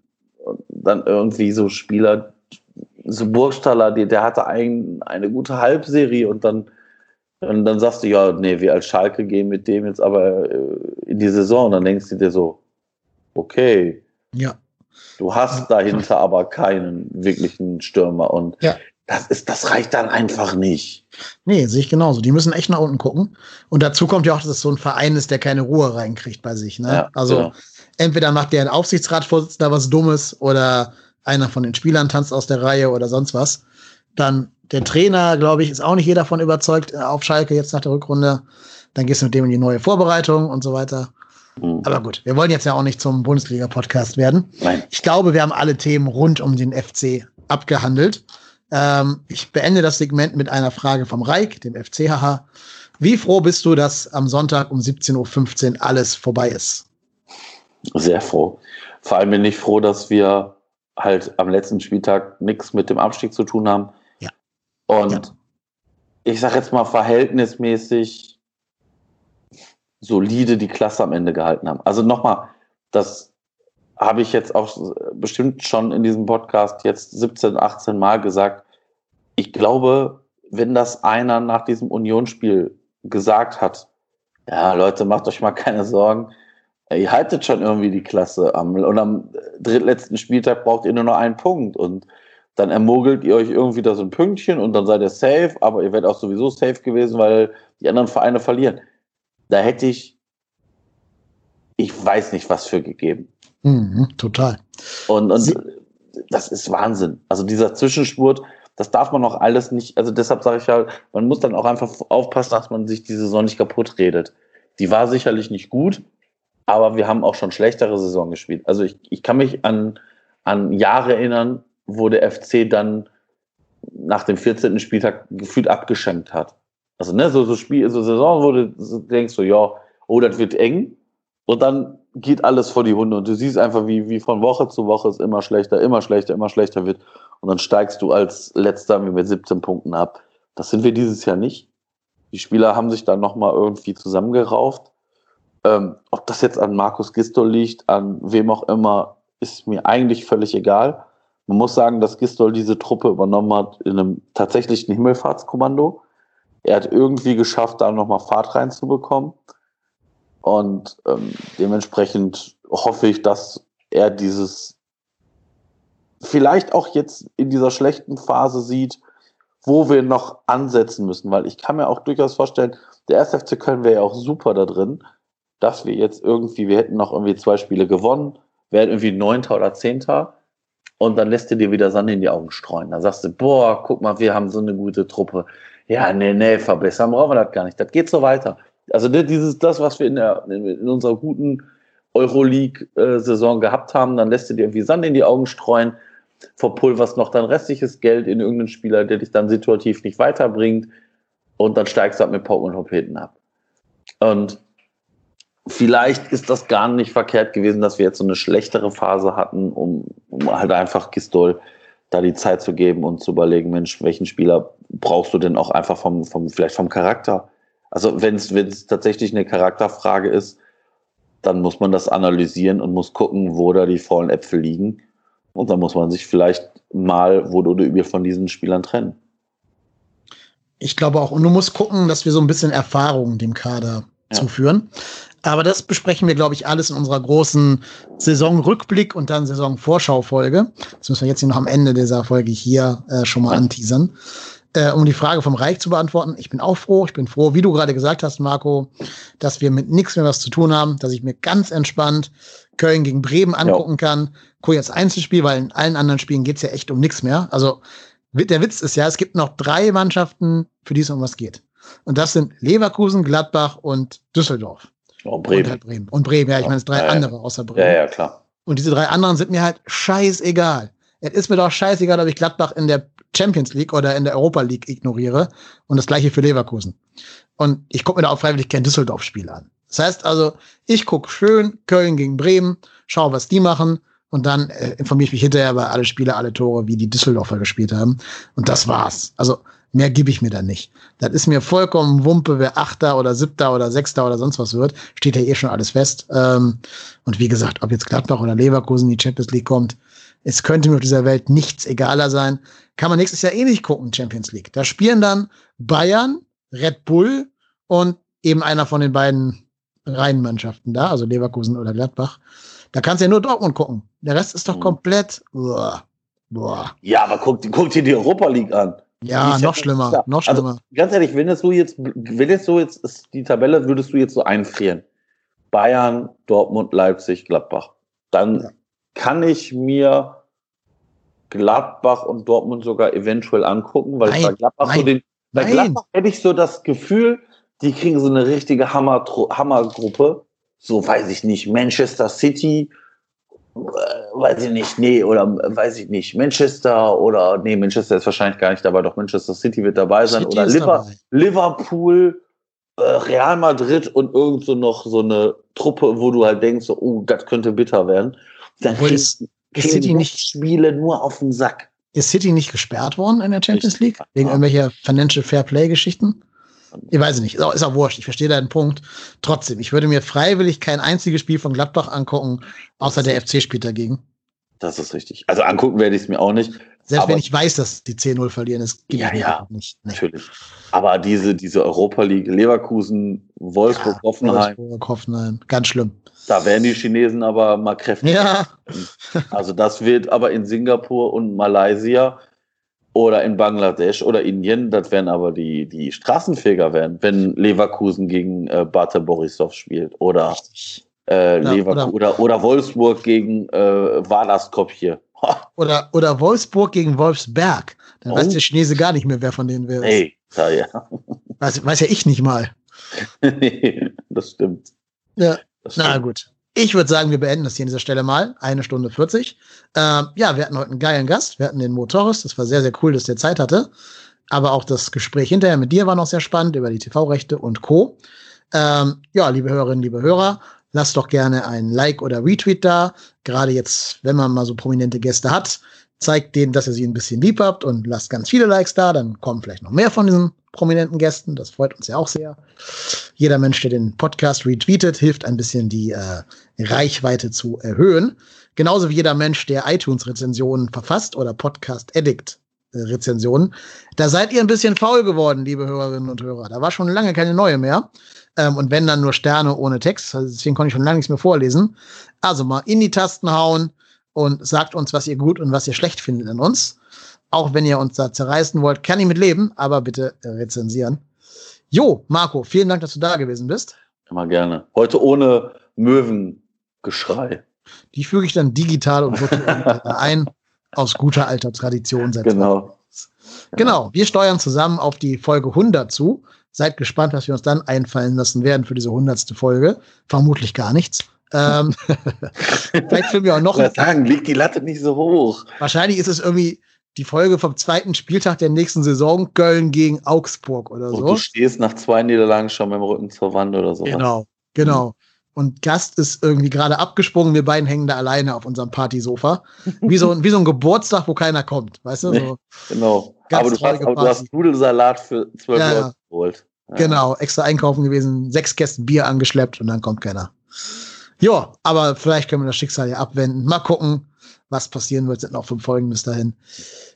dann irgendwie so Spieler, so Burgstaller, die, der hatte ein, eine gute Halbserie und dann, und dann sagst du, ja, nee, wir als Schalke gehen mit dem jetzt aber äh, in die Saison. Und dann denkst du dir so, okay. Ja. Du hast dahinter aber keinen wirklichen Stürmer und ja. Das ist, das reicht dann einfach nicht. Nee, sehe ich genauso. Die müssen echt nach unten gucken. Und dazu kommt ja auch, dass es so ein Verein ist, der keine Ruhe reinkriegt bei sich. Ne? Ja, also genau. entweder macht der Aufsichtsratsvorsitzender was Dummes oder einer von den Spielern tanzt aus der Reihe oder sonst was. Dann der Trainer, glaube ich, ist auch nicht jeder davon überzeugt äh, auf Schalke jetzt nach der Rückrunde. Dann gehst du mit dem in die neue Vorbereitung und so weiter. Mhm. Aber gut, wir wollen jetzt ja auch nicht zum Bundesliga-Podcast werden. Nein. Ich glaube, wir haben alle Themen rund um den FC abgehandelt. Ähm, ich beende das Segment mit einer Frage vom Reik, dem FCHH. Wie froh bist du, dass am Sonntag um 17.15 Uhr alles vorbei ist? Sehr froh. Vor allem bin ich froh, dass wir halt am letzten Spieltag nichts mit dem Abstieg zu tun haben. Ja. Und ja. ich sage jetzt mal verhältnismäßig solide die Klasse am Ende gehalten haben. Also nochmal, das habe ich jetzt auch bestimmt schon in diesem Podcast jetzt 17, 18 Mal gesagt. Ich glaube, wenn das einer nach diesem Unionsspiel gesagt hat, ja, Leute, macht euch mal keine Sorgen, ihr haltet schon irgendwie die Klasse am, und am drittletzten Spieltag braucht ihr nur noch einen Punkt und dann ermogelt ihr euch irgendwie da so ein Pünktchen und dann seid ihr safe, aber ihr werdet auch sowieso safe gewesen, weil die anderen Vereine verlieren. Da hätte ich, ich weiß nicht, was für gegeben. Mhm, total. Und, und das ist Wahnsinn. Also dieser Zwischenspurt, das darf man auch alles nicht, also deshalb sage ich ja, man muss dann auch einfach aufpassen, dass man sich die Saison nicht kaputt redet. Die war sicherlich nicht gut, aber wir haben auch schon schlechtere Saison gespielt. Also ich, ich kann mich an, an Jahre erinnern, wo der FC dann nach dem 14. Spieltag gefühlt abgeschenkt hat. Also ne, so, so Spiel, so Saison, wo du denkst so, ja, oh, das wird eng. Und dann geht alles vor die Hunde und du siehst einfach, wie, wie von Woche zu Woche es immer schlechter, immer schlechter, immer schlechter wird. Und dann steigst du als letzter mit 17 Punkten ab. Das sind wir dieses Jahr nicht. Die Spieler haben sich dann nochmal irgendwie zusammengerauft. Ähm, ob das jetzt an Markus Gistol liegt, an wem auch immer, ist mir eigentlich völlig egal. Man muss sagen, dass Gistol diese Truppe übernommen hat in einem tatsächlichen Himmelfahrtskommando. Er hat irgendwie geschafft, da nochmal Fahrt reinzubekommen. Und ähm, dementsprechend hoffe ich, dass er dieses vielleicht auch jetzt in dieser schlechten Phase sieht, wo wir noch ansetzen müssen, weil ich kann mir auch durchaus vorstellen, der SFC Köln wäre ja auch super da drin, dass wir jetzt irgendwie, wir hätten noch irgendwie zwei Spiele gewonnen, wären irgendwie Neunter oder Zehnter und dann lässt du dir wieder Sand in die Augen streuen. Dann sagst du, boah, guck mal, wir haben so eine gute Truppe. Ja, nee, nee, verbessern brauchen wir das gar nicht. Das geht so weiter. Also ne, dieses, das, was wir in, der, in unserer guten Euroleague-Saison gehabt haben, dann lässt du dir irgendwie Sand in die Augen streuen, verpulverst noch dein restliches Geld in irgendeinen Spieler, der dich dann situativ nicht weiterbringt und dann steigst du halt mit Pop und Hopeten ab. Und vielleicht ist das gar nicht verkehrt gewesen, dass wir jetzt so eine schlechtere Phase hatten, um, um halt einfach Gistol da die Zeit zu geben und zu überlegen, Mensch, welchen Spieler brauchst du denn auch einfach vom, vom vielleicht vom Charakter? Also wenn es tatsächlich eine Charakterfrage ist, dann muss man das analysieren und muss gucken, wo da die faulen Äpfel liegen. Und dann muss man sich vielleicht mal wo oder übel von diesen Spielern trennen. Ich glaube auch. Und du musst gucken, dass wir so ein bisschen Erfahrung dem Kader ja. zuführen. Aber das besprechen wir, glaube ich, alles in unserer großen Saisonrückblick und dann Saisonvorschau-Folge. Das müssen wir jetzt hier noch am Ende dieser Folge hier äh, schon mal anteasern. Äh, um die Frage vom Reich zu beantworten, ich bin auch froh. Ich bin froh, wie du gerade gesagt hast, Marco, dass wir mit nichts mehr was zu tun haben, dass ich mir ganz entspannt Köln gegen Bremen angucken ja. kann. Guck jetzt Einzelspiel, weil in allen anderen Spielen geht's ja echt um nichts mehr. Also der Witz ist ja, es gibt noch drei Mannschaften, für die es um was geht. Und das sind Leverkusen, Gladbach und Düsseldorf. Oh, Bremen. Und, halt Bremen. und Bremen, ja, ich meine, es drei ja, andere außer Bremen. Ja, ja, klar. Und diese drei anderen sind mir halt scheißegal. Es ist mir doch scheißegal, ob ich Gladbach in der Champions League oder in der Europa League ignoriere. Und das gleiche für Leverkusen. Und ich gucke mir da auch freiwillig kein Düsseldorf-Spiel an. Das heißt also, ich gucke schön Köln gegen Bremen, schaue, was die machen und dann äh, informiere ich mich hinterher über alle Spiele, alle Tore, wie die Düsseldorfer gespielt haben. Und das war's. Also Mehr gebe ich mir da nicht. Das ist mir vollkommen Wumpe, wer Achter oder Siebter oder Sechster oder sonst was wird. Steht ja eh schon alles fest. Ähm, und wie gesagt, ob jetzt Gladbach oder Leverkusen in die Champions League kommt, Es könnte mir auf dieser Welt nichts egaler sein. Kann man nächstes Jahr eh nicht gucken, Champions League. Da spielen dann Bayern, Red Bull und eben einer von den beiden Reihenmannschaften da, also Leverkusen oder Gladbach. Da kannst du ja nur Dortmund gucken. Der Rest ist doch mhm. komplett. Boah, boah. Ja, aber guck, guck dir die Europa League an. Ja, noch schlimmer, klar. noch also, schlimmer. Also, ganz ehrlich, wenn es so jetzt, wenn jetzt so jetzt ist die Tabelle, würdest du jetzt so einfrieren. Bayern, Dortmund, Leipzig, Gladbach. Dann ja. kann ich mir Gladbach und Dortmund sogar eventuell angucken, weil nein, bei Gladbach nein, so den, bei nein. Gladbach hätte ich so das Gefühl, die kriegen so eine richtige Hammer, Hammergruppe. So weiß ich nicht, Manchester City, äh, weiß ich nicht, nee, oder weiß ich nicht, Manchester oder nee, Manchester ist wahrscheinlich gar nicht dabei, doch Manchester City wird dabei sein City oder Liver, Liverpool, äh, Real Madrid und irgend so noch so eine Truppe, wo du halt denkst, so, oh, das könnte bitter werden. Dann kriegst, ist, ist City nicht Spiele nur auf den Sack. Ist City nicht gesperrt worden in der Champions League? Wegen irgendwelcher Financial Fair Play Geschichten? Ich weiß nicht, ist auch, ist auch wurscht, ich verstehe deinen Punkt. Trotzdem, ich würde mir freiwillig kein einziges Spiel von Gladbach angucken, außer der FC spielt dagegen. Das ist richtig. Also angucken werde ich es mir auch nicht. Selbst wenn ich weiß, dass die 10-0 verlieren, das gibt ja, ja, nicht. Nee. Natürlich. Aber diese, diese Europa League, Leverkusen, Wolfsburg, ja, Hoffenheim. Wolfsburg, Hoffenheim, ganz schlimm. Da werden die Chinesen aber mal kräftig. Ja. Also das wird aber in Singapur und Malaysia oder in Bangladesch oder Indien, das werden aber die, die Straßenfeger werden, wenn Leverkusen gegen äh, Bate Borisov spielt oder, äh, ja, Leverkusen oder, oder, Wolfsburg gegen äh, Valaskop hier. Oder, oder Wolfsburg gegen Wolfsberg. Dann oh. weiß der Chinese gar nicht mehr, wer von denen wer ist. Hey, ja, ja. Weiß, weiß ja ich nicht mal. das stimmt. Ja, das stimmt. na gut. Ich würde sagen, wir beenden das hier an dieser Stelle mal. Eine Stunde 40. Ähm, ja, wir hatten heute einen geilen Gast. Wir hatten den Mo Torres. Das war sehr, sehr cool, dass der Zeit hatte. Aber auch das Gespräch hinterher mit dir war noch sehr spannend über die TV-Rechte und Co. Ähm, ja, liebe Hörerinnen, liebe Hörer, lasst doch gerne ein Like oder Retweet da. Gerade jetzt, wenn man mal so prominente Gäste hat, zeigt denen, dass ihr sie ein bisschen lieb habt und lasst ganz viele Likes da. Dann kommen vielleicht noch mehr von diesen prominenten Gästen. Das freut uns ja auch sehr. Jeder Mensch, der den Podcast retweetet, hilft ein bisschen die äh, Reichweite zu erhöhen. Genauso wie jeder Mensch, der iTunes-Rezensionen verfasst oder Podcast-Addict-Rezensionen. Da seid ihr ein bisschen faul geworden, liebe Hörerinnen und Hörer. Da war schon lange keine neue mehr. Ähm, und wenn dann nur Sterne ohne Text. Also deswegen konnte ich schon lange nichts mehr vorlesen. Also mal in die Tasten hauen und sagt uns, was ihr gut und was ihr schlecht findet in uns. Auch wenn ihr uns da zerreißen wollt, kann ich mit leben, aber bitte rezensieren. Jo, Marco, vielen Dank, dass du da gewesen bist. Immer gerne. Heute ohne Möwengeschrei. Die füge ich dann digital und virtuell ein, aus guter alter Tradition. Seit genau. Genau, wir steuern zusammen auf die Folge 100 zu. Seid gespannt, was wir uns dann einfallen lassen werden für diese 100. Folge. Vermutlich gar nichts. Ähm, vielleicht filmen wir auch noch. Ich sagen, liegt die Latte nicht so hoch. Wahrscheinlich ist es irgendwie die Folge vom zweiten Spieltag der nächsten Saison, Köln gegen Augsburg oder so. Und du stehst nach zwei Niederlagen schon mit dem Rücken zur Wand oder so. Genau, genau. Und Gast ist irgendwie gerade abgesprungen, wir beiden hängen da alleine auf unserem Partysofa. Wie so, wie so ein Geburtstag, wo keiner kommt, weißt du? So genau. Aber du hast, aber du hast Nudelsalat für 12 ja, Euro geholt. Ja. Genau, extra einkaufen gewesen, sechs Kästen Bier angeschleppt und dann kommt keiner. Ja, aber vielleicht können wir das Schicksal ja abwenden. Mal gucken was passieren wird, sind noch fünf Folgen bis dahin.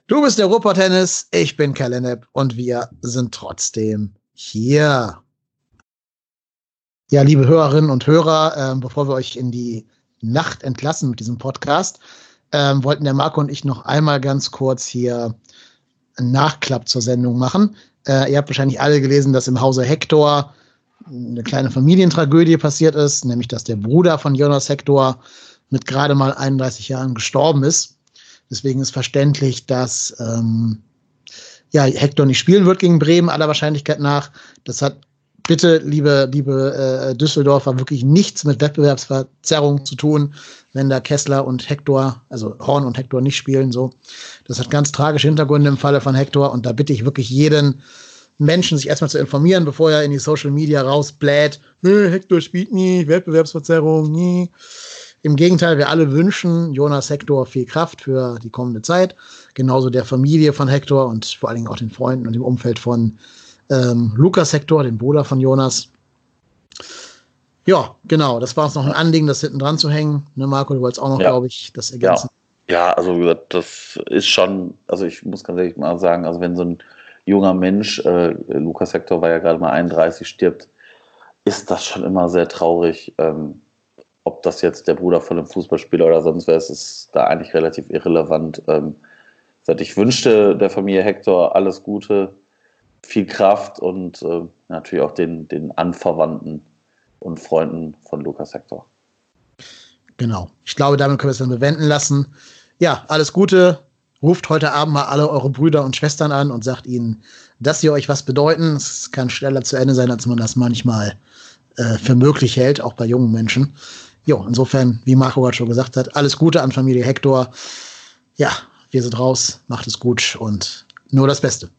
Du bist der Ruhrpott-Tennis, ich bin Kalenep und wir sind trotzdem hier. Ja, liebe Hörerinnen und Hörer, äh, bevor wir euch in die Nacht entlassen mit diesem Podcast, äh, wollten der Marco und ich noch einmal ganz kurz hier einen Nachklapp zur Sendung machen. Äh, ihr habt wahrscheinlich alle gelesen, dass im Hause Hector eine kleine Familientragödie passiert ist, nämlich dass der Bruder von Jonas Hector mit gerade mal 31 Jahren gestorben ist. Deswegen ist verständlich, dass ähm, ja, Hector nicht spielen wird gegen Bremen, aller Wahrscheinlichkeit nach. Das hat bitte, liebe, liebe äh, Düsseldorfer, wirklich nichts mit Wettbewerbsverzerrung zu tun, wenn da Kessler und Hector, also Horn und Hector nicht spielen. So. Das hat ganz tragische Hintergründe im Falle von Hector und da bitte ich wirklich jeden Menschen, sich erstmal zu informieren, bevor er in die Social Media rausbläht, Hector spielt nie, Wettbewerbsverzerrung, nie. Im Gegenteil, wir alle wünschen Jonas Hector viel Kraft für die kommende Zeit. Genauso der Familie von Hector und vor allen Dingen auch den Freunden und dem Umfeld von ähm, Lukas Hector, dem Bruder von Jonas. Ja, genau. Das war uns noch ein Anliegen, das hinten dran zu hängen. Ne, Marco, du wolltest auch noch, ja. glaube ich, das ergänzen. Ja, also das ist schon, also ich muss ganz ehrlich mal sagen, also wenn so ein junger Mensch, äh, Lukas Hector war ja gerade mal 31, stirbt, ist das schon immer sehr traurig. Ähm, ob das jetzt der Bruder von einem Fußballspieler oder sonst wer ist, ist da eigentlich relativ irrelevant. Ähm, ich wünschte der Familie Hector alles Gute, viel Kraft und äh, natürlich auch den, den Anverwandten und Freunden von Lukas Hector. Genau. Ich glaube, damit können wir es dann bewenden lassen. Ja, alles Gute. Ruft heute Abend mal alle eure Brüder und Schwestern an und sagt ihnen, dass sie euch was bedeuten. Es kann schneller zu Ende sein, als man das manchmal äh, für möglich hält, auch bei jungen Menschen. Jo, insofern, wie Marco gerade schon gesagt hat, alles Gute an Familie Hector. Ja, wir sind raus, macht es gut und nur das Beste.